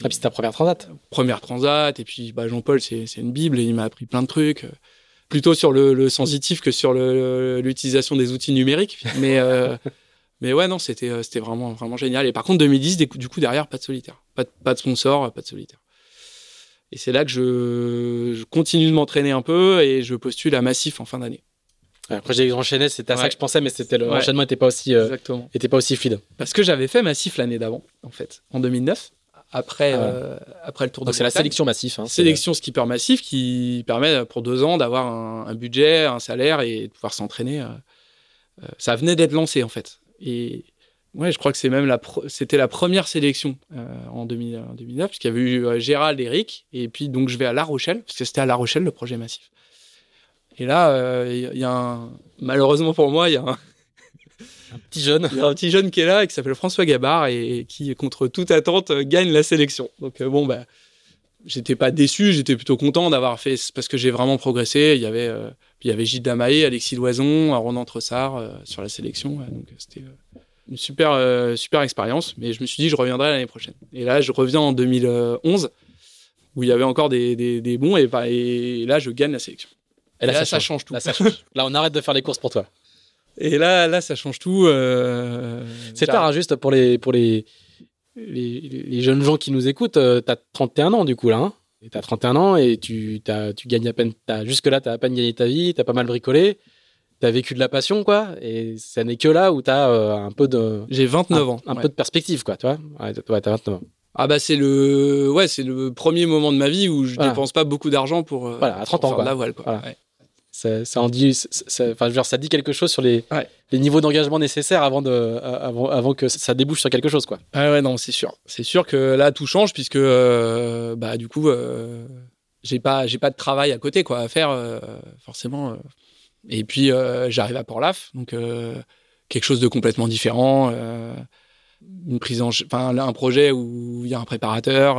et puis c'est ta première transat. Première transat. Et puis bah, Jean-Paul, c'est une bible et il m'a appris plein de trucs. Plutôt sur le, le sensitif que sur l'utilisation des outils numériques. Mais Mais ouais, non, c'était euh, c'était vraiment vraiment génial. Et par contre, 2010, du coup, derrière, pas de solitaire, pas de, pas de sponsor, pas de solitaire. Et c'est là que je, je continue de m'entraîner un peu et je postule à Massif en fin d'année. Après, j'ai enchaîné, c'était à ça que je pensais, mais c'était l'enchaînement n'était pas aussi euh, était pas aussi fluide. Parce que j'avais fait Massif l'année d'avant, en fait, en 2009 après, ah euh, après le Tour Donc c'est la sélection massif. Hein, sélection skipper massif qui permet pour deux ans d'avoir un, un, budget, un salaire et de pouvoir s'entraîner. Euh, ça venait d'être lancé en fait. Et ouais, je crois que c'est même la c'était la première sélection euh, en, 2000, 2009, parce qu'il y avait eu euh, Gérald, Eric, et puis donc je vais à La Rochelle, parce que c'était à La Rochelle le projet massif. Et là, il euh, y a un, malheureusement pour moi, il y a un, un petit jeune, il y a un petit jeune qui est là, et qui s'appelle François Gabard, et, qui, contre toute attente, gagne la sélection. Donc bon, bah, j'étais pas déçu, j'étais plutôt content d'avoir fait, parce que j'ai vraiment progressé. Il y avait il y avait Gilles Damaé, Alexis Loison, Ronan Tressard euh, sur la sélection. donc c'était euh, une super, euh, super expérience. Mais je me suis dit, je reviendrai l'année prochaine. Et là, je reviens en 2011, où il y avait encore des, des, bons, et, et, là, je gagne la sélection. Et là, ça, change. tout. Là, là, on arrête de faire les courses pour toi. Et là, là, ça change tout. C'est tard, hein, juste pour les, pour les, les, les, jeunes gens qui nous écoutent. tu as 31 ans, du coup, là. Hein tu as 31 ans et tu, tu gagnes à peine. Jusque-là, tu as à peine gagné ta vie, tu as pas mal bricolé, tu as vécu de la passion, quoi. Et ça n'est que là où tu as euh, un peu de. J'ai 29 ans. Un peu de perspective, quoi, tu vois. Ouais, t'as 29 ans. Ah bah c'est le ouais c'est le premier moment de ma vie où je dépense pas beaucoup d'argent pour euh, voilà à 30 ans quoi. la voile quoi. Ça, ça, en dit ça, enfin, je veux dire, ça dit quelque chose sur les, les niveaux d'engagement nécessaires avant, de, avant, avant que ça débouche sur quelque chose. Quoi. Ah ouais, non, c'est sûr. C'est sûr que là, tout change puisque, euh, bah, du coup, euh, j'ai pas, j'ai pas de travail à côté quoi, à faire, euh, forcément. Et puis, j'arrive à Port-Laf, donc quelque chose de complètement différent. une prise en, enfin, un projet où il y a un préparateur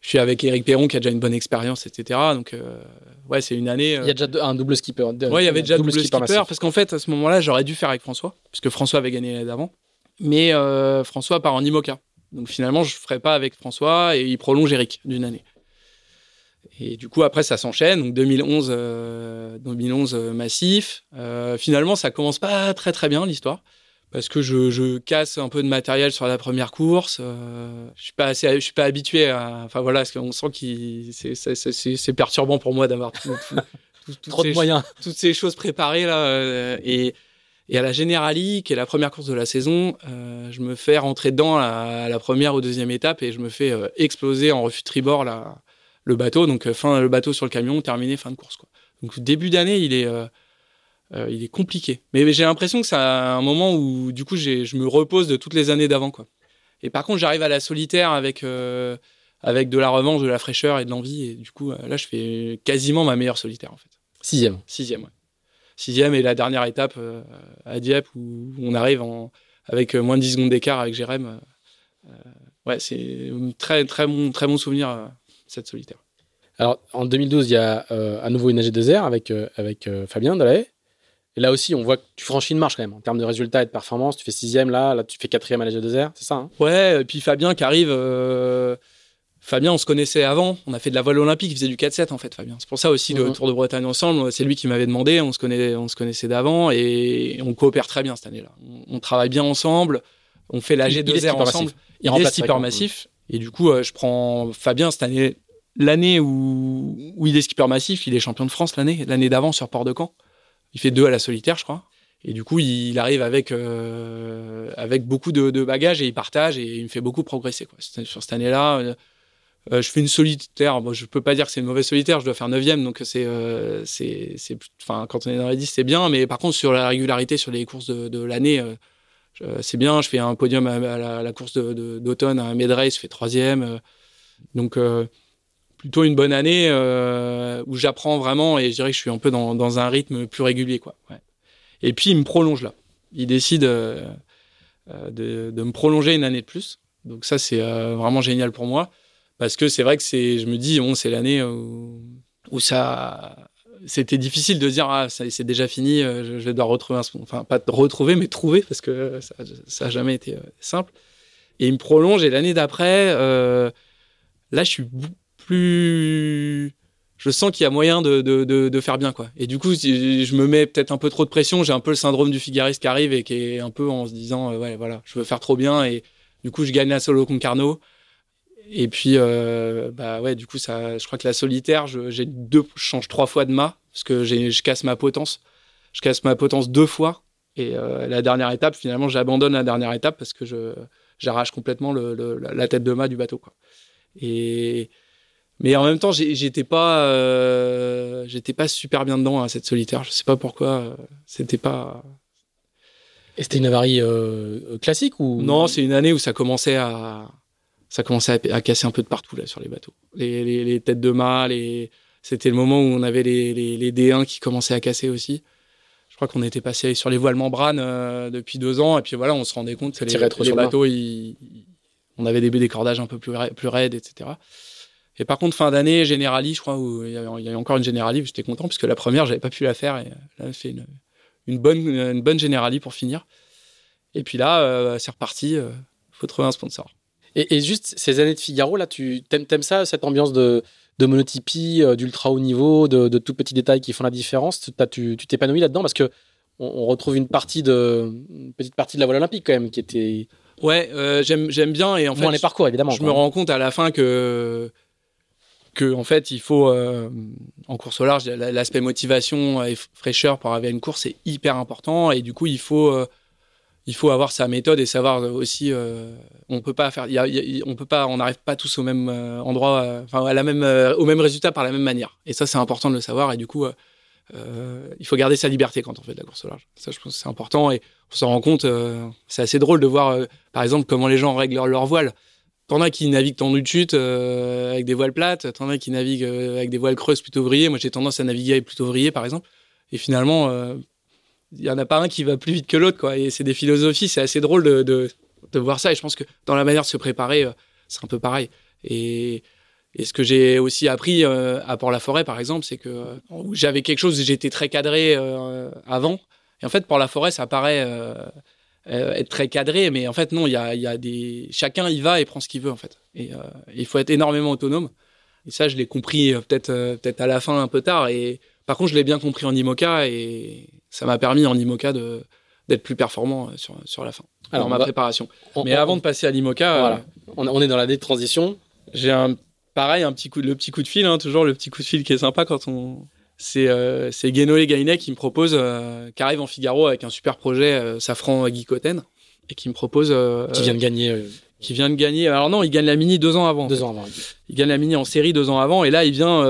je suis avec Eric Perron qui a déjà une bonne expérience, etc. Donc, euh, ouais, c'est une année. Il y a déjà un double skipper. ouais, il y avait déjà double, double skipper, parce qu'en fait, à ce moment-là, j'aurais dû faire avec François, parce que François avait gagné l'année d'avant. Mais euh, François part en IMOCA. Donc finalement, je ne ferai pas avec François et il prolonge Eric d'une année. Et du coup, après, ça s'enchaîne. Donc 2011, 2011 euh, massif. finalement, ça commence pas très très bien l'histoire parce que je, je, casse un peu de matériel sur la première course. Euh, je suis pas assez, je suis pas habitué à. Enfin voilà, parce qu'on sent que c'est perturbant pour moi d'avoir tout, tout, trop de moyens, toutes ces choses préparées là. Euh, et, et à la Generali, qui est la première course de la saison, euh, je me fais rentrer dedans à, la première ou deuxième étape et je me fais euh, exploser en refus de tribord là, le bateau. Donc euh, fin le bateau sur le camion, terminé, fin de course quoi. Donc début d'année, il est euh, il est compliqué. Mais, j'ai l'impression que c'est un moment où, du coup, je me repose de toutes les années d'avant, quoi. Et par contre, j'arrive à la solitaire avec, euh, avec de la revanche, de la fraîcheur et de l'envie. Et du coup, là, je fais quasiment ma meilleure solitaire, en fait. Sixième. Sixième, ouais. Sixième et la dernière étape euh, à Dieppe où on arrive en, avec moins de 10 secondes d'écart avec Jérém. ouais, c'est un très, très, bon, très bon souvenir, cette solitaire. Alors, en 2012, il y a à nouveau une AG2R avec, avec Fabien Delahaye. Et là aussi, on voit que tu franchis une marche quand même en termes de résultats et de performance. Tu fais sixième là, là tu fais quatrième à la G2R, c'est ça hein? Ouais, et puis Fabien qui arrive. euh, Fabien, on se connaissait avant. On a fait de la voile olympique. Il faisait du 4-7 en fait, Fabien. C'est pour ça aussi le Mhm. Tour de Bretagne ensemble. C'est lui qui m'avait demandé. On se connaît, on se connaissait d'avant et on coopère très bien cette année-là. On, on travaille bien ensemble. On fait la Il- il est G2R skipper ensemble. Il Il, est Fabien. massif. Et du coup, euh, je prends Fabien cette année. L'année où, il est skipper massif, il est champion de France l'année. L'année d'avant sur Port de Caen. Il fait deux à la solitaire, je crois. Et du coup, il arrive avec, euh, avec beaucoup de, bagages et il partage et il me fait beaucoup progresser. Sur cette année-là, euh, je fais une solitaire. Bon, je peux pas dire que c'est une mauvaise solitaire, je dois faire 9 donc c'est, c'est, c'est, enfin, quand on est dans les 10, c'est bien. Mais par contre, sur la régularité, sur les courses de, l'année, c'est bien. Je fais un podium à, la, course d'automne, à un je fais troisième. euh, donc, euh, plutôt une bonne année euh, où j'apprends vraiment et je dirais que je suis un peu dans, un rythme plus régulier. Quoi. Et puis, il me prolonge là. Il décide de, me prolonger une année de plus. Donc ça, c'est vraiment génial pour moi. Parce que c'est vrai que je me dis, bon, c'est l'année où ça, c'était difficile de dire, ah, c'est déjà fini, euh, je, je devoir retrouver un, enfin, pas retrouver, mais trouver, parce que ça, ça a jamais été euh, simple. Et il me prolonge, et l'année d'après, euh, là, je suis plus, je sens qu'il y a moyen de, de, faire bien, quoi. Et du coup, je me mets peut-être un peu trop de pression, j'ai un peu le syndrome du figariste qui arrive et qui est un peu en se disant, euh, ouais, voilà, je veux faire trop bien, et du coup, je gagne la solo Concarneau. Et puis, euh, bah ouais, du coup, ça, je crois que la solitaire, je, j'ai deux, je change trois fois de mât parce que j'ai, je casse ma potence. Je casse ma potence deux fois. Et euh, la dernière étape, finalement, j'abandonne la dernière étape parce que je, j'arrache complètement le, le- la tête de mât du bateau, quoi. Et, mais en même temps, j'ai- j'étais pas, euh, j'étais pas super bien dedans à cette solitaire. Je sais pas pourquoi. C'était pas. Et c'était une avarie classique ou? Non, c'est une année où ça commençait à, ça commençait à, à casser un peu de partout là sur les bateaux. Les, les, les têtes de mât, les... c'était le moment où on avait les, les, les D1 qui commençaient à casser aussi. Je crois qu'on était passé sur les voiles membranes euh, depuis deux ans et puis voilà, on se rendait compte que les, trop sur bateaux, ils- on avait des, des cordages un peu plus, ra- plus raides, etc. Et par contre, fin d'année, Generali, je crois, où il y avait, il y avait encore une Generali, j'étais content puisque la première, j'avais pas pu la faire et là, j'ai fait une, une bonne, une bonne Generali pour finir. Et puis là, euh, c'est reparti. euh, faut trouver un sponsor. Et, et juste ces années de Figaro, là, tu t'aimes, t'aimes ça, cette ambiance de, de monotypie, euh, d'ultra haut niveau, de, de tout petits détails qui font la différence? T'as- Tu tu t'épanouis là-dedans? Parce que on, on retrouve une partie de une petite partie de la voile olympique quand même qui était Ouais, euh, j'aime j'aime bien et en fait, les parcours évidemment. je quoi. me rends compte à la fin que que en fait, il faut euh, en course au large, la- l'aspect motivation et fraîcheur pour arriver à une course c'est hyper important et du coup, il faut euh, il faut avoir sa méthode et savoir aussi euh, on peut pas faire on peut pas on n'arrive pas tous au même euh, endroit euh, à la même au même résultat par la même manière et ça c'est important de le savoir et du coup il faut garder sa liberté quand on fait de la course au large ça je pense c'est important et on s'en rend compte c'est assez drôle de voir par exemple comment les gens règlent leur, leur voile T'en as qui naviguent tendu de chute avec des voiles plates, t'en as qui naviguent avec des voiles creuses plutôt vrillées. Moi, j'ai tendance à naviguer plutôt vrillé, par exemple. Et finalement, il y en a pas un qui va plus vite que l'autre, quoi. Et c'est des philosophies, c'est assez drôle de, de, voir ça. Et je pense que dans la manière de se préparer, euh, c'est un peu pareil. Et, et ce que j'ai aussi appris euh, à Port-la-Forêt, par exemple, c'est que euh, j'avais quelque chose, j'étais très cadré avant. Et en fait, Port-la-Forêt, ça paraît être très cadré, mais en fait, non, il y a, y a des. Chacun y va et prend ce qu'il veut, en fait. Et il faut être énormément autonome. Et ça, je l'ai compris peut-être peut-être à la fin un peu tard. Et par contre, je l'ai bien compris en IMOCA ça m'a permis en IMOCA de d'être plus performant euh, sur, sur la fin, Alors, dans ma va- préparation. On- Mais on- avant de passer à l'IMOCA, voilà. euh, on, est dans l'année de transition. j'ai un pareil un petit coup le petit coup de fil hein, toujours le petit coup de fil qui est sympa quand on c'est euh, c'est Guénolé Gainet qui me propose euh, qui arrive en Figaro avec un super projet euh, Safran Guy Cotten et qui me propose qui vient de gagner qui vient de gagner alors non il gagne la mini deux ans avant deux ans avant. il gagne la mini en série deux ans avant et là il vient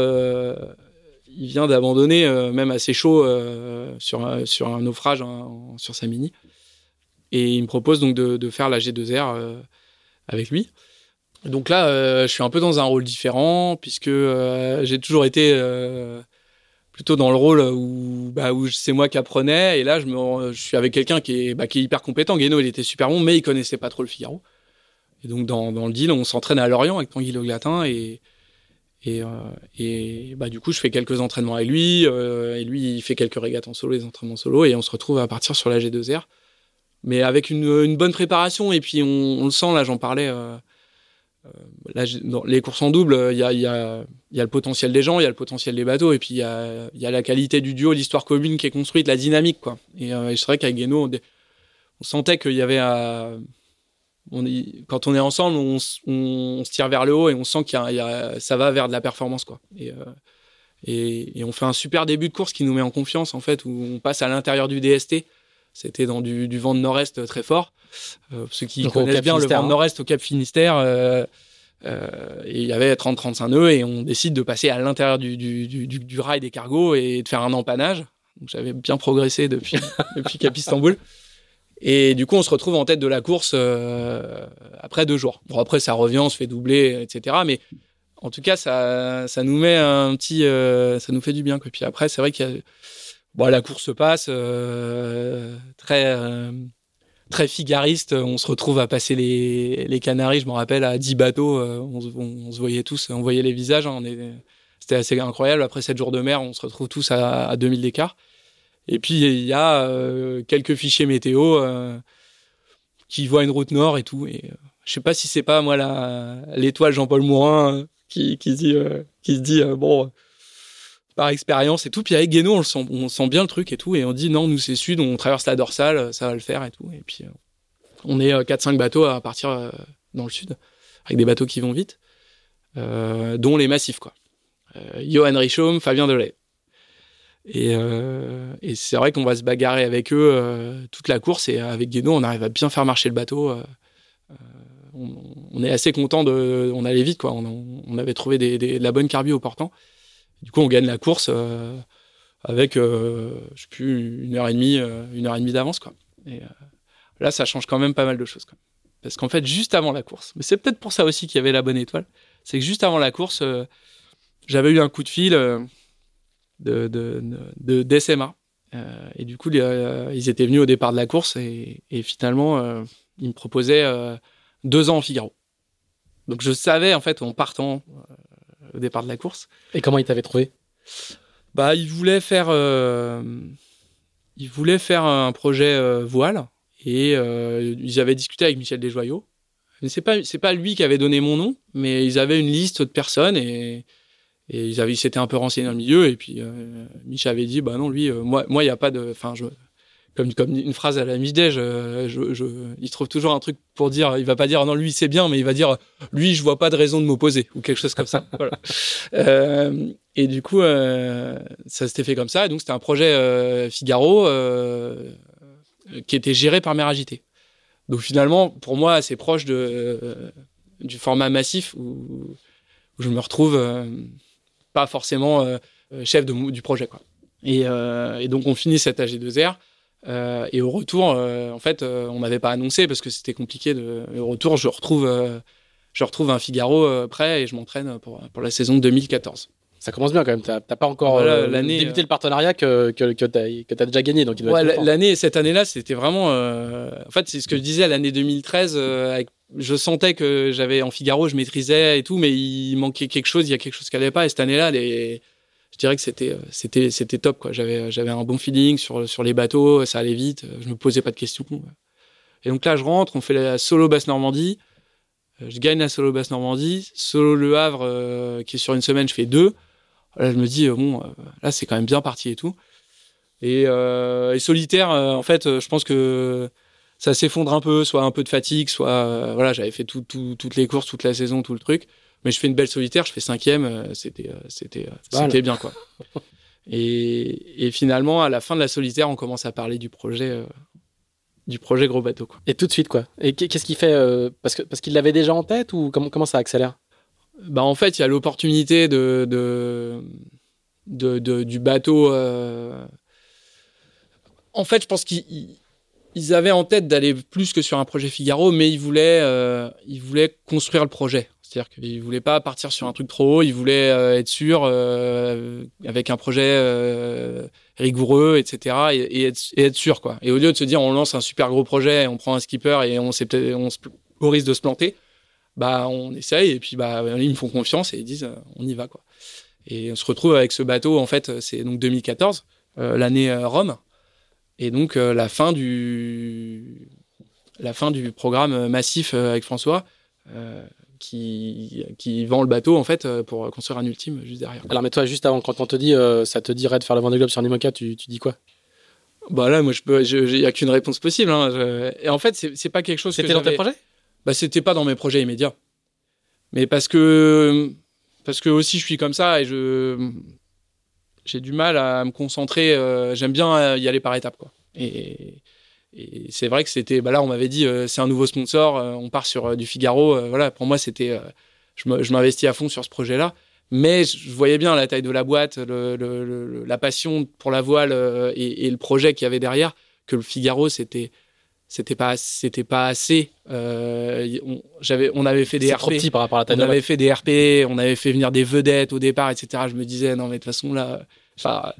il vient d'abandonner euh, même assez chaud euh, sur un, sur un naufrage hein, sur sa mini et il me propose donc de, de faire la G2R euh, avec lui. Donc là euh, je suis un peu dans un rôle différent puisque euh, j'ai toujours été euh, plutôt dans le rôle où, bah, où c'est moi qui apprenais. Et là je, me, je suis avec quelqu'un qui est, bah, qui est hyper compétent. Guéno il était super bon mais il connaissait pas trop le Figaro. Et donc dans, dans le deal on s'entraîne à Lorient avec Tanguy Le et Et, et bah, du coup, je fais quelques entraînements avec lui, et lui, il fait quelques régates en solo, des entraînements solo, et on se retrouve à partir sur la G2R. Mais avec une, une bonne préparation, et puis on, on le sent, là, j'en parlais euh, là, dans les courses en double, il y a, y, a, y a, le potentiel des gens, il y a le potentiel des bateaux, et puis il y a, y a, la qualité du duo, l'histoire commune qui est construite, la dynamique. Quoi. Et, euh, c'est vrai qu'avec Guéno, on, on, sentait qu'il y avait. Euh, on quand on est ensemble, on, on, se tire vers le haut et on sent que ça va vers de la performance. Quoi. Et, et, et, on fait un super début de course qui nous met en confiance, en fait, où on passe à l'intérieur du DST. C'était dans du, du, vent de nord-est très fort. Euh, ceux qui connaissent bien le vent de hein. nord-est au Cap Finistère, euh, euh, et il y avait 30-35 nœuds et on décide de passer à l'intérieur du, du, du, du, rail des cargos et de faire un empannage. Donc j'avais bien progressé depuis, depuis Cap Istanbul. Et du coup, on se retrouve en tête de la course euh, après deux jours. Bon, après, ça revient, on se fait doubler, etc. Mais en tout cas, ça, ça nous met un petit, euh, ça nous fait du bien. Quoi. Puis après, c'est vrai a bon, la course se passe euh, très euh, très figariste. On se retrouve à passer les, les Canaries, je me rappelle, à 10 bateaux. Euh, on, on, se voyait tous, on voyait les visages. Hein, c'était assez incroyable. Après 7 jours de mer, on se retrouve tous à, à 2000 d'écart. Et puis il y a euh, quelques fichiers météo qui voient une route nord et tout. Et je sais pas si c'est pas moi l'étoile Jean-Paul Mourin qui, qui, dit, se dit bon par expérience et tout. Puis avec Guéno, on, sent, on sent bien le truc et tout. Et on dit non, nous c'est sud, on traverse la dorsale, ça va le faire et tout. Et puis euh, on est 4-5 euh, bateaux à partir euh, dans le sud, avec des bateaux qui vont vite, dont les massifs, quoi. Johan Richaume, Fabien Delay. Et, et c'est vrai qu'on va se bagarrer avec eux toute la course. Et avec Guéno, on arrive à bien faire marcher le bateau. On, on, est assez content de. On allait vite, quoi. On, avait trouvé de la bonne carbi au portant. Du coup, on gagne la course euh, avec, euh, je sais plus, une heure et demie, euh, une heure et demie d'avance, quoi. Et là, ça change quand même pas mal de choses, quoi. Parce qu'en fait, juste avant la course, mais c'est peut-être pour ça aussi qu'il y avait la bonne étoile, c'est que juste avant la course, j'avais eu un coup de fil de, de, de, d'SMA. Euh, et du coup, les, ils étaient venus au départ de la course et, et finalement, euh, ils me proposaient euh, deux ans en Figaro. Donc je savais en fait en partant au départ de la course. Et comment il t'avait trouvé? Bah, il voulait faire, euh, il voulait faire un projet voile et ils avaient discuté avec Michel Desjoyaux. C'est pas, c'est pas lui qui avait donné mon nom, mais ils avaient une liste de personnes et, et ils avaient, s'étaient un peu renseignés dans le milieu et puis euh, Michel avait dit, bah non, lui, euh, moi, moi, il y a pas de, enfin, je comme, comme une phrase à la Midej, je, je, je, il trouve toujours un truc pour dire, il va pas dire non lui c'est bien, mais il va dire lui je vois pas de raison de m'opposer ou quelque chose comme ça. voilà. Euh, et du coup euh, ça s'était fait comme ça, et donc c'était un projet euh, Figaro euh, qui était géré par Mère Agité. Donc finalement pour moi assez proche de euh, du format massif où, où je me retrouve euh, pas forcément chef de, du projet quoi. Et, et donc on finit cet AG2R. Euh, et au retour, euh, en fait, euh, on m'avait pas annoncé parce que c'était compliqué. De... Au retour, je retrouve, je retrouve un Figaro prêt et je m'entraîne pour, pour la saison 2014 ça commence bien quand même. T'as pas encore voilà, débuté le partenariat que que, que t'as as déjà gagné, donc ouais, l'année cette année-là, c'était vraiment. Euh, en fait, c'est ce que je disais l'année 2013. Euh, avec, je sentais que j'avais en Figaro, je maîtrisais et tout, mais il manquait quelque chose. Il y a quelque chose qui allait pas. Et cette année-là, je dirais que c'était euh, top quoi. J'avais un bon feeling sur les bateaux, ça allait vite, je me posais pas de questions. Et donc là, je rentre, on fait la solo basse Normandie. Euh, je gagne la solo basse Normandie, solo Le Havre euh, qui est sur une semaine, je fais deux. Là, je me dis bon, là c'est quand même bien parti et tout. Euh, et solitaire, en fait, je pense que ça s'effondre un peu, soit un peu de fatigue, soit voilà, j'avais fait tout, tout, toutes les courses, toute la saison, tout le truc mais je fais une belle solitaire, je fais cinquième, euh, c'était euh, c'était euh, c'était bien quoi. et, et finalement, à la fin de la solitaire, on commence à parler du projet du projet gros bateau quoi. Et tout de suite quoi. Et qu'est-ce qu'il fait parce que parce qu'il l'avait déjà en tête ou comment comment ça accélère? Bah en fait, il y a l'opportunité de, de, de, de, du bateau. Euh... En fait, je pense qu'ils avaient en tête d'aller plus que sur un projet Figaro, mais ils voulaient, euh, ils voulaient construire le projet. C'est-à-dire qu'il voulait pas partir sur un truc trop haut, il voulait euh, être sûr euh, avec un projet rigoureux, etc. Et, être, et, sûr quoi. Et au lieu de se dire on lance un super gros projet, on prend un skipper et on, on, on risque de se planter, bah on essaye et puis bah ils me font confiance et ils disent on y va quoi. Et on se retrouve avec ce bateau en fait c'est donc 2014 l'année Rome et donc la fin du la fin du programme massif avec François qui, qui vend le bateau en fait euh, pour construire un ultime juste derrière. Alors mais toi juste avant quand on te dit euh, ça te dirait de faire le Vendée Globe sur Nimoka, tu, tu dis quoi? Bah là moi je peux il y a qu'une réponse possible hein. et en fait c'est pas quelque chose C'était dans tes projets? Bah c'était pas dans mes projets immédiats. Mais parce que parce que aussi je suis comme ça et je j'ai du mal à me concentrer, euh, j'aime bien y aller par étapes quoi. Et et c'est vrai que c'était, bah là, on m'avait dit, euh, c'est un nouveau sponsor, euh, on part sur euh, du Figaro. voilà, pour moi, c'était, je m'investis à fond sur ce projet-là. Mais je voyais bien la taille de la boîte, le, la passion pour la voile et, le projet qu'il y avait derrière, que le Figaro, c'était, c'était pas, c'était pas assez. on, j'avais, on avait fait des RP. Trop petit par rapport à la taille on avait fait des RP, on avait fait venir des vedettes au départ, etc. Je me disais, non, mais de toute façon, là, enfin,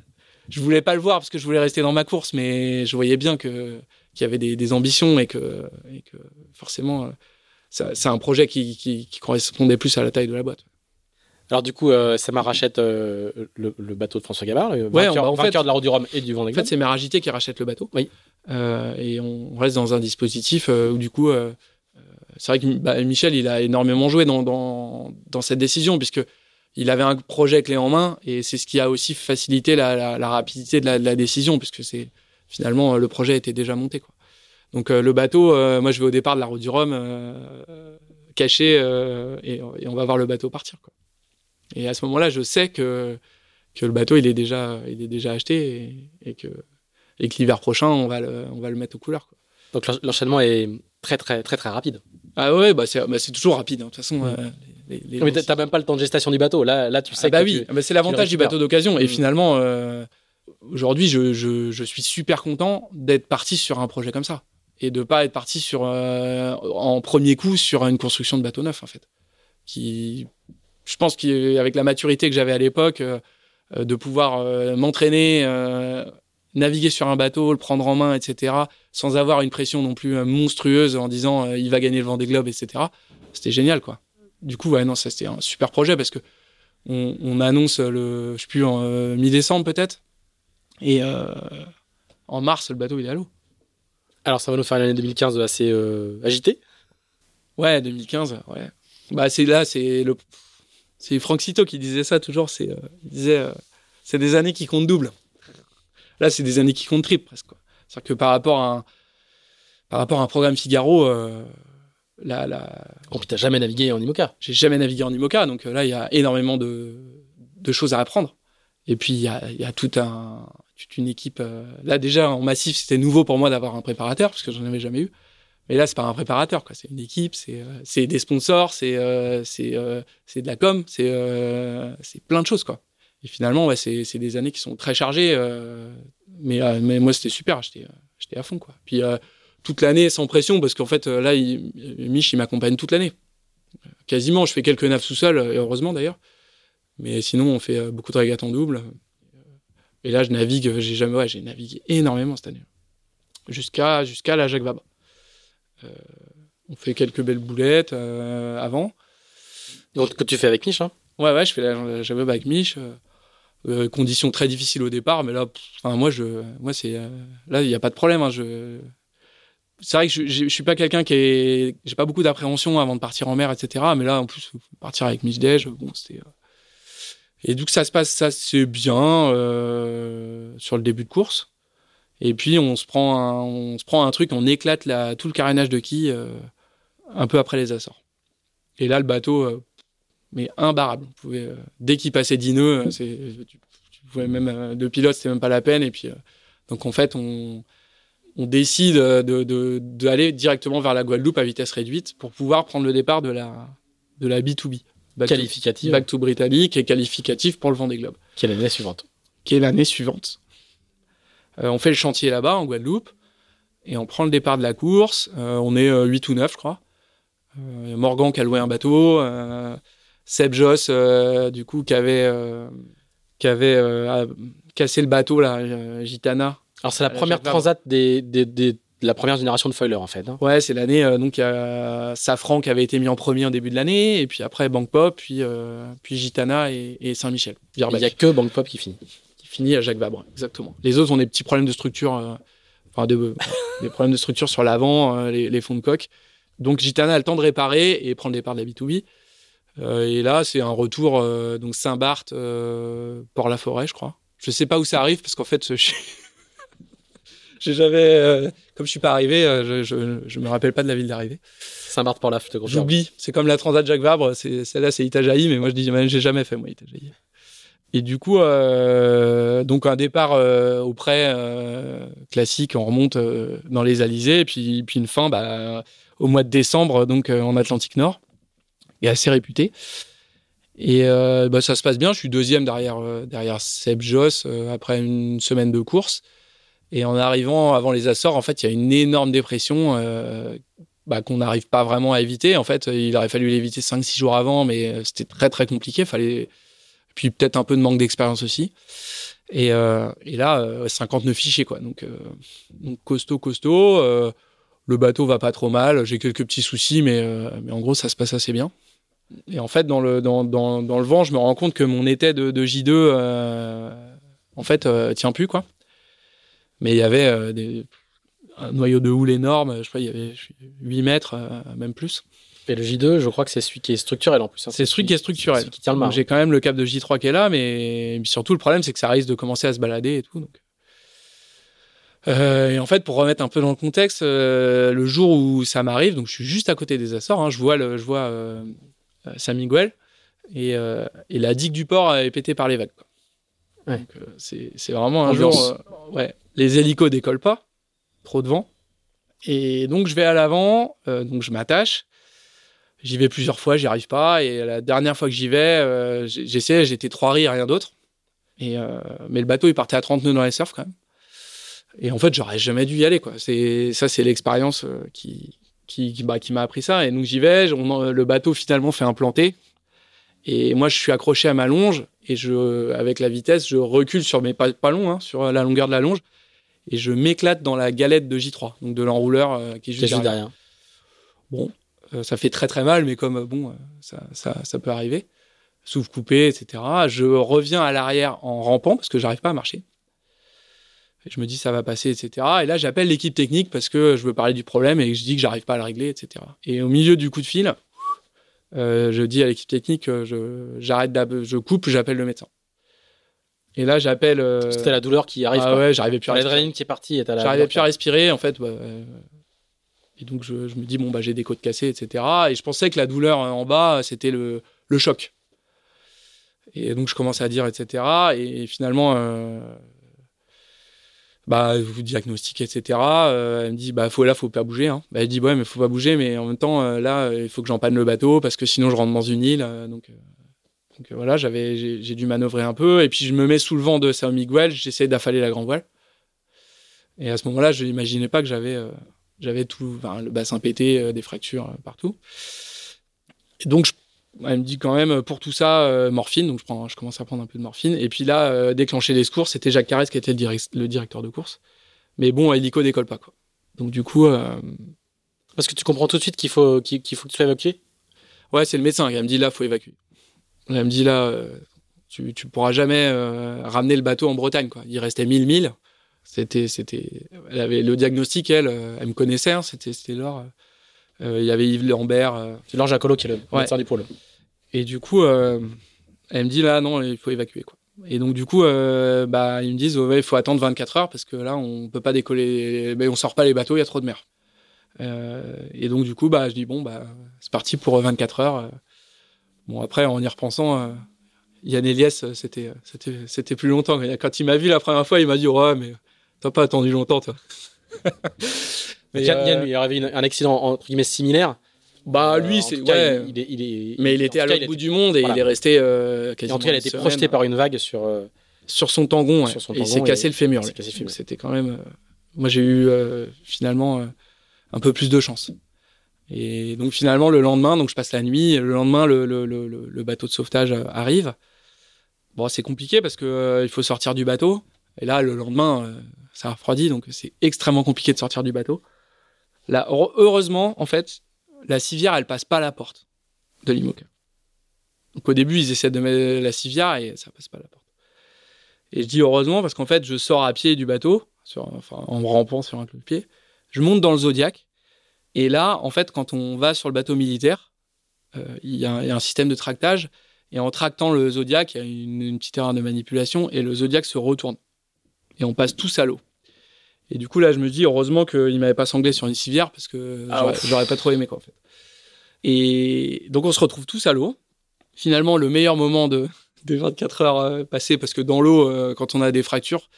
je voulais pas le voir parce que je voulais rester dans ma course, mais je voyais bien que qui avait des, ambitions et que, et que forcément, euh, c'est un projet qui, qui, correspondait plus à la taille de la boîte. Alors du coup, euh, ça m'a rachète euh, le, bateau de François Gabard, le vainqueur, de la du Rhum et du Vendée En fait, c'est Meragité qui rachète le bateau. Oui. et on reste dans un dispositif où du coup, c'est vrai que bah, Michel, il a énormément joué dans, dans, dans, cette décision puisque il avait un projet clé en main et c'est ce qui a aussi facilité la, la, rapidité de la, de la décision puisque c'est finalement, le projet était déjà monté. Quoi. Donc euh, le bateau, euh, moi je vais au départ de la route du Rhum, euh, caché, et, on va voir le bateau partir. Quoi. Et à ce moment-là, je sais que, que le bateau, il est déjà, il est déjà acheté et, que, et que l'hiver prochain, on va le, on va le mettre aux couleurs. Quoi. Donc l'enchaînement est très très très très rapide. Ah ouais, bah c'est bah toujours rapide. Hein. De toute façon, les, les, mais t'as même pas le temps de gestation du bateau. Là, là tu sais. Ah bah oui, bah c'est l'avantage du bateau d'occasion. Et mm. finalement, aujourd'hui, je, je, je, suis super content d'être parti sur un projet comme ça et de pas être parti sur euh, en premier coup sur une construction de bateau neuf en fait. Qui, je pense qu'avec la maturité que j'avais à l'époque, euh, de pouvoir euh, m'entraîner, naviguer sur un bateau, le prendre en main, etc., sans avoir une pression non plus monstrueuse en disant il va gagner le Vendée Globe, etc. C'était génial quoi. Du coup, ouais, non, ça c'était un super projet parce que on, on annonce le, je sais plus, en mi-décembre peut-être, et en mars le bateau il est à l'eau. Alors, ça va nous faire une année 2015 assez euh, agitée. Ouais, 2015, ouais. Bah, c'est là, c'est le. C'est Franck Cito qui disait ça toujours. C'est, euh, il disait, euh, c'est des années qui comptent double. Là, c'est des années qui comptent triple presque. C'est-à-dire que par rapport à un, par rapport à un programme Figaro, euh, là, là. Oh, t'as jamais navigué en IMOCA J'ai jamais navigué en IMOCA, donc là, il y a énormément de, de choses à apprendre. Et puis, il y a, y a tout un, toute une équipe. Euh, là déjà en massif, c'était nouveau pour moi d'avoir un préparateur parce que j'en avais jamais eu. Mais là, c'est pas un préparateur, quoi. C'est une équipe, c'est euh, c'est des sponsors, c'est euh, c'est c'est de la com, c'est c'est plein de choses, quoi. Et finalement, ouais, c'est c'est des années qui sont très chargées. mais mais moi, c'était super. J'étais j'étais à fond, quoi. Puis toute l'année sans pression parce qu'en fait, là, il, Mich, il m'accompagne toute l'année. Quasiment, je fais quelques naves sous sol, heureusement d'ailleurs. Mais sinon, on fait beaucoup de régates en double. Et là, je navigue, j'ai jamais, ouais, j'ai navigué énormément cette année. Jusqu'à, jusqu'à la Jacques Vabre. Euh, on fait quelques belles boulettes euh, avant. Donc, que tu fais avec Mich, hein Ouais, ouais, je fais la, Jacques Vabre avec Mich. Euh, conditions très difficiles au départ, mais là, enfin, moi, je, moi, c'est, là, il n'y a pas de problème. Hein, je, c'est vrai que je, je, suis pas quelqu'un qui est, j'ai pas beaucoup d'appréhension avant de partir en mer, etc. Mais là, en plus, partir avec Mich Dej, bon, c'était, et donc ça se passe, ça c'est bien euh, sur le début de course. Et puis on se prend un, on se prend un truc, on éclate la, tout le carénage de quilles euh, un peu après les Açores. Et là le bateau, euh, mais imbarrable. Euh, dès qu'il passait 10 nœuds, c'est, tu, tu, pouvais même de pilote, c'était même pas la peine. Et puis donc en fait on, on décide de, de, d'aller directement vers la Guadeloupe à vitesse réduite pour pouvoir prendre le départ de la de la B2B qualificative. back to Britannique et qualificatif pour le Vendée Globe. Qui est l'année suivante? Qui est l'année suivante. Euh, on fait le chantier là-bas, en Guadeloupe, et on prend le départ de la course. Euh, on est 8 euh, ou 9, je crois. Morgan qui a loué un bateau. Seb Joss, du coup, qui avait, qui avait cassé le bateau, là, Gitana. Alors, c'est la première transat des, des, des la première génération de foiler en fait. Hein. Ouais, c'est l'année euh, donc il y a Safran qui avait été mis en premier en début de l'année, et puis après Bank Pop, puis euh, puis Gitana et, Saint-Michel. Il n'y a que Bank Pop qui finit. Qui finit à Jacques Vabre, exactement. Les autres ont des petits problèmes de structure, euh, enfin des problèmes de structure sur l'avant, les, fonds de coque. Donc Gitana a le temps de réparer et prendre le départ de la B2B. et là, c'est un retour donc Saint-Barth, Port-la-Forêt, je crois. Je sais pas où ça arrive parce qu'en fait, je j'ai jamais, euh, comme je suis pas arrivé, euh, je, je, me rappelle pas de la ville d'arrivée. Saint-Marthe pour la te J'oublie. C'est comme la Transat Jacques Vabre. C'est, celle-là, c'est Itajaï, mais moi, je dis, j'ai jamais fait, moi, Itajaï. Et du coup, euh, donc un départ euh, au près classique, on remonte dans les Alizés, et puis, puis une fin bah, au mois de décembre, donc en Atlantique Nord, et assez réputé. Et bah, ça se passe bien. Je suis deuxième derrière derrière Seb Joss après une semaine de course. Et en arrivant avant les Açores, en fait, il y a une énorme dépression euh, bah, qu'on n'arrive pas vraiment à éviter. En fait, il aurait fallu l'éviter 5-6 jours avant, mais euh, c'était très très compliqué. Fallait puis peut-être un peu de manque d'expérience aussi. Et, euh, et là, 59 fichiers quoi. Donc, donc costaud, costaud. le bateau va pas trop mal. J'ai quelques petits soucis, mais, mais en gros, ça se passe assez bien. Et en fait, dans le, dans, dans le vent, je me rends compte que mon été de, de J2, en fait, tient plus, quoi. Mais il y avait euh, des, un noyau de houle énorme, je crois il y avait 8 mètres, euh, même plus. Et le J2, je crois que c'est celui qui est structurel en plus. Hein. c'est celui qui est structurel. qui tient le J'ai quand même le cap de J3 qui est là, mais surtout le problème, c'est que ça risque de commencer à se balader et tout. Donc. Euh, et en fait, pour remettre un peu dans le contexte, le jour où ça m'arrive, donc je suis juste à côté des Açores, hein, je vois, le, je vois San Miguel, et, et, la digue du port est pétée par les vagues. Ouais. c'est vraiment un jour. ouais, les hélicos décollent pas, trop de vent. Et donc je vais à l'avant, euh, donc je m'attache. J'y vais plusieurs fois, j'y arrive pas. Et la dernière fois que j'y vais, euh, j'essaie, j'étais trois riz, rien d'autre. Et euh, mais le bateau il partait à 30 nœuds dans les surf quand même. Et en fait, j'aurais jamais dû y aller quoi. C'est ça, c'est l'expérience qui qui qui, bah, qui m'a appris ça. Et donc j'y vais, le bateau finalement fait un planté. Et moi, je suis accroché à ma longe et je, avec la vitesse, je recule sur mes pas, pas longs, hein, sur la longueur de la longe et je m'éclate dans la galette de J3, donc de l'enrouleur euh, qui est juste, derrière. Bon, euh, ça fait très très mal, mais comme euh, bon, ça, ça, ça, peut arriver. Souffle coupé, etc. Je reviens à l'arrière en rampant parce que j'arrive pas à marcher. Et je me dis ça va passer, etc. Et là j'appelle l'équipe technique parce que je veux parler du problème et je dis que j'arrive pas à le régler, etc. Et au milieu du coup de fil, je dis à l'équipe technique, je j'arrête, je coupe, j'appelle le médecin. Et là, j'appelle. Euh, C'était la douleur qui arrive. Ah ouais, j'arrivais plus à respirer. L'adrénaline qui est partie. J'arrivais plus à respirer, en fait. Bah, euh, et donc, je, me dis, bon, bah, j'ai des côtes cassées, etc. Et je pensais que la douleur en bas, c'était le, le choc. Et donc, je commence à dire, etc. Et, finalement, euh, bah, vous diagnostiquez, etc. elle me dit, bah, faut, là, faut pas bouger. Hein. Bah, elle dit, ouais, mais faut pas bouger, mais en même temps, là, il faut que j'empanne le bateau parce que sinon, je rentre dans une île. donc, donc euh, voilà, j'avais, j'ai, dû manœuvrer un peu. Et puis je me mets sous le vent de Sao Miguel, j'essaie d'affaler la grande voile. Et à ce moment-là, je n'imaginais pas que j'avais, euh, j'avais tout, le bassin pété, euh, des fractures partout. Donc, elle me dit quand même, pour tout ça, morphine. Donc je, prends, je commence à prendre un peu de morphine. Et puis là, déclencher les courses, c'était Jacques Carès qui était le, directeur de course. Mais bon, hélico décolle pas. Quoi. Donc du coup. Parce que tu comprends tout de suite qu'il faut, qu'il, faut que tu sois évacué? Ouais, c'est le médecin qui me dit là, faut évacuer. Elle me dit là, euh, tu, tu pourras jamais euh, ramener le bateau en Bretagne, quoi. Il restait 1000 milles. C'était, c'était, elle avait le diagnostic, elle, euh, elle me connaissait, hein, c'était, c'était Laure. Il y avait Yves Lambert. C'est Laure Jacolo qui est le médecin du pôle. Et du coup, elle me dit là, non, il faut évacuer, quoi. Et donc du coup, bah ils me disent ouais, il faut attendre 24 heures parce que là on peut pas décoller, ben, on sort pas les bateaux, il y a trop de mer. et donc du coup, bah je dis bon bah c'est parti pour 24 heures. Bon, après, en y repensant, euh, Yann Eliès, euh, c'était, c'était, c'était plus longtemps. Quand il m'a vu la première fois, il m'a dit Ouais, mais t'as pas attendu longtemps, toi. mais Yann, euh, il avait un accident entre guillemets similaire. Bah, lui, c'est. Ouais. Il, est, il, est, mais il était à l'autre bout du monde et il est resté quasiment. en tout cas, il a été projeté par une vague sur. sur son tangon, sur son et il s'est cassé le fémur. C'était quand même. moi, j'ai eu finalement un peu plus de chance. Et donc finalement le lendemain, donc je passe la nuit. Le lendemain, le, le, le, le bateau de sauvetage arrive. Bon, c'est compliqué parce que euh, il faut sortir du bateau. Et là, le lendemain, euh, ça a refroidi, donc c'est extrêmement compliqué de sortir du bateau. Heureusement, en fait, la civière, elle passe pas à la porte de l'IMOCA. Donc au début, ils essaient de mettre la civière et ça passe pas à la porte. Et je dis heureusement parce qu'en fait, je sors à pied du bateau, en rampant sur un pied. Je monte dans le Zodiac. Et là, en fait, quand on va sur le bateau militaire, euh, il y, a un système de tractage. Et en tractant le Zodiac, il y a une, petite erreur de manipulation et le Zodiac se retourne. Et on passe tous à l'eau. Et du coup, là, je me dis, heureusement qu'il ne m'avait pas sanglé sur une civière parce que ah j'aurais pas trop aimé, quoi, en fait. Et donc, on se retrouve tous à l'eau. Finalement, le meilleur moment de, des 24 heures euh, passées, parce que dans l'eau, euh, quand on a des fractures,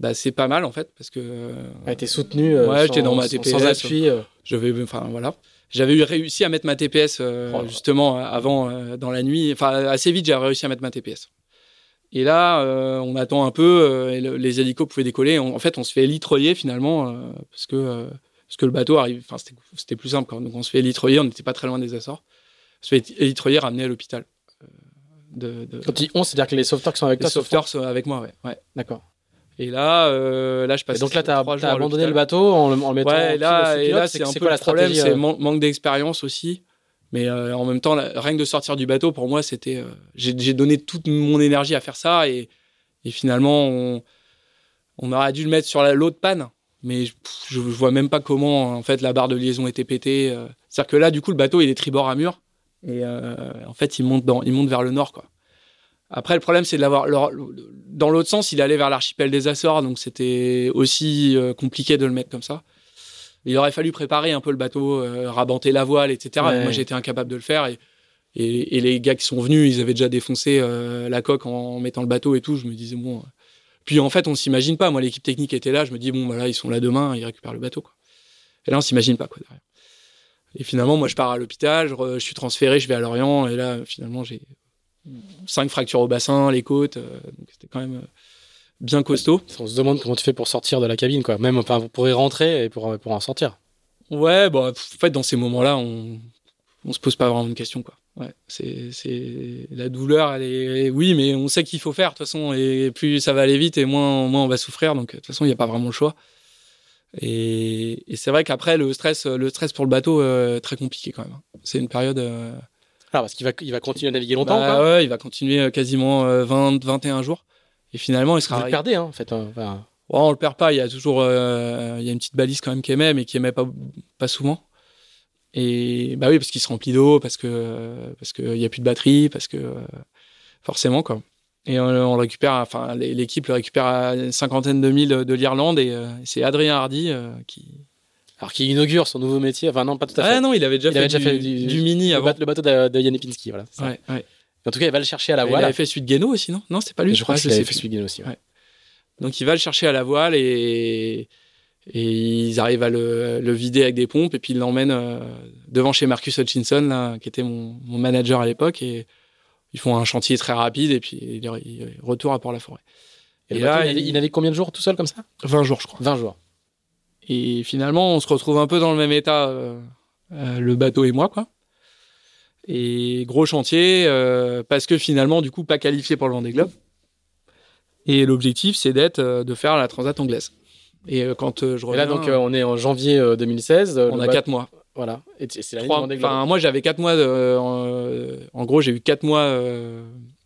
bah, c'est pas mal, en fait, parce que. Euh, été soutenu. ouais, j'étais dans ma TPS. Sans appui. Je vais, enfin, voilà. J'avais réussi à mettre ma TPS, oh justement, avant, dans la nuit. Enfin, assez vite, j'ai réussi à mettre ma TPS. Et là, euh, on attend un peu, euh, les hélicos pouvaient décoller. en fait, on se fait élitroyer finalement, euh, parce, que, parce que le bateau arrive. Enfin, c'était plus simple. Quand, donc, on se fait élitroyer, on n'était pas très loin des Açores. On se fait élitroyer, ramener à l'hôpital. De, de... Quand tu dis on, c'est-à-dire que les sauveteurs qui sont avec les toi sauveteurs sont avec moi, ouais. ouais. D'accord. Et là, là, je passe. Et donc là, tu as, abandonné le bateau en le, mettant. Ouais, là, et là, c'est un peu le problème, c'est manque d'expérience aussi. Mais euh, en même temps, rien que de sortir du bateau, pour moi, c'était. Euh, j'ai donné toute mon énergie à faire ça et, finalement, on, aurait dû le mettre sur l'autre panne. Mais je, je, vois même pas comment en fait la barre de liaison était pétée. Euh. C'est-à-dire que là, du coup, le bateau il est tribord à mur et en fait, il monte il monte vers le nord, quoi. Après, le problème, c'est de l'avoir. Dans l'autre sens, il allait vers l'archipel des Açores, donc c'était aussi compliqué de le mettre comme ça. Il aurait fallu préparer un peu le bateau, euh, rabenter la voile, etc. Moi, j'étais incapable de le faire. Et, et, les gars qui sont venus, ils avaient déjà défoncé euh, la coque en, mettant le bateau et tout. Je me disais, bon. Euh. Puis en fait, on s'imagine pas. Moi, l'équipe technique était là. Je me dis, bon, voilà, ils sont là demain, ils récupèrent le bateau. Quoi. Et là, on s'imagine pas. Quoi, derrière. Et finalement, moi, je pars à l'hôpital, je, suis transféré, je vais à Lorient. Et là, finalement, j'ai cinq fractures au bassin, les côtes. donc, c'était quand même bien costaud. On se demande comment tu fais pour sortir de la cabine, quoi. Même pour y rentrer et pour, pour en sortir. Ouais, bon, en fait, dans ces moments-là, on, on se pose pas vraiment de questions, quoi. Ouais, c'est, c'est la douleur, elle est, oui, mais on sait qu'il faut faire, de toute façon, et plus ça va aller vite, et moins, moins on va souffrir, donc de toute façon, il n'y a pas vraiment le choix. Et, c'est vrai qu'après, le stress, le stress pour le bateau, euh, très compliqué quand même. C'est une période. Euh... Ah, parce qu'il va, il va continuer à naviguer longtemps, bah, Ouais, il va continuer euh, quasiment 20, euh, 21 jours. Et finalement, il sera. Vous le perdez, hein, en fait. Hein, on le perd pas. Il y a toujours, euh, il y a une petite balise quand même qui aimait, mais qui aimait pas, pas souvent. Et bah oui, parce qu'il se remplit d'eau, parce que parce qu'il y a plus de batterie, parce que forcément quoi. Et on, récupère, enfin l'équipe le récupère à une cinquantaine de milles de l'Irlande et euh, c'est Adrien Hardy euh, qui. Alors qui inaugure son nouveau métier. Enfin non, pas tout à fait. Ah non, il avait déjà, fait, déjà du, fait, du, mini le avant. le bateau de, de Yann voilà. Ouais, ouais. En tout cas, il va le chercher à la voile. Il avait fait celui de Guéno aussi, non? Non, c'est pas lui. Je, crois que c'est fait celui de Guéno aussi. Ouais. Donc il va le chercher à la voile et, et ils arrivent à le, le, vider avec des pompes et puis ils l'emmènent euh, devant chez Marcus Hutchinson, là, qui était mon, mon manager à l'époque. Et ils font un chantier très rapide et puis il, il retour à Port-la-Forêt. Et, là, il, il, avait combien de jours tout seul comme ça? 20 jours, je crois. 20 jours. Et finalement, on se retrouve un peu dans le même état, euh, euh, le bateau et moi, quoi. Et gros chantier, euh, parce que finalement, du coup, pas qualifié pour le Vendée Globe. Et l'objectif, c'est d'être, euh, de faire la Transat anglaise. Et euh, quand je reviens... Et là, donc, on est en janvier 2016. on a quatre mois. Voilà. Et c'est la Enfin, moi, j'avais quatre mois. De, en, gros, j'ai eu quatre mois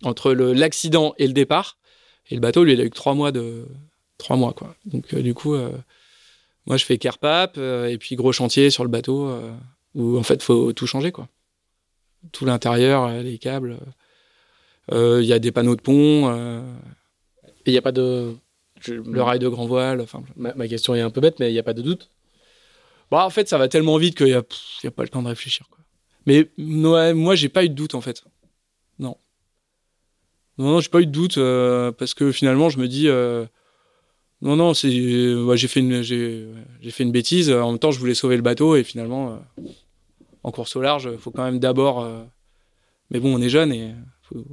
entre l'accident et le départ. Et le bateau, lui, il a eu que trois mois de trois mois, quoi. Donc, du coup, moi, je fais Kerpap et puis gros chantier sur le bateau où en fait, faut tout changer, quoi tout l'intérieur, euh, les câbles. Euh, il y a des panneaux de pont. Euh, il n'y a pas de. Le rail de grand voile. Enfin, ma, question est un peu bête, mais il n'y a pas de doute bah, En fait, ça va tellement vite qu'il n'y a, a, pas le temps de réfléchir. Mais ouais, moi, j'ai pas eu de doute, en fait. Non. Non, non, j'ai pas eu de doute parce que finalement, je me dis. non, non, j'ai, fait une bêtise. En même temps, je voulais sauver le bateau et finalement, en course au large, il faut quand même d'abord. Euh, mais bon, on est jeune et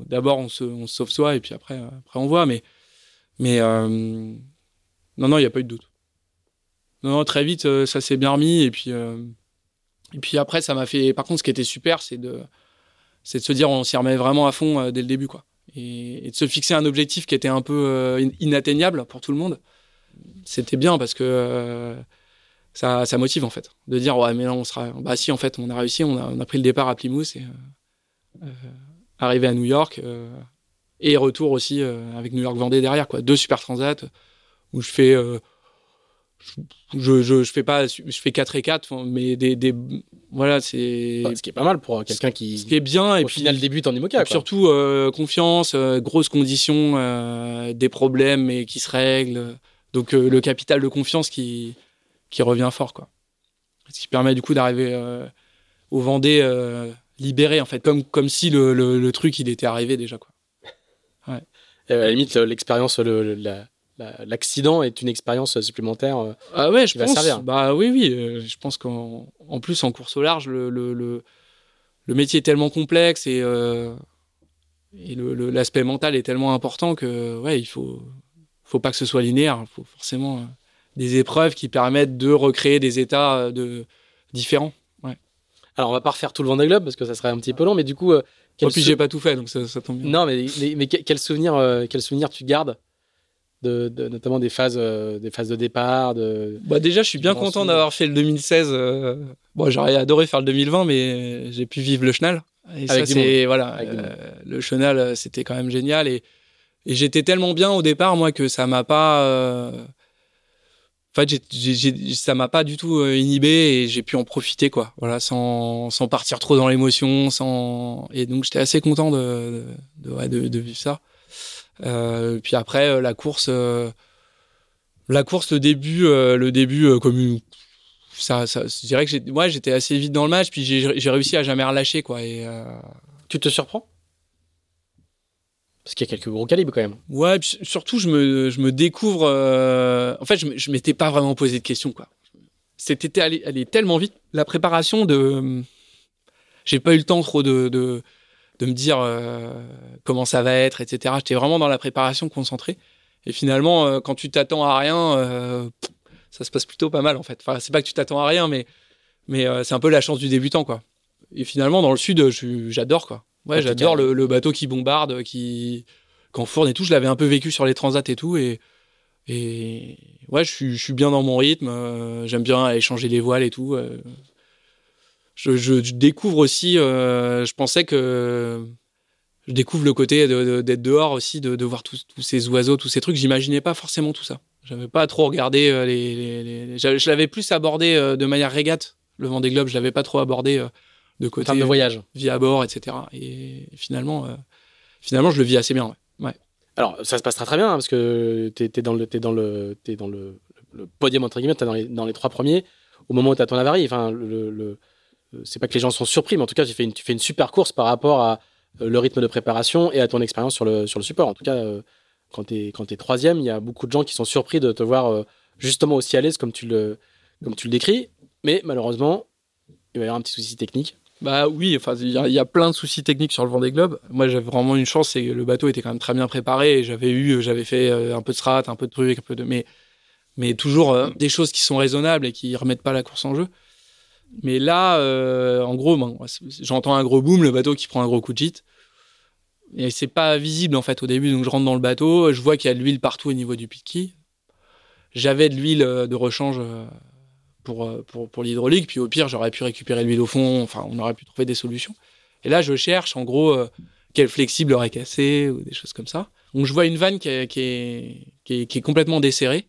d'abord on se, sauve soi et puis après, euh, après on voit. Mais, euh, non, non, il n'y a pas eu de doute. Non, très vite, ça s'est bien remis et puis. Et puis après, ça m'a fait. Par contre, ce qui était super, c'est de, c'est de se dire on s'y remet vraiment à fond dès le début, quoi. et, de se fixer un objectif qui était un peu euh, inatteignable pour tout le monde, c'était bien parce que euh, ça, ça, motive en fait. De dire, ouais, mais là, on sera. Bah, si, en fait, on a réussi, on a, on a pris le départ à Plymouth et euh, arrivé à New York et retour aussi avec New York Vendée derrière, quoi. Deux super transats où je fais je, je, je, fais pas je fais 4 et 4 mais des, des voilà c'est ce qui est pas mal pour quelqu'un qui ce qui est bien et puis final débute en IMOCA surtout euh, confiance euh, grosses conditions euh, des problèmes mais qui se règlent donc le capital de confiance qui qui revient fort quoi ce qui permet du coup d'arriver au Vendée libéré en fait comme comme si le, le, le, truc il était arrivé déjà quoi ouais et à la limite l'expérience le, la l'accident est une expérience supplémentaire euh, ah ouais, je pense, servir. Bah oui, oui. Euh, je pense qu'en en plus, en course au large, le, le, le, le métier est tellement complexe et, euh, et l'aspect mental est tellement important que ouais, il faut, faut pas que ce soit linéaire. Il faut forcément des épreuves qui permettent de recréer des états de, différents. Ouais. Alors, on va pas refaire tout le Vendée Globe parce que ça serait un petit peu long, mais du coup. Quel puis j'ai pas tout fait, donc ça, ça tombe bien. Non, mais, mais, quel, souvenir, quel souvenir tu gardes de, notamment des phases, euh, des phases de départ. De, bah déjà, je suis bien content d'avoir fait le 2016. Euh, bon, j'aurais adoré faire le 2020, mais j'ai pu vivre le Chenal. Et ça, c'est voilà, euh, le Chenal, c'était quand même génial. Et, et j'étais tellement bien au départ, moi, que ça m'a pas. Fait, ça m'a pas du tout inhibé et j'ai pu en profiter, quoi. Voilà, sans, partir trop dans l'émotion, sans. Et donc, j'étais assez content de, de, vivre ça. Euh, puis après euh, la course, euh, la course le début, le début comme une ça, ça, je dirais que moi j'étais assez vite dans le match, puis j'ai réussi à jamais relâcher quoi. Et tu te surprends? Parce qu'il y a quelques gros calibres quand même. Ouais, surtout je me, je me découvre. en fait, je, je m'étais pas vraiment posé de questions quoi. C'était allé, tellement vite. La préparation de, j'ai pas eu le temps trop de, de de me dire euh, comment ça va être, etc. J'étais vraiment dans la préparation concentrée. Et finalement, euh, quand tu t'attends à rien, euh, ça se passe plutôt pas mal en fait. Enfin, c'est pas que tu t'attends à rien, mais mais c'est un peu la chance du débutant quoi. Et finalement, dans le sud, j'adore quoi. Ouais, j'adore le, bateau qui bombarde, qui fourne et tout. Je l'avais un peu vécu sur les transats et tout, et et ouais, je suis, je suis bien dans mon rythme. J'aime bien aller changer les voiles et tout je, je, découvre aussi, euh, je pensais que je découvre le côté d'être dehors aussi, de, de voir tous, tous, ces oiseaux, tous ces trucs. J'imaginais pas forcément tout ça. J'avais pas trop regardé euh, les, les, les... Je l'avais plus abordé euh, de manière régate. Le Vendée Globe, je l'avais pas trop abordé euh, de côté de voyage, vie à bord, etc. Et finalement, finalement, je le vis assez bien. Ouais. ouais. Alors, ça se passe très très bien hein, parce que t'es es dans le es dans le es dans le, le, podium entre guillemets, t'es dans les dans les trois premiers au moment où t'as ton avarie. Enfin, le, le euh, c'est pas que les gens sont surpris, mais en tout cas, tu fais une, tu fais une super course par rapport à euh, le rythme de préparation et à ton expérience sur le, sur le support. En tout cas, euh, quand tu es, quand es troisième, il y a beaucoup de gens qui sont surpris de te voir justement aussi à l'aise comme tu le, comme tu le décris. Mais malheureusement, il va y avoir un petit souci technique. Bah oui, enfin il y, a plein de soucis techniques sur le Vendée Globe. Moi j'avais vraiment une chance, c'est le bateau était quand même très bien préparé. J'avais eu, j'avais fait un peu de strat, un peu de trucs, un peu de mais mais toujours des choses qui sont raisonnables et qui remettent pas la course en jeu. Mais là, euh, en gros, j'entends un gros boom, le bateau qui prend un gros coup de gîte. Et c'est pas visible en fait au début, donc je rentre dans le bateau, je vois qu'il y a de l'huile partout au niveau du piquet. J'avais de l'huile euh, de rechange euh, pour, pour, pour l'hydraulique, puis au pire, j'aurais pu récupérer l'huile au fond, enfin, on aurait pu trouver des solutions. Et là, je cherche en gros quel flexible aurait cassé ou des choses comme ça. Donc je vois une vanne qui est, qui est, complètement desserrée.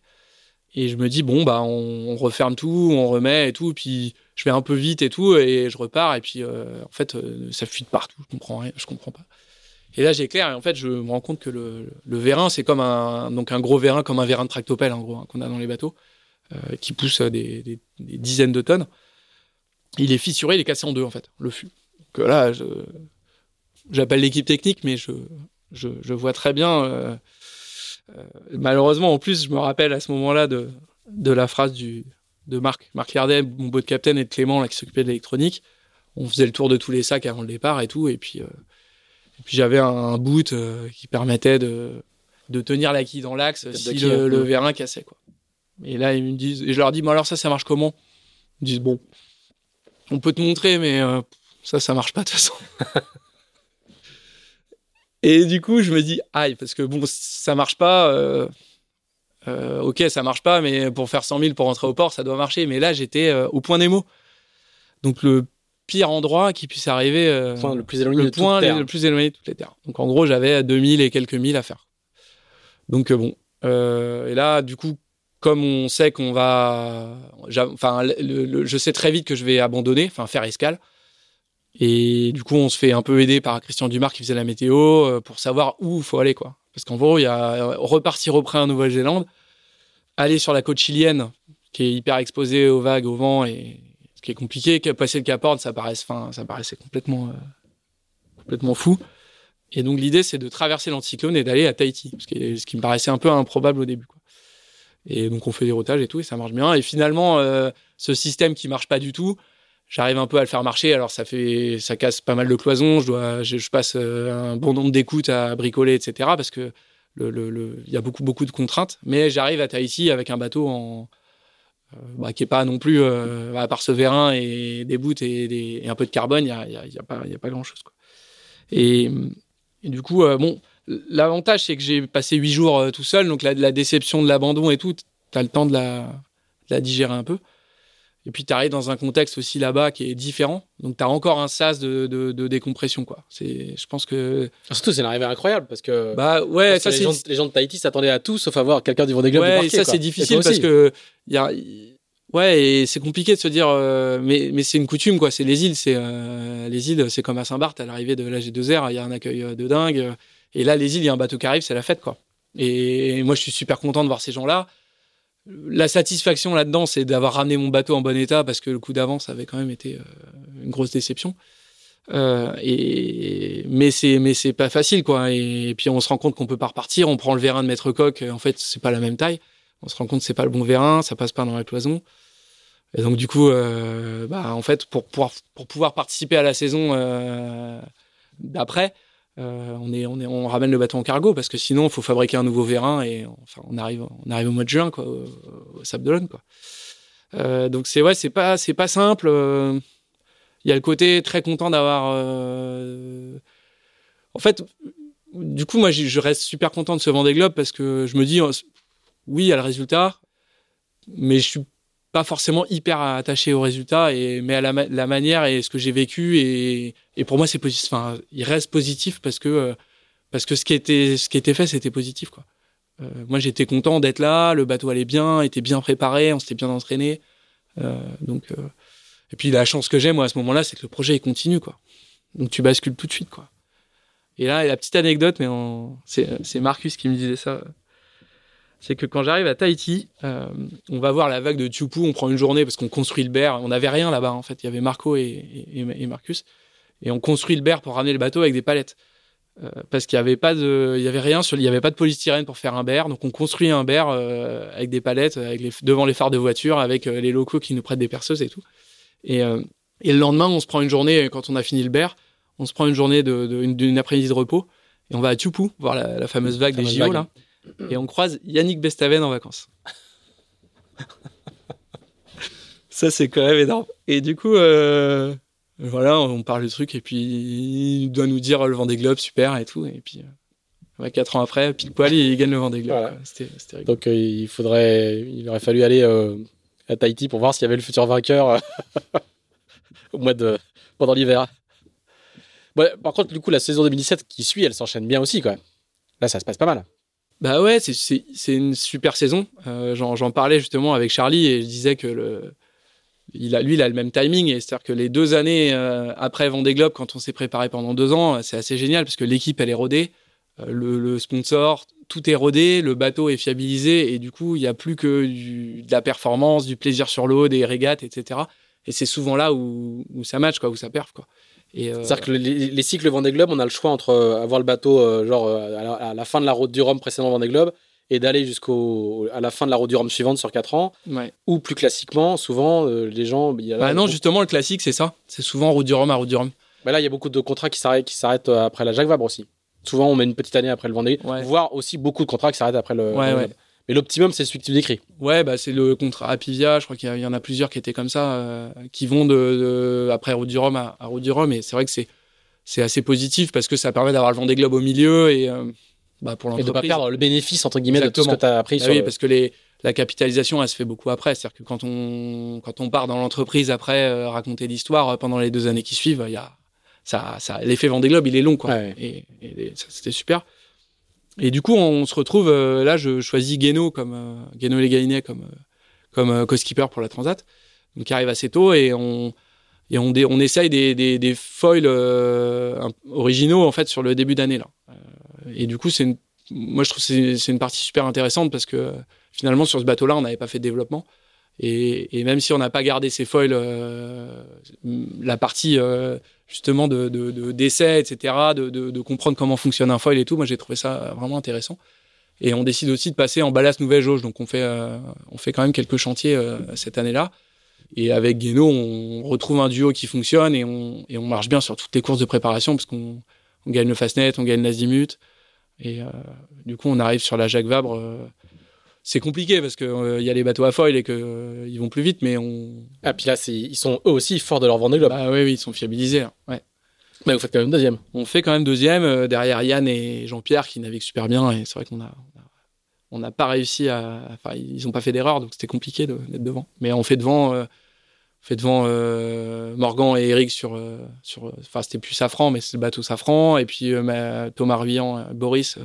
Et je me dis, bon, bah, on, referme tout, on remet et tout, puis je vais un peu vite et tout, et je repars, et puis euh, en fait, euh, ça fuit de partout, je comprends rien, je comprends pas. Et là, j'éclaire, et en fait, je me rends compte que le, le vérin, c'est comme un, donc un gros vérin, comme un vérin de tractopelle, en gros, hein, qu'on a dans les bateaux, euh, qui pousse des, des, des, dizaines de tonnes. Il est fissuré, il est cassé en deux, en fait, le fût. Que là, j'appelle l'équipe technique, mais je, je, je, vois très bien. Euh, euh, malheureusement, en plus, je me rappelle à ce moment-là de, de la phrase du, de Marc, Marc Yardet, mon beau de capitaine, et de Clément, là, qui s'occupait de l'électronique. On faisait le tour de tous les sacs avant le départ et tout. Et puis, euh, et puis j'avais un, boot euh, qui permettait de, de tenir la quille dans l'axe si le, le, vérin cassait. Quoi. Et là, ils me disent, et je leur dis, mais alors ça, ça marche comment? Ils me disent, bon, on peut te montrer, mais euh, ça, ça marche pas de toute façon. Et du coup, je me dis, aïe, parce que bon, ça marche pas. Euh, euh, ok, ça marche pas, mais pour faire 100 000 pour rentrer au port, ça doit marcher. Mais là, j'étais euh, au point des mots. Donc, le pire endroit qui puisse arriver. le point le plus éloigné le de point le plus éloigné de toutes les terres. Donc, en gros, j'avais 2000 et quelques mille à faire. Donc, bon. Et là, du coup, comme on sait qu'on va. Enfin, je sais très vite que je vais abandonner, enfin, faire escale. Et du coup, on se fait un peu aider par Christian Dumas qui faisait la météo euh, pour savoir où il faut aller, quoi. Parce qu'en gros, il y a euh, repartir au printemps en Nouvelle-Zélande, aller sur la côte chilienne, qui est hyper exposée aux vagues, au vent, et ce qui est compliqué, passer le Cap Horn, ça paraissait, enfin, ça paraissait complètement, euh, complètement fou. Et donc, l'idée, c'est de traverser l'anticyclone et d'aller à Tahiti, ce qui, ce qui me paraissait un peu improbable au début, quoi. Et donc, on fait des routages et tout, et ça marche bien. Et finalement, euh, ce système qui marche pas du tout, j'arrive un peu à le faire marcher. Alors ça fait, ça casse pas mal de cloisons. Je dois, je, passe euh, un bon nombre d'écoutes à bricoler, etc. Parce que le, y a beaucoup, beaucoup de contraintes. Mais j'arrive à Tahiti avec un bateau en, euh, bah, qui est pas non plus, euh, à part ce vérin et des bouts et, un peu de carbone, il y a, y a- y a pas, grand chose. Et, du coup, bon, l'avantage c'est que j'ai passé huit jours euh, tout seul, donc la, la déception de l'abandon et tout, t'as le temps de la, de la digérer un peu. Et puis, tu arrives dans un contexte aussi là-bas qui est différent. Donc, tu as encore un sas de, de, de décompression. Quoi. C'est, je pense que. Surtout, c'est une arrivée incroyable parce que. Bah ouais, ça les, gens, les gens de Tahiti s'attendaient à tout sauf à voir quelqu'un du Vendée Globe Ouais, et ça c'est difficile parce que. Y a, ouais, et c'est compliqué de se dire. euh, mais mais c'est une coutume, quoi. C'est les îles. C'est, euh, les îles, c'est comme à Saint-Barth, à l'arrivée de la G2R, il y a un accueil de dingue. Et là, les îles, il y a un bateau qui arrive, c'est la fête, quoi. Et moi, je suis super content de voir ces gens-là. La satisfaction là-dedans, c'est d'avoir ramené mon bateau en bon état parce que le coup d'avant, ça avait quand même été euh, une grosse déception. Euh, et mais c'est mais c'est pas facile quoi. Et, puis on se rend compte qu'on peut pas repartir. On prend le vérin de Maître Coq. En fait, c'est pas la même taille. On se rend compte que c'est pas le bon vérin. Ça passe pas dans la cloison. Et donc du coup, euh, bah en fait, pour pouvoir pour pouvoir participer à la saison d'après, euh, on on on ramène le bateau en cargo parce que sinon, il faut fabriquer un nouveau vérin et enfin on arrive on arrive au mois de juin quoi, au, au Sable d'Olonne quoi. Euh, donc c'est ouais, c'est pas c'est pas simple. euh, il y a le côté très content d'avoir. euh, En fait, du coup, moi, je reste super content de ce Vendée Globe parce que je me dis, euh, oui, il y a le résultat, mais je suis pas forcément hyper attaché au résultat, et, mais à la, ma- la manière et ce que j'ai vécu. Et, et pour moi, c'est positif. Enfin, il reste positif parce que, parce que ce qui était, ce qui était fait, c'était positif. Quoi. Euh, moi, j'étais content d'être là, le bateau allait bien, était bien préparé, on s'était bien entraîné. Euh, donc. euh, et puis la chance que j'ai moi à ce moment-là, c'est que le projet il continue quoi. Donc tu bascules tout de suite quoi. Et là, la petite anecdote, mais c'est Marcus qui me disait ça. C'est que quand j'arrive à Tahiti, euh, on va voir la vague de Tupu, on prend une journée parce qu'on construit le berre. On n'avait rien là-bas en fait. Il y avait Marco et, et, et Marcus, et on construit le berre pour ramener le bateau avec des palettes. Euh, parce qu'il y avait pas de, il y avait rien sur, il y avait pas de polystyrène pour faire un berre, donc on construit un berre euh, avec des palettes, avec les, devant les phares de voiture, avec les locaux qui nous prêtent des perceuses et tout. Et, et le lendemain, on se prend une journée, quand on a fini le berre, on se prend une journée de, de- une, d'une après-midi de repos, et on va à Tupu, voir la, la fameuse vague Fameuse des JO, vague. là. Et on croise Yannick Bestaven en vacances. Ça, c'est quand même énorme. Et du coup, euh, voilà, on parle du truc, et puis il doit nous dire le Vendée Globe, super, et tout. Et puis, euh, ouais, quatre ans après, pile poil, il gagne le Vendée Globe. Voilà. quoi. C'était c'était rigolo. Donc euh, il faudrait, il aurait fallu aller euh, à Tahiti pour voir s'il y avait le futur vainqueur au mois de pendant l'hiver. Ouais, par contre, du coup, la saison 2017 qui suit, elle s'enchaîne bien aussi, quoi. Là, ça se passe pas mal. Bah ouais, c'est- une super saison. Euh, J'en parlais justement avec Charlie et je disais que a, lui, il a le même timing. C'est-à-dire que les deux années euh, après Vendée Globe, quand on s'est préparé pendant deux ans, c'est assez génial parce que l'équipe, elle est rodée. Euh, le, sponsor, tout est rodé, le bateau est fiabilisé et du coup, il n'y a plus que de la performance, du plaisir sur l'eau, des régates, etc. Et c'est souvent là où, où ça match, quoi, où ça perf, quoi. Euh, C'est-à-dire que les, les cycles Vendée Globe, on a le choix entre euh, avoir le bateau euh, genre à la, à la fin de la route du Rhum précédent Vendée Globe et d'aller jusqu'au à la fin de la route du Rhum suivante sur 4 ans ouais. ou plus classiquement souvent euh, les gens il y a Bah non, beaucoup- justement, le classique, c'est ça. C'est souvent route du Rhum à route du Rhum. Bah là il y a beaucoup de contrats qui s'arrêtent qui s'arrêtent après la Jacques Vabre aussi souvent on met une petite année après le Vendée Ouais. voire aussi beaucoup de contrats qui s'arrêtent après le Ouais. Mais l'optimum c'est celui que tu décris Ouais, bah c'est le contrat Apivia. Je crois qu'il y, en a plusieurs qui étaient comme ça, euh, qui vont de, de- après Route du Rhum à, à Route du Rhum. Et c'est vrai que c'est c'est assez positif parce que ça permet d'avoir le vent des globes au milieu et bah, pour l'entreprise. Et de pas perdre le bénéfice entre guillemets de tout ce que tu as appris. Bah oui, parce que les la capitalisation, elle se fait beaucoup après. C'est-à-dire que quand on, quand on part dans l'entreprise après euh, raconter l'histoire euh, pendant les deux années qui suivent, il y a ça, ça, l'effet Vendée Globe, il est long, quoi. Et, c'était super. Et du coup, on se retrouve euh, là. Je choisis Guéno comme euh, Guéno Les comme comme co-skipper pour la Transat, donc qui arrive assez tôt et on et on, on essaye des, des, des foils originaux en fait sur le début d'année là. et du coup, c'est moi je trouve c'est c'est une partie super intéressante parce que finalement, sur ce bateau-là, on n'avait pas fait de développement. Et, même si on n'a pas gardé ces foils, euh, la partie euh, justement de, d'essai, etc., de, comprendre comment fonctionne un foil et tout, moi j'ai trouvé ça vraiment intéressant. Et on décide aussi de passer en ballast nouvelle jauge, donc on fait, euh, on fait quand même quelques chantiers cette année-là. Et avec Guéno, on retrouve un duo qui fonctionne et on, et on marche bien sur toutes les courses de préparation parce qu'on on gagne le Fastnet, on gagne l'Azimut. Et du coup, on arrive sur la Jacques Vabre c'est compliqué parce que il euh, y a les bateaux à foil et que euh, ils vont plus vite, mais on. Ah puis là, ils sont eux aussi forts de leur Vendée Globe. Bah oui, oui, ils sont fiabilisés. Hein. Ouais. Mais vous faites quand même deuxième. On fait quand même deuxième euh, derrière Yann et Jean-Pierre qui naviguent super bien et c'est vrai qu'on a, on n'a pas réussi à. Enfin, ils n'ont pas fait d'erreur donc c'était compliqué d'être devant. Mais on fait devant. on fait devant Morgan et Eric sur sur enfin c'était plus Safran mais c'est le bateau Safran et puis Thomas Ruillan Boris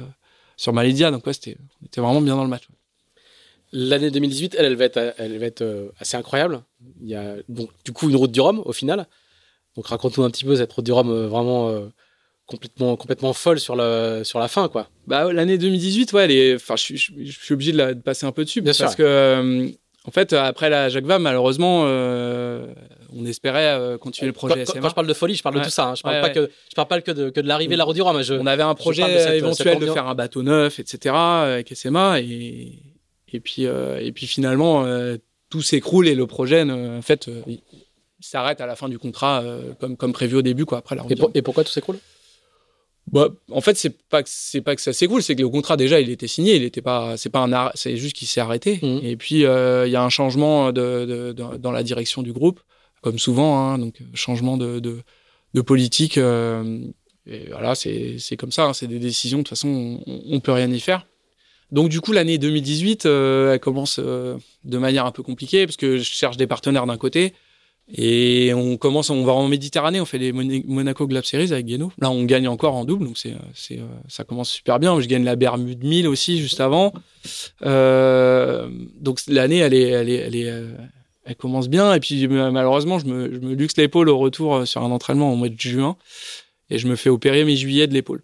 sur Malédia donc ouais c'était on était vraiment bien dans le match. L'année 2018, elle, elle va être, elle va être euh, assez incroyable. Il y a donc du coup une route du Rhum au final. Donc raconte-nous un petit peu cette route du Rhum euh, vraiment euh, complètement, complètement folle sur la, sur la fin quoi. Bah l'année 2018, ouais, elle enfin je, suis obligé de, la, passer un peu dessus parce que en fait après la Jacques Vabre, malheureusement, on espérait continuer le projet. Quand, quand, je parle de folie, je parle de tout ça. Hein. Je parle pas que je parle pas que de, que de l'arrivée de la route du Rhum. on avait un projet éventuel de faire un bateau neuf, etc. avec SMA et et puis, euh, et puis finalement, euh, tout s'écroule et le projet, en fait, euh, il s'arrête à la fin du contrat comme, comme prévu au début, quoi, après la et, et pourquoi tout s'écroule? Bah, en fait, c'est pas que c'est pas que ça s'écroule, c'est que le contrat déjà il était signé, il était pas, c'est pas un, c'est juste qu'il s'est arrêté. Mmh. Et puis il y a un changement de, de, dans la direction du groupe, comme souvent, hein, donc changement de, de, politique. et voilà, c'est c'est comme ça, hein, c'est des décisions. De toute façon, on, on peut rien y faire. Donc du coup, l'année 2018, euh, elle commence euh, de manière un peu compliquée parce que je cherche des partenaires d'un côté et on commence, on va en Méditerranée, on fait les Monaco Glab Series avec Guéno. Là, on gagne encore en double, donc c'est, euh, ça commence super bien. Je gagne la Bermude 1000 aussi juste avant. donc l'année, elle commence bien. Et puis malheureusement, je me, je me luxe l'épaule au retour sur un entraînement au mois de juin et je me fais opérer mi-juillet de l'épaule.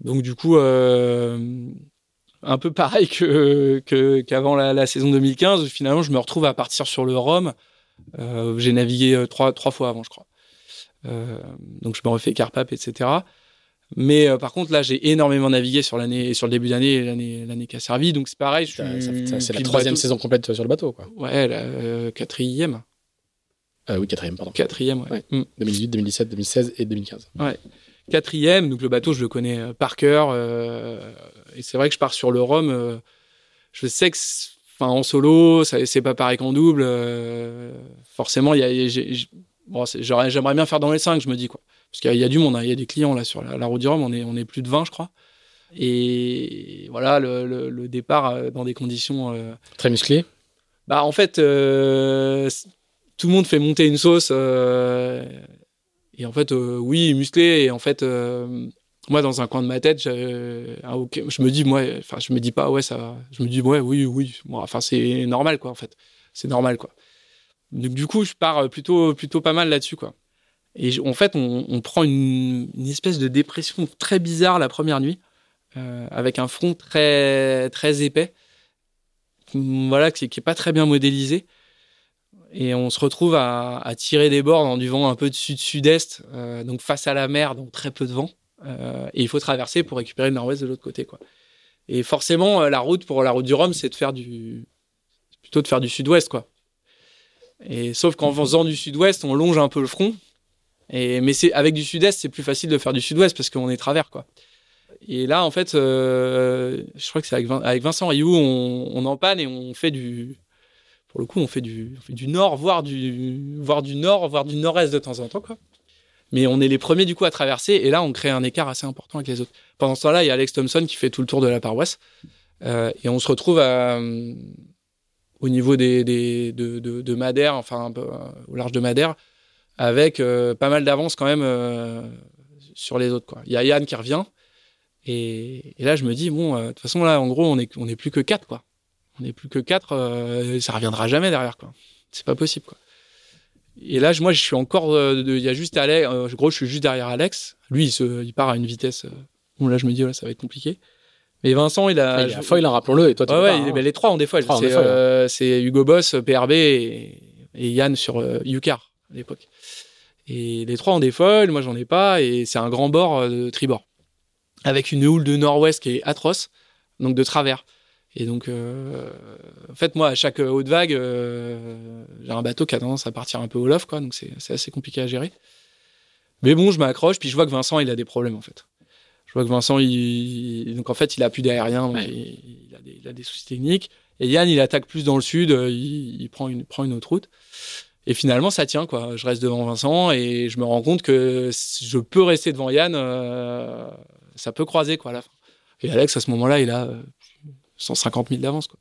Donc du coup, un peu pareil que qu'avant la, saison 2015. Finalement, je me retrouve à partir sur le Rhum. Euh, j'ai navigué euh, trois trois fois avant, je crois. Euh, donc je me refais Carpap, etc. Mais par contre, là, j'ai énormément navigué sur l'année, sur le début d'année, l'année, l'année qui a servi. Donc c'est pareil. c'est la troisième saison complète sur le bateau, quoi. Ouais, la quatrième. oui, quatrième, pardon. Quatrième, ouais. 2018, 2017, 2016 et 2015. Ouais quatrième. Donc le bateau, je le connais par cœur. Euh, et c'est vrai que je pars sur le Rhum. Euh, je sais que, enfin, en solo, c'est pas pareil qu'en double. forcément, il y a, j'aimerais bien faire dans les cinq, je me dis quoi. Parce qu'il y, a du monde, hein. il y a des clients là sur la, route du Rhum. On est, on est plus de 20, je crois. Et voilà, le, départ dans des conditions très musclées. Bah en fait, tout le monde fait monter une sauce. Et en fait, euh, oui, musclé. Et en fait, euh, moi, dans un coin de ma tête, je me dis, moi, enfin, je me dis pas, ouais, ça, je me dis, ouais, oui, oui. enfin, c'est normal, quoi, en fait. C'est normal, quoi. Donc, du coup, je pars plutôt, plutôt pas mal là-dessus, quoi. Et en fait, on, prend une, espèce de dépression très bizarre la première nuit, euh, avec un front très, très épais, voilà, qui, qui est pas très bien modélisé et on se retrouve à, tirer des bords dans du vent un peu de sud-sud-est, euh, donc face à la mer, donc très peu de vent. Euh, et il faut traverser pour récupérer le nord-ouest de l'autre côté, quoi. Et forcément, euh, la route pour la route du Rhum, c'est de faire du plutôt de faire du sud-ouest, quoi. Et sauf qu'en faisant du sud-ouest, on longe un peu le front. Et mais c'est avec du sud-est, c'est plus facile de faire du sud-ouest parce qu'on est travers, quoi. Et là, en fait, je crois que c'est avec, Vincent Rioux, on, on empanne et on fait du pour le coup, on fait du, du nord, voire du, voire du nord, voire du nord-est de temps en temps, quoi. Mais on est les premiers du coup à traverser et là on crée un écart assez important avec les autres. Pendant ce temps-là, il y a Alex Thompson qui fait tout le tour de la paroisse euh, et on se retrouve euh, au niveau des, de, de, Madère, enfin euh, au large de Madère, avec pas mal d'avance quand même sur les autres. Il y a Yann qui revient et, et là je me dis bon, de toute façon là en gros on est on est plus que quatre quoi. On est plus que quatre, ça reviendra jamais derrière quoi. C'est pas possible quoi. Et là, moi, je suis encore. Il y a juste Alex. Euh, gros, je suis juste derrière Alex. Lui, il, se, il part à une vitesse. Bon, là, je me dis, là, ça va être compliqué. Mais Vincent, il a. il a foil, rappelons-le, et toi, tu ouais, ouais, hein. les trois ont des foils. C'est euh, Hugo Boss, PRB et, et Yann sur euh, Yukar à l'époque. Et les trois ont des foils, moi, j'en ai pas. Et c'est un grand bord de tribord. Avec une houle de nord-ouest qui est atroce, donc de travers. Et donc, euh, en fait, moi, à chaque haute vague, euh, j'ai un bateau qui a tendance à partir un peu au loft, quoi. Donc, c'est assez compliqué à gérer. Mais bon, je m'accroche, puis je vois que Vincent, il a des problèmes, en fait. Je vois que Vincent, il, donc en fait, il a plus d'aérien, Ouais. il, il, a des, il a des soucis techniques. Et Yann, il attaque plus dans le sud, il, il prend, une, prend une autre route. Et finalement, ça tient, quoi. Je reste devant Vincent et je me rends compte que je peux rester devant Yann, euh, ça peut croiser, quoi, à la fin. Et Alex, à ce moment-là, il a 150 000 d'avance, quoi.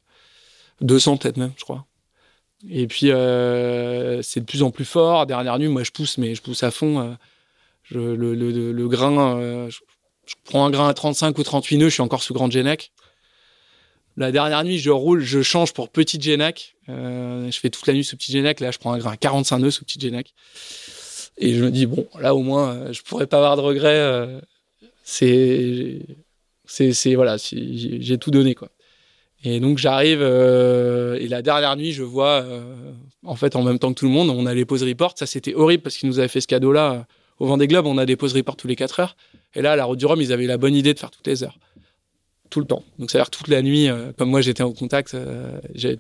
200 peut-être même, je crois. Et puis, euh, c'est de plus en plus fort. Dernière nuit, moi, je pousse, mais je pousse à fond. Euh, je, le, grain, euh, je, prends un grain à 35 ou 38 nœuds, je suis encore sous grande Genac. La dernière nuit, je roule, je change pour petite Genac. Je fais toute la nuit sous petite Genac. Là, je prends un grain à 45 nœuds sous petite Genac. Et je me dis, bon, là, au moins, je pourrais pas avoir de regrets. C'est, c'est, voilà, j'ai tout donné, quoi. Et donc j'arrive euh, et la dernière nuit, je vois euh, en fait en même temps que tout le monde, on a les pause reports. Ça c'était horrible parce qu'ils nous avaient fait ce cadeau-là euh, au Vendée Globe. On a des pause reports tous les 4 heures. Et là, à la Route du Rhum, ils avaient la bonne idée de faire toutes les heures, tout le temps. Donc ça veut dire toute la nuit, comme moi j'étais en contact,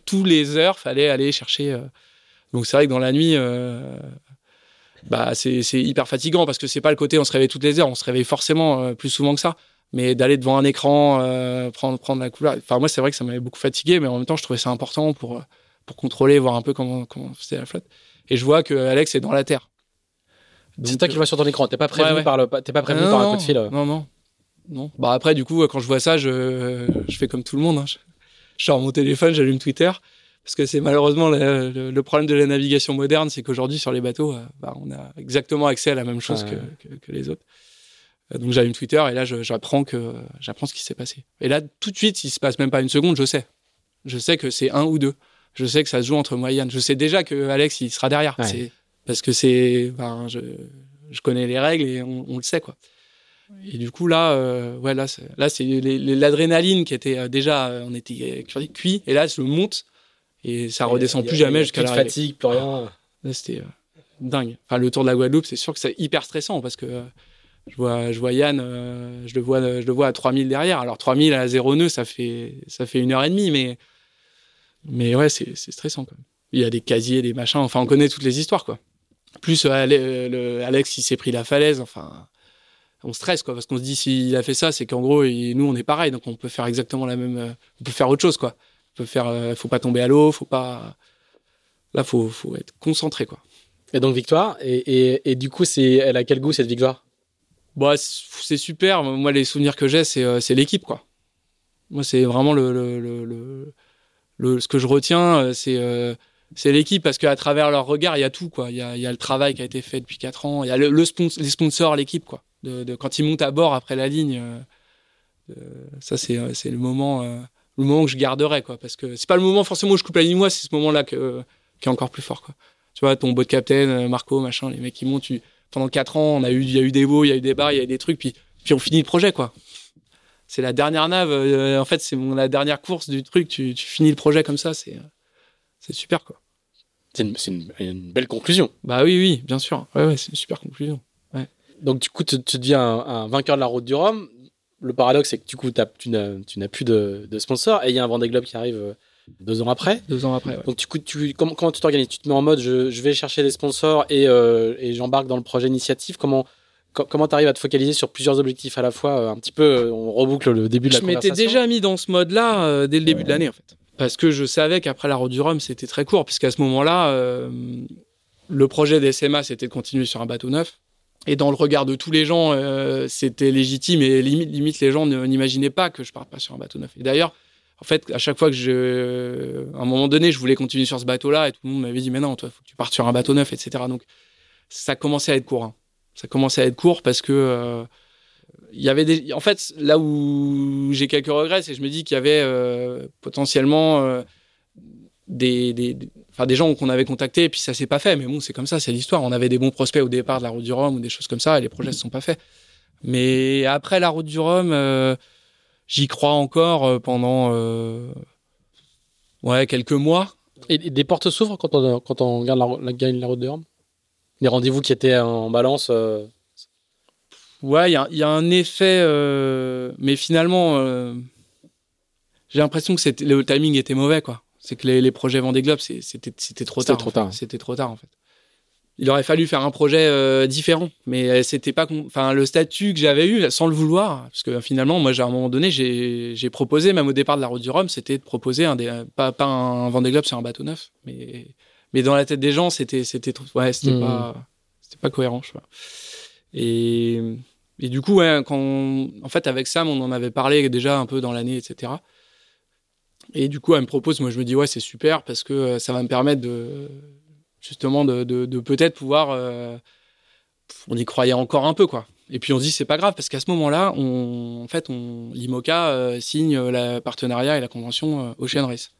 tous les heures, fallait aller chercher. donc c'est vrai que dans la nuit. bah, c'est hyper fatigant parce que c'est pas le côté on se réveille toutes les heures, on se réveille forcément plus souvent que ça mais d'aller devant un écran, euh, prendre, prendre la couleur. Enfin, moi, c'est vrai que ça m'avait beaucoup fatigué, mais en même temps, je trouvais ça important pour, euh, pour contrôler, voir un peu comment, comment c'était la flotte. Et je vois que Alex est dans la terre. C'est toi qui le vois sur ton écran. T'es pas prévenu Ouais, ouais. par le, t'es pas prévenu non, par un coup de fil. euh. Non, non. Non. Bah, après, du coup, quand je vois ça, je, je fais comme tout le monde. Hein. Je, je sors mon téléphone, j'allume Twitter. Parce que c'est malheureusement le, le, le problème de la navigation moderne, c'est qu'aujourd'hui, sur les bateaux, euh, bah, on a exactement accès à la même chose Ouais. que, que, que les autres. Donc j'allume Twitter et là j'apprends que j'apprends ce qui s'est passé. Et là tout de suite, il se passe même pas une seconde, je sais. Je sais que c'est un ou deux. Je sais que ça se joue entre moi et Yann. Je sais déjà que Alex il sera derrière. Ouais. C'est parce que c'est, ben, je, je connais les règles et on, on le sait quoi. Et du coup là, euh, ouais là, c'est, là c'est l'adrénaline qui était euh, déjà, euh, on était cuit et là je monte et ça redescend a- plus a jamais jusqu'à l'arrivée. fatigue, plus rien. Là, c'était euh, dingue. Enfin, le tour de la Guadeloupe, c'est sûr que c'est hyper stressant parce que euh, je vois, je vois Yann, euh, je, le vois, je le vois à 3000 derrière. Alors 3000 à 0 nœud, ça fait, ça fait une heure et demie, mais, mais ouais, c'est stressant quand même. Il y a des casiers, des machins. Enfin, on connaît toutes les histoires, quoi. Plus euh, Ale- euh, le- Alex, il s'est pris la falaise. Enfin, on stresse, quoi, parce qu'on se dit s'il a fait ça, c'est qu'en gros, nous, on est pareil, donc on peut faire exactement la même. euh, on peut faire autre chose, quoi. On peut faire. euh, faut pas tomber à l'eau, faut pas. Là, faut, faut être concentré, quoi. Et donc victoire. Et, du coup, elle a quel goût cette victoire? Bah, c'est super. Moi, les souvenirs que j'ai, c'est, euh, c'est l'équipe, quoi. Moi, c'est vraiment le, le, le, ce que je retiens, euh, c'est, euh, c'est l'équipe parce qu'à travers leur regard, il y a tout, quoi. Il y a, y a le travail qui a été fait depuis quatre ans. Il y a le, les sponsors, l'équipe, quoi. De, de- quand ils montent à bord après la ligne, ça, c'est, le moment, le moment que je garderai, quoi. Parce que c'est pas le moment forcément où je coupe la ligne, moi, c'est ce moment-là que, qui est encore plus fort, quoi. Tu vois, ton boat captain, Marco, machin, les mecs qui montent, tu, pendant quatre ans, on a eu, il y a eu des beaux, il y a eu des bars, il y a eu des trucs, puis, puis on finit le projet, quoi. C'est la dernière nave, euh, en fait, c'est la dernière course du truc, tu, tu finis le projet comme ça, c'est, c'est super, quoi. C'est une, c'est une- une belle conclusion. Bah oui, oui, bien sûr. Ouais, ouais, c'est une super conclusion. Donc du coup, tu, tu deviens un, un vainqueur de la route du Rhum. Le paradoxe, c'est que du coup, t'as- tu n'as tu n'as plus de, de sponsor et il y a un Vendée Globe qui arrive euh, deux ans après. Deux ans après, ouais. Donc coup, tu, comment, comment tu t'organises? Tu te mets en mode, je, je vais chercher des sponsors et, euh, et j'embarque dans le projet initiative. Comment co- comment tu arrives à te focaliser sur plusieurs objectifs à la fois euh, Un petit peu, euh, on reboucle le début de la je m'étais conversation. déjà mis dans ce mode-là euh, dès le début de l'année, en fait. Parce que je savais qu'après la route du Rhum, c'était très court, puisqu'à ce moment-là, euh, le projet des SMA, c'était de continuer sur un bateau neuf. et dans le regard de tous les gens, c'était légitime et limite, limite les gens n'imaginaient pas que je parte pas sur un bateau neuf. Et d'ailleurs, en fait, à chaque fois que je, à un moment donné, je voulais continuer sur ce bateau-là et tout le monde m'avait dit, mais non, toi, faut que tu partes sur un bateau neuf, etc. Donc, ça commençait à être court. Hein. Ça commençait à être court parce que, euh, il y avait des, en fait, là où j'ai quelques regrets, c'est que je me dis qu'il y avait euh, potentiellement euh, des, des, enfin des gens qu'on avait contactés et puis ça s'est pas fait. Mais bon, c'est comme ça, c'est l'histoire. On avait des bons prospects au départ de la route du Rhum ou des choses comme ça et les projets se sont pas faits. Mais après la route du Rhum, j'y crois encore pendant ouais quelques mois. Et des portes s'ouvrent quand on, quand on gagne la, gagne la route du Rhum Les rendez-vous qui étaient en balance Ouais, il y, y a, un effet, euh, mais finalement, euh, j'ai l'impression que le timing était mauvais, quoi. C'est que les, les, projets Vendée Globe, c'était trop tard. Trop tard. C'était trop tard, en fait. Il aurait fallu faire un projet euh, différent, mais c'était pas, enfin, le statut que j'avais eu, sans le vouloir, parce que finalement, moi, à un moment donné, j'ai proposé, même au départ de la route du Rhum, c'était de proposer un des, pas, pas un Vendée Globe sur un bateau neuf, mais, mais dans la tête des gens, c'était, c'était, ouais, c'était mmh. pas, c'était pas cohérent, je vois. Et et du coup, ouais, quand en fait, avec Sam, on en avait parlé déjà un peu dans l'année, etc. Et du coup, elle me propose, moi je me dis, ouais, c'est super parce que euh, ça va me permettre de, justement, de, peut-être pouvoir. Euh, on y croyait encore un peu, quoi. Et puis on se dit, c'est pas grave parce qu'à ce moment-là, en fait, on, l'IMOCA euh, signe la partenariat et la convention Ocean Race.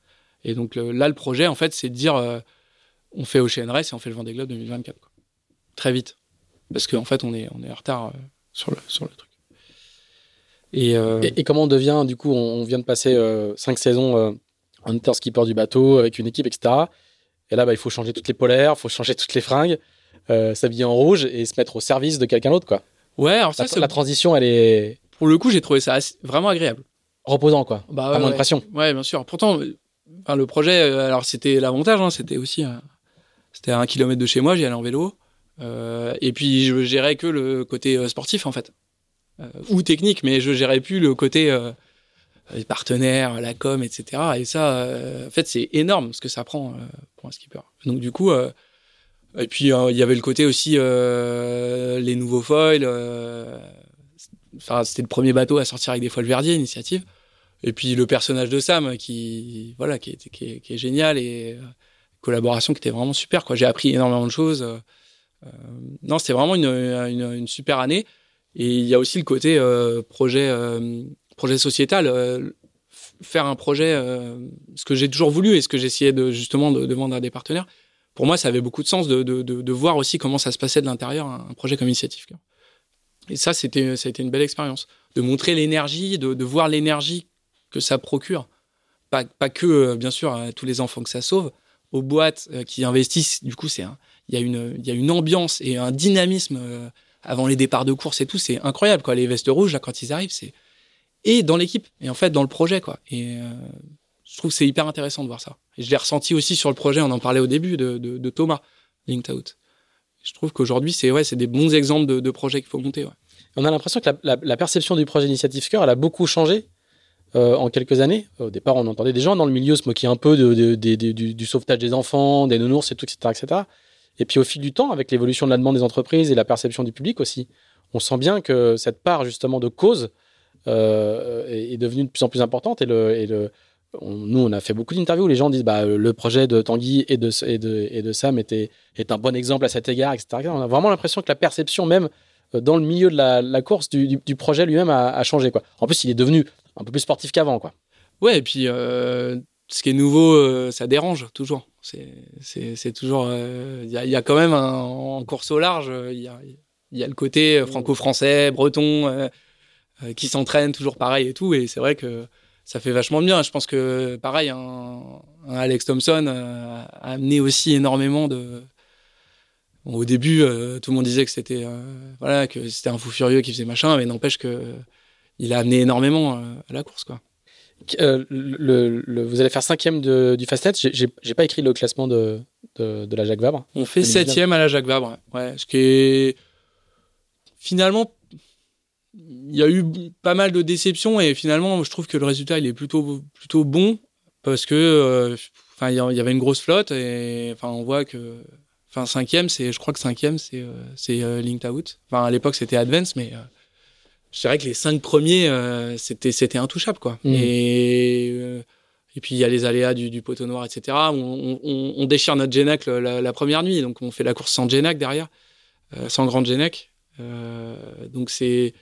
Et donc là, le projet, en fait, c'est de dire, on fait Ocean Race et on fait le Vendée Globe 2024, quoi. Très vite. Parce qu'en en fait, on est, on est en retard sur le, le truc. Euh, et, comment on devient, du coup, on, vient de passer euh, cinq saisons euh, en skipper du bateau avec une équipe, etc. Et là, bah, il faut changer toutes les polaires, il faut changer toutes les fringues, s'habiller en rouge et se mettre au service de quelqu'un d'autre, quoi. Ouais, alors ça, la, la transition, elle est. Pour le coup, j'ai trouvé ça vraiment agréable. Reposant, quoi. Bah, pas moins de pression. Ouais, bien sûr. Pourtant, enfin, le projet, alors c'était l'avantage, hein, c'était aussi. c'était à un kilomètre de chez moi, j'y allais en vélo. Euh, et puis je gérais que le côté euh, sportif en fait, euh, ou technique, mais je gérais plus le côté les partenaires, la com, etc. Et ça, en fait, c'est énorme ce que ça prend pour un skipper. Donc du coup, et puis il y avait le côté aussi les nouveaux foils. Enfin, c'était le premier bateau à sortir avec des foils verdiers, initiative. Et puis le personnage de Sam qui, voilà, qui est, génial et collaboration qui était vraiment super. J'ai appris énormément de choses. Euh, non, c'était vraiment une, super année. Et il y a aussi le côté euh, projet, euh, projet sociétal faire un projet, ce que j'ai toujours voulu et ce que j'essayais de justement de, vendre à des partenaires. Pour moi, ça avait beaucoup de sens de, de, de voir aussi comment ça se passait de l'intérieur, un, projet comme Initiative. Et ça, c'était, ça a été une belle expérience, de montrer l'énergie, de, voir l'énergie que ça procure. Pas, pas que, bien sûr, à tous les enfants que ça sauve, aux boîtes qui investissent. Du coup, c'est il y a une, y a une ambiance et un dynamisme euh, avant les départs de course et tout, c'est incroyable quoi. Les vestes rouges quand ils arrivent, c'est et dans l'équipe et en fait dans le projet quoi. Et euh, je trouve que c'est hyper intéressant de voir ça. Et je l'ai ressenti aussi sur le projet, on en parlait au début de, de, Thomas Linked Out. Je trouve qu'aujourd'hui c'est ouais, c'est des bons exemples de, de projets qu'il faut monter. Ouais. On a l'impression que la, perception du projet Initiative Cœur, elle a beaucoup changé. Euh, en quelques années. Au départ, on entendait des gens dans le milieu se moquer un peu de, du, du, sauvetage des enfants, des nounours et tout, etc., etc. Et puis au fil du temps, avec l'évolution de la demande des entreprises et la perception du public aussi, on sent bien que cette part justement de cause euh, est, devenue de plus en plus importante. Et, le, et le, nous, on a fait beaucoup d'interviews où les gens disent bah, le projet de Tanguy et de, et de, et de Sam était, est un bon exemple à cet égard, etc. On a vraiment l'impression que la perception même euh, dans le milieu de la, course du, projet lui-même a, changé. Quoi. En plus, il est devenu un peu plus sportif qu'avant. Quoi. Ouais, et puis euh, ce qui est nouveau, euh, ça dérange toujours. C'est toujours. Il euh, y, a, quand même en course au large, il y a, le côté franco-français, breton, qui s'entraîne toujours pareil et tout. Et c'est vrai que ça fait vachement bien. Je pense que, pareil, un, un Alex Thompson a amené aussi énormément de. Bon, au début, tout le monde disait que c'était voilà que c'était un fou furieux qui faisait machin, mais n'empêche que il a amené énormément à la course, quoi. Euh, le, le, vous allez faire cinquième de, du Fastnet. J'ai pas écrit le classement de, de, de, la Jacques Vabre. On fait septième à la Jacques Vabre. Ouais. Ce qui est finalement, il y a eu pas mal de déceptions et finalement, je trouve que le résultat il est plutôt plutôt bon parce que, euh, enfin, il y avait une grosse flotte et enfin, on voit que Enfin, cinquième, c'est, je crois que cinquième, c'est euh, c'est euh, Linked Out. Enfin, à l'époque, c'était Advance, mais je dirais que les cinq premiers, euh, c'était c'était intouchable, quoi. Mhm. Et euh, et puis il y a les aléas du, du poteau noir, etc. On, on, on déchire notre Genac la, la première nuit, donc on fait la course sans Genac derrière, euh, sans grande Genac. Donc c'est,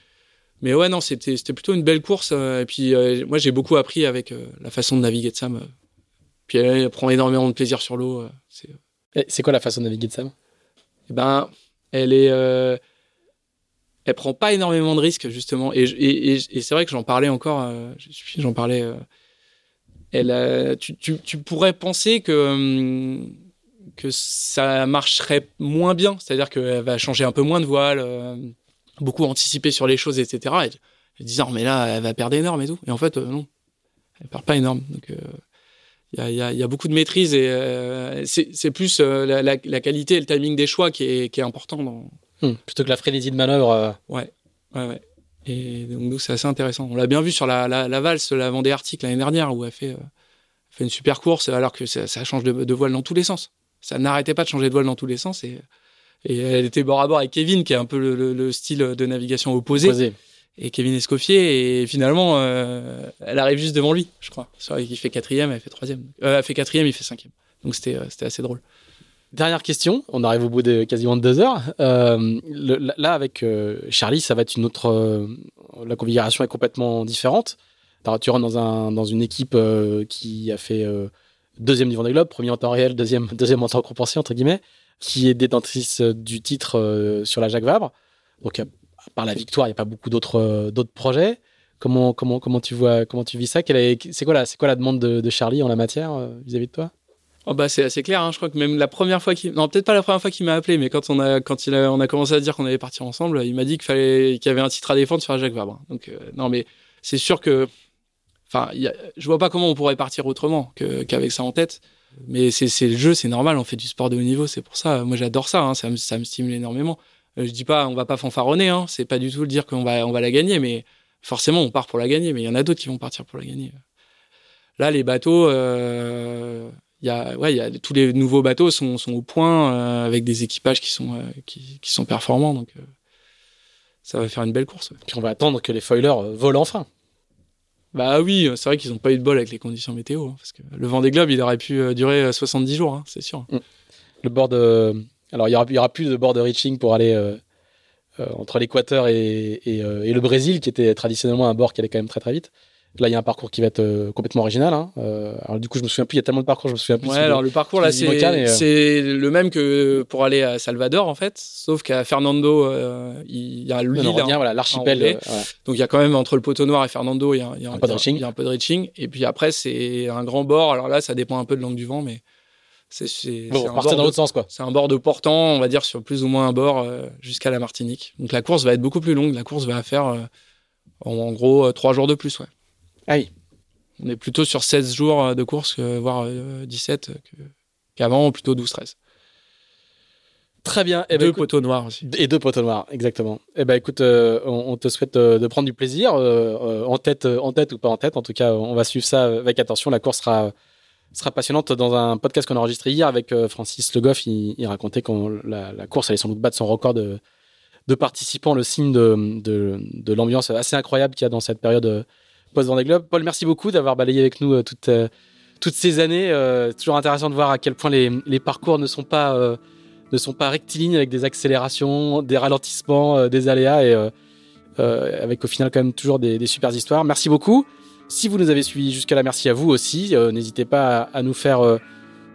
mais ouais non, c'était plutôt une belle course. euh, et puis euh, moi j'ai beaucoup appris avec euh, la façon de naviguer de Sam. Puis elle, prend énormément de plaisir sur l'eau. c'est quoi la façon de naviguer de Sam? Eh ben, elle est, euh, elle prend pas énormément de risques justement. Et, je- et, et- et c'est vrai que j'en parlais encore, euh, je- j'en parlais. euh, elle, tu, tu, tu pourrais penser que hum, que ça marcherait moins bien, c'est-à-dire qu'elle va changer un peu moins de voile, beaucoup anticiper sur les choses, etc. Et je disais, oh, mais là, elle va perdre énorme et tout. Et en fait, euh, non, elle perd pas énorme. Donc, euh, il y, a, il y a- il y a beaucoup de maîtrise et euh, c'est plus euh, la, la- la qualité et le timing des choix qui est, qui est important. Dans... Hmm, Plutôt que la frénésie de manœuvre. euh, Ouais, ouais, ouais. Et donc, c'est assez intéressant. On l'a bien vu sur la, la, la valse, la Vendée Arctique l'année dernière, où elle fait, euh, elle fait une super course, alors que ça, ça change de, de voile dans tous les sens. Ça n'arrêtait pas de changer de voile dans tous les sens. Et, et elle était bord à bord avec Kevin, qui est un peu le, le- le style de navigation opposé, et Kevin Escoffier. Et finalement, euh, elle arrive juste devant lui, je crois. Vrai qu'il fait quatrième, elle fait troisième. Euh, elle fait quatrième, il fait cinquième. Donc c'était euh, c'était assez drôle. Dernière question, on arrive au bout de quasiment de deux heures. Euh, le- là, avec euh, Charlie, ça va être une autre. euh, la configuration est complètement différente. Alors, tu rentres dans, un, dans une équipe qui a fait deuxième du Vendée Globe, premier en temps réel, deuxième, deuxième en temps compensé, entre guillemets, qui est détentrice euh, du titre euh, sur la Jacques Vabre. Donc, à à part la victoire, il n'y a pas beaucoup d'autres euh, d'autres projets. Comment, comment, comment, tu vois, comment tu vis ça? C'est quoi, la- c'est quoi la demande de, de Charlie en la matière euh, vis-à-vis de toi? Oh bah c'est assez clair, hein. je crois que même la première fois qu'il, non peut-être pas la première fois qu'il m'a appelé, mais quand on a, quand il a, on a commencé à dire qu'on allait partir ensemble, il m'a dit qu'il fallait, qu'il y avait un titre à défendre sur la Jacques Vabre. Donc euh, non mais c'est sûr que, enfin, y a- je vois pas comment on pourrait partir autrement qu'avec ça en tête. Mais c'est, le jeu, c'est normal, on fait du sport de haut niveau, c'est pour ça. Moi j'adore ça, hein. ça, me, me stimule énormément. Euh, je dis pas, on va pas fanfaronner, hein. c'est pas du tout le dire qu'on va, on va la gagner, mais forcément on part pour la gagner, mais il y en a d'autres qui vont partir pour la gagner. Là les bateaux. Euh, y a, ouais, y a tous les nouveaux bateaux sont, au point euh, avec des équipages qui sont, qui, sont performants. Donc, ça va faire une belle course. Puis on va attendre que les foilers volent enfin. Bah oui, euh, c'est vrai qu'ils n'ont pas eu de bol avec les conditions météo. hein, parce que le vent des globes, il aurait pu euh, durer euh, 70 jours, hein, c'est sûr. Le bord de... Alors, il y aura, plus de bord de reaching pour aller euh, euh, entre l'équateur et, euh, et le Brésil, qui était traditionnellement un bord qui allait quand même très très vite. Là, il y a un parcours qui va être euh, complètement original. hein. Euh, alors, du coup, je me souviens plus, il y a tellement de parcours, je me souviens plus. Ouais, alors le parcours là, c'est euh, c'est le même que pour aller à Salvador en fait, sauf qu'à Fernando, il y a l'île. hein. voilà, l'archipel. Donc il y a quand même entre le poteau noir et Fernando, il y a, il y a Un peu de reaching. il y a un peu de reaching. Et puis après, c'est un grand bord. Alors là, ça dépend un peu de l'angle du vent, mais c'est Bon, un bord dans de- l'autre sens, quoi. C'est un bord de portant, on va dire, sur plus ou moins un bord jusqu'à la Martinique. Donc la course va être beaucoup plus longue. La course va faire, en, en gros, trois jours de plus. Ouais. Ah oui. On est plutôt sur 16 jours euh, de course, voire euh, 17 que- qu'avant, ou plutôt 12-13. Très bien. Eh ben, Deux écoute- poteaux noirs aussi. Et deux poteaux noirs, exactement. Eh ben, écoute, euh, on, on te souhaite euh, de prendre du plaisir, euh, euh, en tête, euh, en tête ou pas en tête. En tout cas, on va suivre ça avec attention. La course sera sera passionnante. Dans un podcast qu'on a enregistré hier avec euh, Francis Le Goff, il, il racontait que la, la course allait sans doute battre son record de, de participants, le signe de, de, de l'ambiance assez incroyable qu'il y a dans cette période euh, post-Vendée Globe. Paul, merci beaucoup d'avoir balayé avec nous euh, toutes, euh, toutes ces années. Euh, toujours intéressant de voir à quel point les, parcours ne sont pas, ne pas rectilignes avec des accélérations, des ralentissements, des aléas et avec au final quand même toujours des, des super histoires. Merci beaucoup. Si vous nous avez suivis jusqu'à là, merci à vous aussi. N'hésitez pas à, nous faire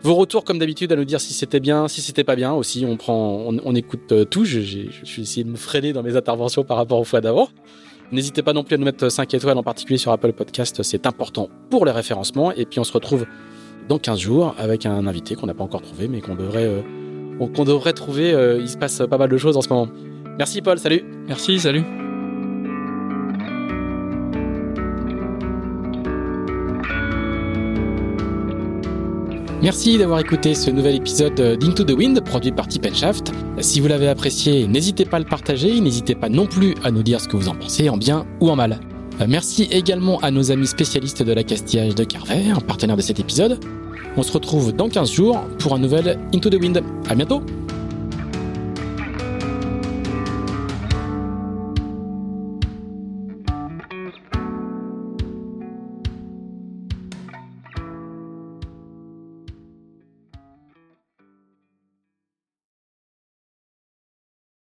vos retours comme d'habitude, à nous dire si c'était bien, si c'était pas bien aussi. On prend, on, écoute tout. Je, j'ai- je suis essayé de me freiner dans mes interventions par rapport aux fois d'avant. N'hésitez pas non plus à nous mettre 5 étoiles, en particulier sur Apple Podcast. C'est important pour les référencements. Et puis on se retrouve dans 15 jours avec un invité qu'on n'a pas encore trouvé, mais qu'on devrait, euh, qu'on devrait trouver. Euh, il se passe pas mal de choses en ce moment. Merci Paul, salut. Merci, salut. Merci d'avoir écouté ce nouvel épisode d'Into the Wind produit par Tip Shaft. Si vous l'avez apprécié, n'hésitez pas à le partager, n'hésitez pas non plus à nous dire ce que vous en pensez, en bien ou en mal. Euh, Merci également à nos amis spécialistes de l'accastillage de Carver, partenaire de cet épisode. On se retrouve dans 15 jours pour un nouvel Into the Wind. À bientôt!